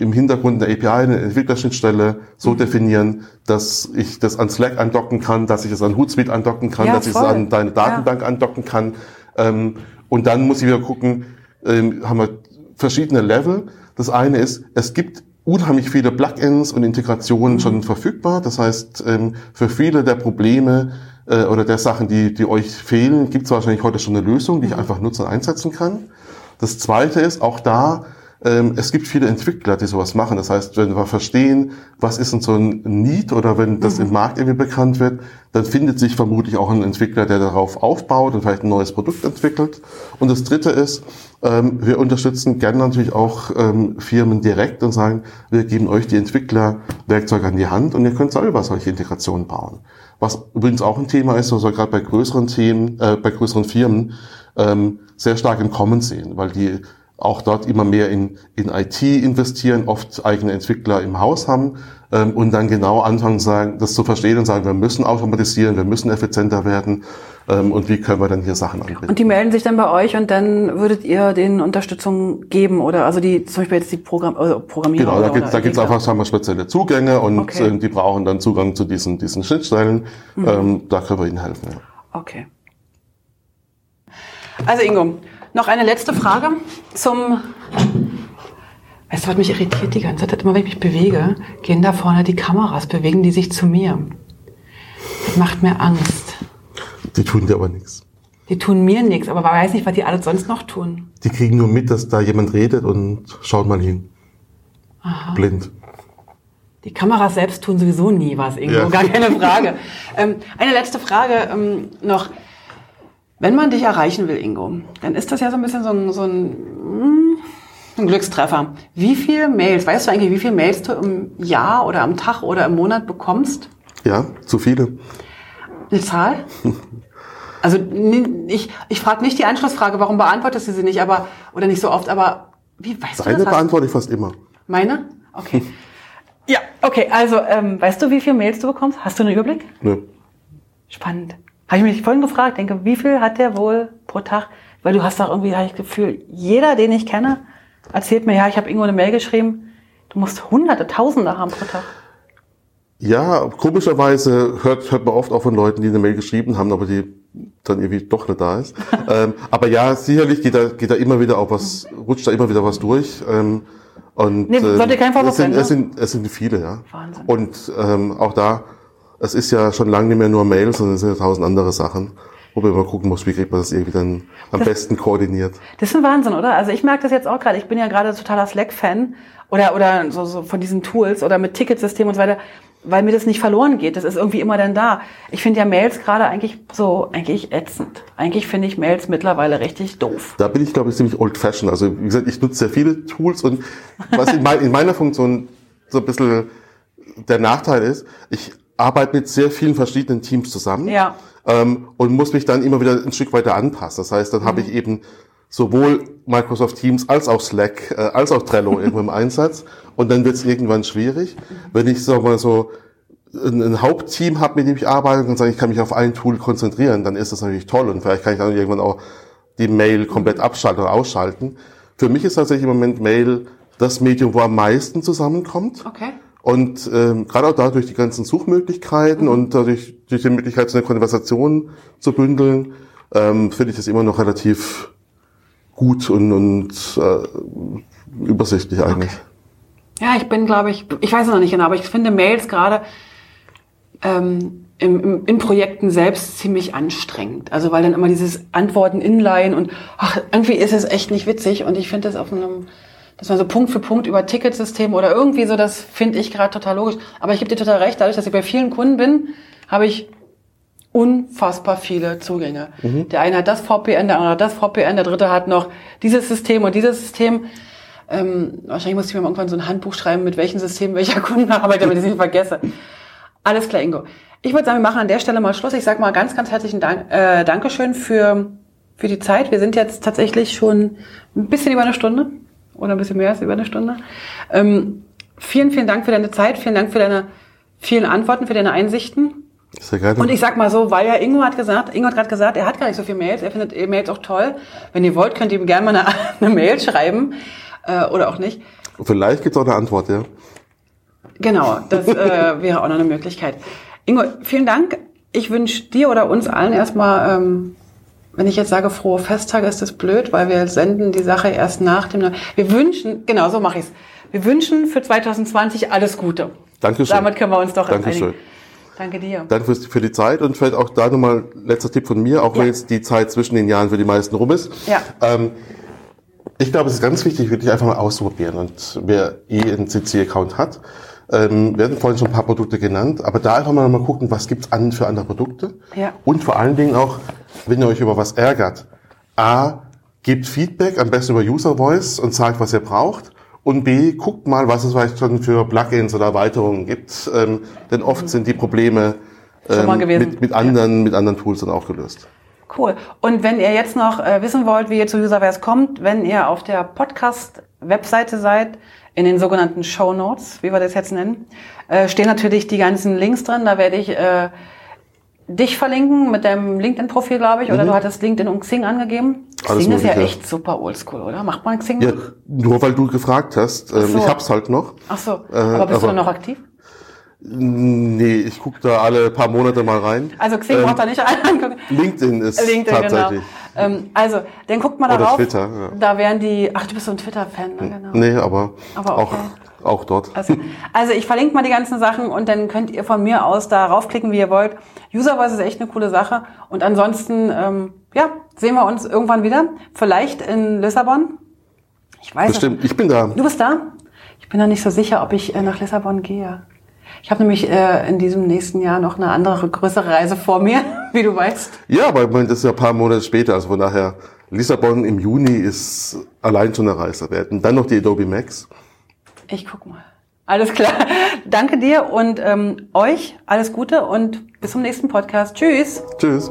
im Hintergrund eine API, eine Entwicklerschnittstelle so mhm. definieren, dass ich das an Slack andocken kann, dass ich es an Hootsuite andocken kann, ja, dass voll. ich es an deine Datenbank ja. andocken kann. Ähm, und dann muss ich wieder gucken, ähm, haben wir verschiedene Level. Das eine ist, es gibt unheimlich viele Plugins und Integrationen mhm. schon verfügbar. Das heißt, ähm, für viele der Probleme äh, oder der Sachen, die, die euch fehlen, gibt es wahrscheinlich heute schon eine Lösung, die ich mhm. einfach nutzen und einsetzen kann. Das zweite ist, auch da, es gibt viele Entwickler, die sowas machen. Das heißt, wenn wir verstehen, was ist denn so ein Need oder wenn das mhm. im Markt irgendwie bekannt wird, dann findet sich vermutlich auch ein Entwickler, der darauf aufbaut und vielleicht ein neues Produkt entwickelt. Und das dritte ist, ähm, wir unterstützen gerne natürlich auch ähm, Firmen direkt und sagen, wir geben euch die Entwickler Werkzeuge an die Hand und ihr könnt selber solche Integrationen bauen. Was übrigens auch ein Thema ist, was wir gerade bei größeren Themen, äh, bei größeren Firmen ähm, sehr stark im Kommen sehen, weil die auch dort immer mehr in, in IT investieren, oft eigene Entwickler im Haus haben ähm, und dann genau anfangen, sagen, das zu verstehen und sagen, wir müssen automatisieren, wir müssen effizienter werden ähm, und wie können wir dann hier Sachen anbieten. Und die melden sich dann bei euch und dann würdet ihr denen Unterstützung geben oder also die zum Beispiel jetzt die Programm also Programmierer? Genau, da gibt da gibt's einfach sagen wir, spezielle Zugänge und okay. äh, die brauchen dann Zugang zu diesen, diesen Schnittstellen. Mhm. Ähm, da können wir ihnen helfen. Ja. Okay. Also Ingo, noch eine letzte Frage zum Weißt du, was mich irritiert die ganze Zeit? Immer wenn ich mich bewege, gehen da vorne die Kameras, bewegen die sich zu mir. Das macht mir Angst. Die tun dir aber nichts. Die tun mir nichts, aber man weiß nicht, was die alle sonst noch tun. Die kriegen nur mit, dass da jemand redet und schauen mal hin. Aha. Blind. Die Kameras selbst tun sowieso nie was, irgendwo, ja. gar keine Frage. ähm, eine letzte Frage ähm, noch. Wenn man dich erreichen will, Ingo, dann ist das ja so ein bisschen so ein, so ein, hm, ein Glückstreffer. Wie viele Mails, weißt du eigentlich, wie viele Mails du im Jahr oder am Tag oder im Monat bekommst? Ja, zu viele. Eine Zahl? Also ich, ich frage nicht die Anschlussfrage, warum beantwortest du sie nicht, aber oder nicht so oft, aber wie weißt Deine du das? beantworte ich fast immer. Meine? Okay. ja, okay, also ähm, weißt du, wie viele Mails du bekommst? Hast du einen Überblick? Nö. Spannend. Habe ich mich vorhin gefragt, denke, wie viel hat der wohl pro Tag? Weil du hast doch irgendwie, habe ich das Gefühl, jeder, den ich kenne, erzählt mir, ja, ich habe irgendwo eine Mail geschrieben, du musst hunderte, tausende haben pro Tag. Ja, komischerweise hört, hört man oft auch von Leuten, die eine Mail geschrieben haben, aber die dann irgendwie doch nicht da ist. ähm, aber ja, sicherlich geht da, geht da immer wieder auch was, rutscht da immer wieder was durch. Ähm, und nee, sollte kein Vorwurf es sind, sein, es, sind, es sind viele, ja. Wahnsinn. Und ähm, auch da, es ist ja schon lange nicht mehr nur Mails, sondern es sind ja tausend andere Sachen wo man gucken muss, wie kriegt man das irgendwie dann am das, besten koordiniert. Das ist ein Wahnsinn, oder? Also ich merke das jetzt auch gerade. Ich bin ja gerade totaler Slack-Fan oder, oder so, so von diesen Tools oder mit Ticketsystemen und so weiter weil mir das nicht verloren geht. Das ist irgendwie immer dann da. Ich finde ja Mails gerade eigentlich so, eigentlich ätzend. Eigentlich finde ich Mails mittlerweile richtig doof. Da bin ich, glaube ich, ziemlich old-fashioned. Also, wie gesagt, ich nutze sehr viele Tools und was in, mein, in meiner Funktion so ein bisschen der Nachteil ist, ich arbeite mit sehr vielen verschiedenen Teams zusammen. Ja. Ähm, und muss mich dann immer wieder ein Stück weiter anpassen. Das heißt, dann mhm. habe ich eben sowohl Microsoft Teams als auch Slack, äh, als auch Trello irgendwo im Einsatz. Und dann wird es irgendwann schwierig. Wenn ich sag mal so ein, ein Hauptteam habe, mit dem ich arbeite und sage, ich kann mich auf ein Tool konzentrieren, dann ist das natürlich toll. Und vielleicht kann ich dann irgendwann auch die Mail komplett abschalten oder ausschalten. Für mich ist tatsächlich im Moment Mail das Medium, wo am meisten zusammenkommt. Okay. Und ähm, gerade auch dadurch die ganzen Suchmöglichkeiten mhm. und dadurch durch die Möglichkeit, so eine Konversation zu bündeln, ähm, finde ich das immer noch relativ gut und, und äh, übersichtlich eigentlich. Okay. Ja, ich bin, glaube ich, ich weiß es noch nicht genau, aber ich finde Mails gerade ähm, im, im, in Projekten selbst ziemlich anstrengend. Also weil dann immer dieses Antworten inline und ach, irgendwie ist es echt nicht witzig und ich finde das auf einem, dass man so Punkt für Punkt über Ticketsystem oder irgendwie so, das finde ich gerade total logisch. Aber ich gebe dir total recht, dadurch, dass ich bei vielen Kunden bin, habe ich unfassbar viele Zugänge. Mhm. Der eine hat das VPN, der andere hat das VPN, der dritte hat noch dieses System und dieses System. Ähm, wahrscheinlich muss ich mir mal irgendwann so ein Handbuch schreiben, mit welchem System welcher Kunde arbeitet, damit ich es nicht vergesse. Alles klar, Ingo. Ich würde sagen, wir machen an der Stelle mal Schluss. Ich sage mal ganz, ganz herzlichen Dank, äh, Dankeschön für, für die Zeit. Wir sind jetzt tatsächlich schon ein bisschen über eine Stunde oder ein bisschen mehr als über eine Stunde. Ähm, vielen, vielen Dank für deine Zeit. Vielen Dank für deine vielen Antworten, für deine Einsichten. Sehr gerne. Und ich sag mal so, weil ja Ingo hat gesagt, Ingo hat gerade gesagt, er hat gar nicht so viele Mails, er findet Mails auch toll. Wenn ihr wollt, könnt ihr ihm gerne mal eine, eine Mail schreiben äh, oder auch nicht. Vielleicht gibt's auch eine Antwort, ja. Genau, das äh, wäre auch noch eine Möglichkeit. Ingo, vielen Dank. Ich wünsche dir oder uns allen erstmal, ähm, wenn ich jetzt sage frohe Festtage, ist das blöd, weil wir senden die Sache erst nach dem. Wir wünschen, genau so mache ich's. Wir wünschen für 2020 alles Gute. Dankeschön. Damit können wir uns doch Dankeschön. einigen. Danke dir. Danke für die Zeit und vielleicht auch da nochmal letzter Tipp von mir, auch ja. wenn jetzt die Zeit zwischen den Jahren für die meisten rum ist. Ja. Ähm, ich glaube, es ist ganz wichtig, wirklich einfach mal auszuprobieren. Und wer eh einen CC-Account hat, ähm, werden vorhin schon ein paar Produkte genannt, aber da einfach mal, mal gucken, was gibt's an für andere Produkte. Ja. Und vor allen Dingen auch, wenn ihr euch über was ärgert, A, gebt Feedback, am besten über User Voice und sagt, was ihr braucht. Und B, guckt mal, was es vielleicht schon für Plugins oder Erweiterungen gibt. Ähm, denn oft mhm. sind die Probleme ähm, mit, mit, anderen, ja. mit anderen Tools dann auch gelöst. Cool. Und wenn ihr jetzt noch äh, wissen wollt, wie ihr zu Userverse kommt, wenn ihr auf der Podcast-Webseite seid, in den sogenannten Show Notes, wie wir das jetzt nennen, äh, stehen natürlich die ganzen Links drin. Da werde ich äh, dich verlinken mit deinem LinkedIn-Profil, glaube ich, oder mhm. du hattest LinkedIn und Xing angegeben. Alles Xing ist ja echt super oldschool, oder? Macht man Xing ja, Nur weil du gefragt hast. Ähm, so. Ich hab's halt noch. Ach so, äh, aber bist aber, du noch aktiv? Nee, ich gucke da alle paar Monate mal rein. Also Xing ähm, braucht da nicht angucken. LinkedIn ist LinkedIn, genau. tatsächlich. Ähm, also, dann guckt mal darauf. Oder Twitter, ja. Da wären die, ach, du bist so ein Twitter-Fan, ne? genau. Nee, aber, aber okay. auch, auch dort. Also, also, ich verlinke mal die ganzen Sachen und dann könnt ihr von mir aus da raufklicken, wie ihr wollt. Uservoice ist echt eine coole Sache. Und ansonsten, ähm, ja, sehen wir uns irgendwann wieder. Vielleicht in Lissabon. Ich weiß Bestimmt, ich bin da. Du bist da? Ich bin da nicht so sicher, ob ich äh, nach Lissabon gehe. Ich habe nämlich äh, in diesem nächsten Jahr noch eine andere, größere Reise vor mir, wie du weißt. Ja, aber das ist ja ein paar Monate später. Also von daher, Lissabon im Juni ist allein schon eine Reise wert. Und dann noch die Adobe Max. Ich guck mal. Alles klar. Danke dir und ähm, euch alles Gute und bis zum nächsten Podcast. Tschüss. Tschüss.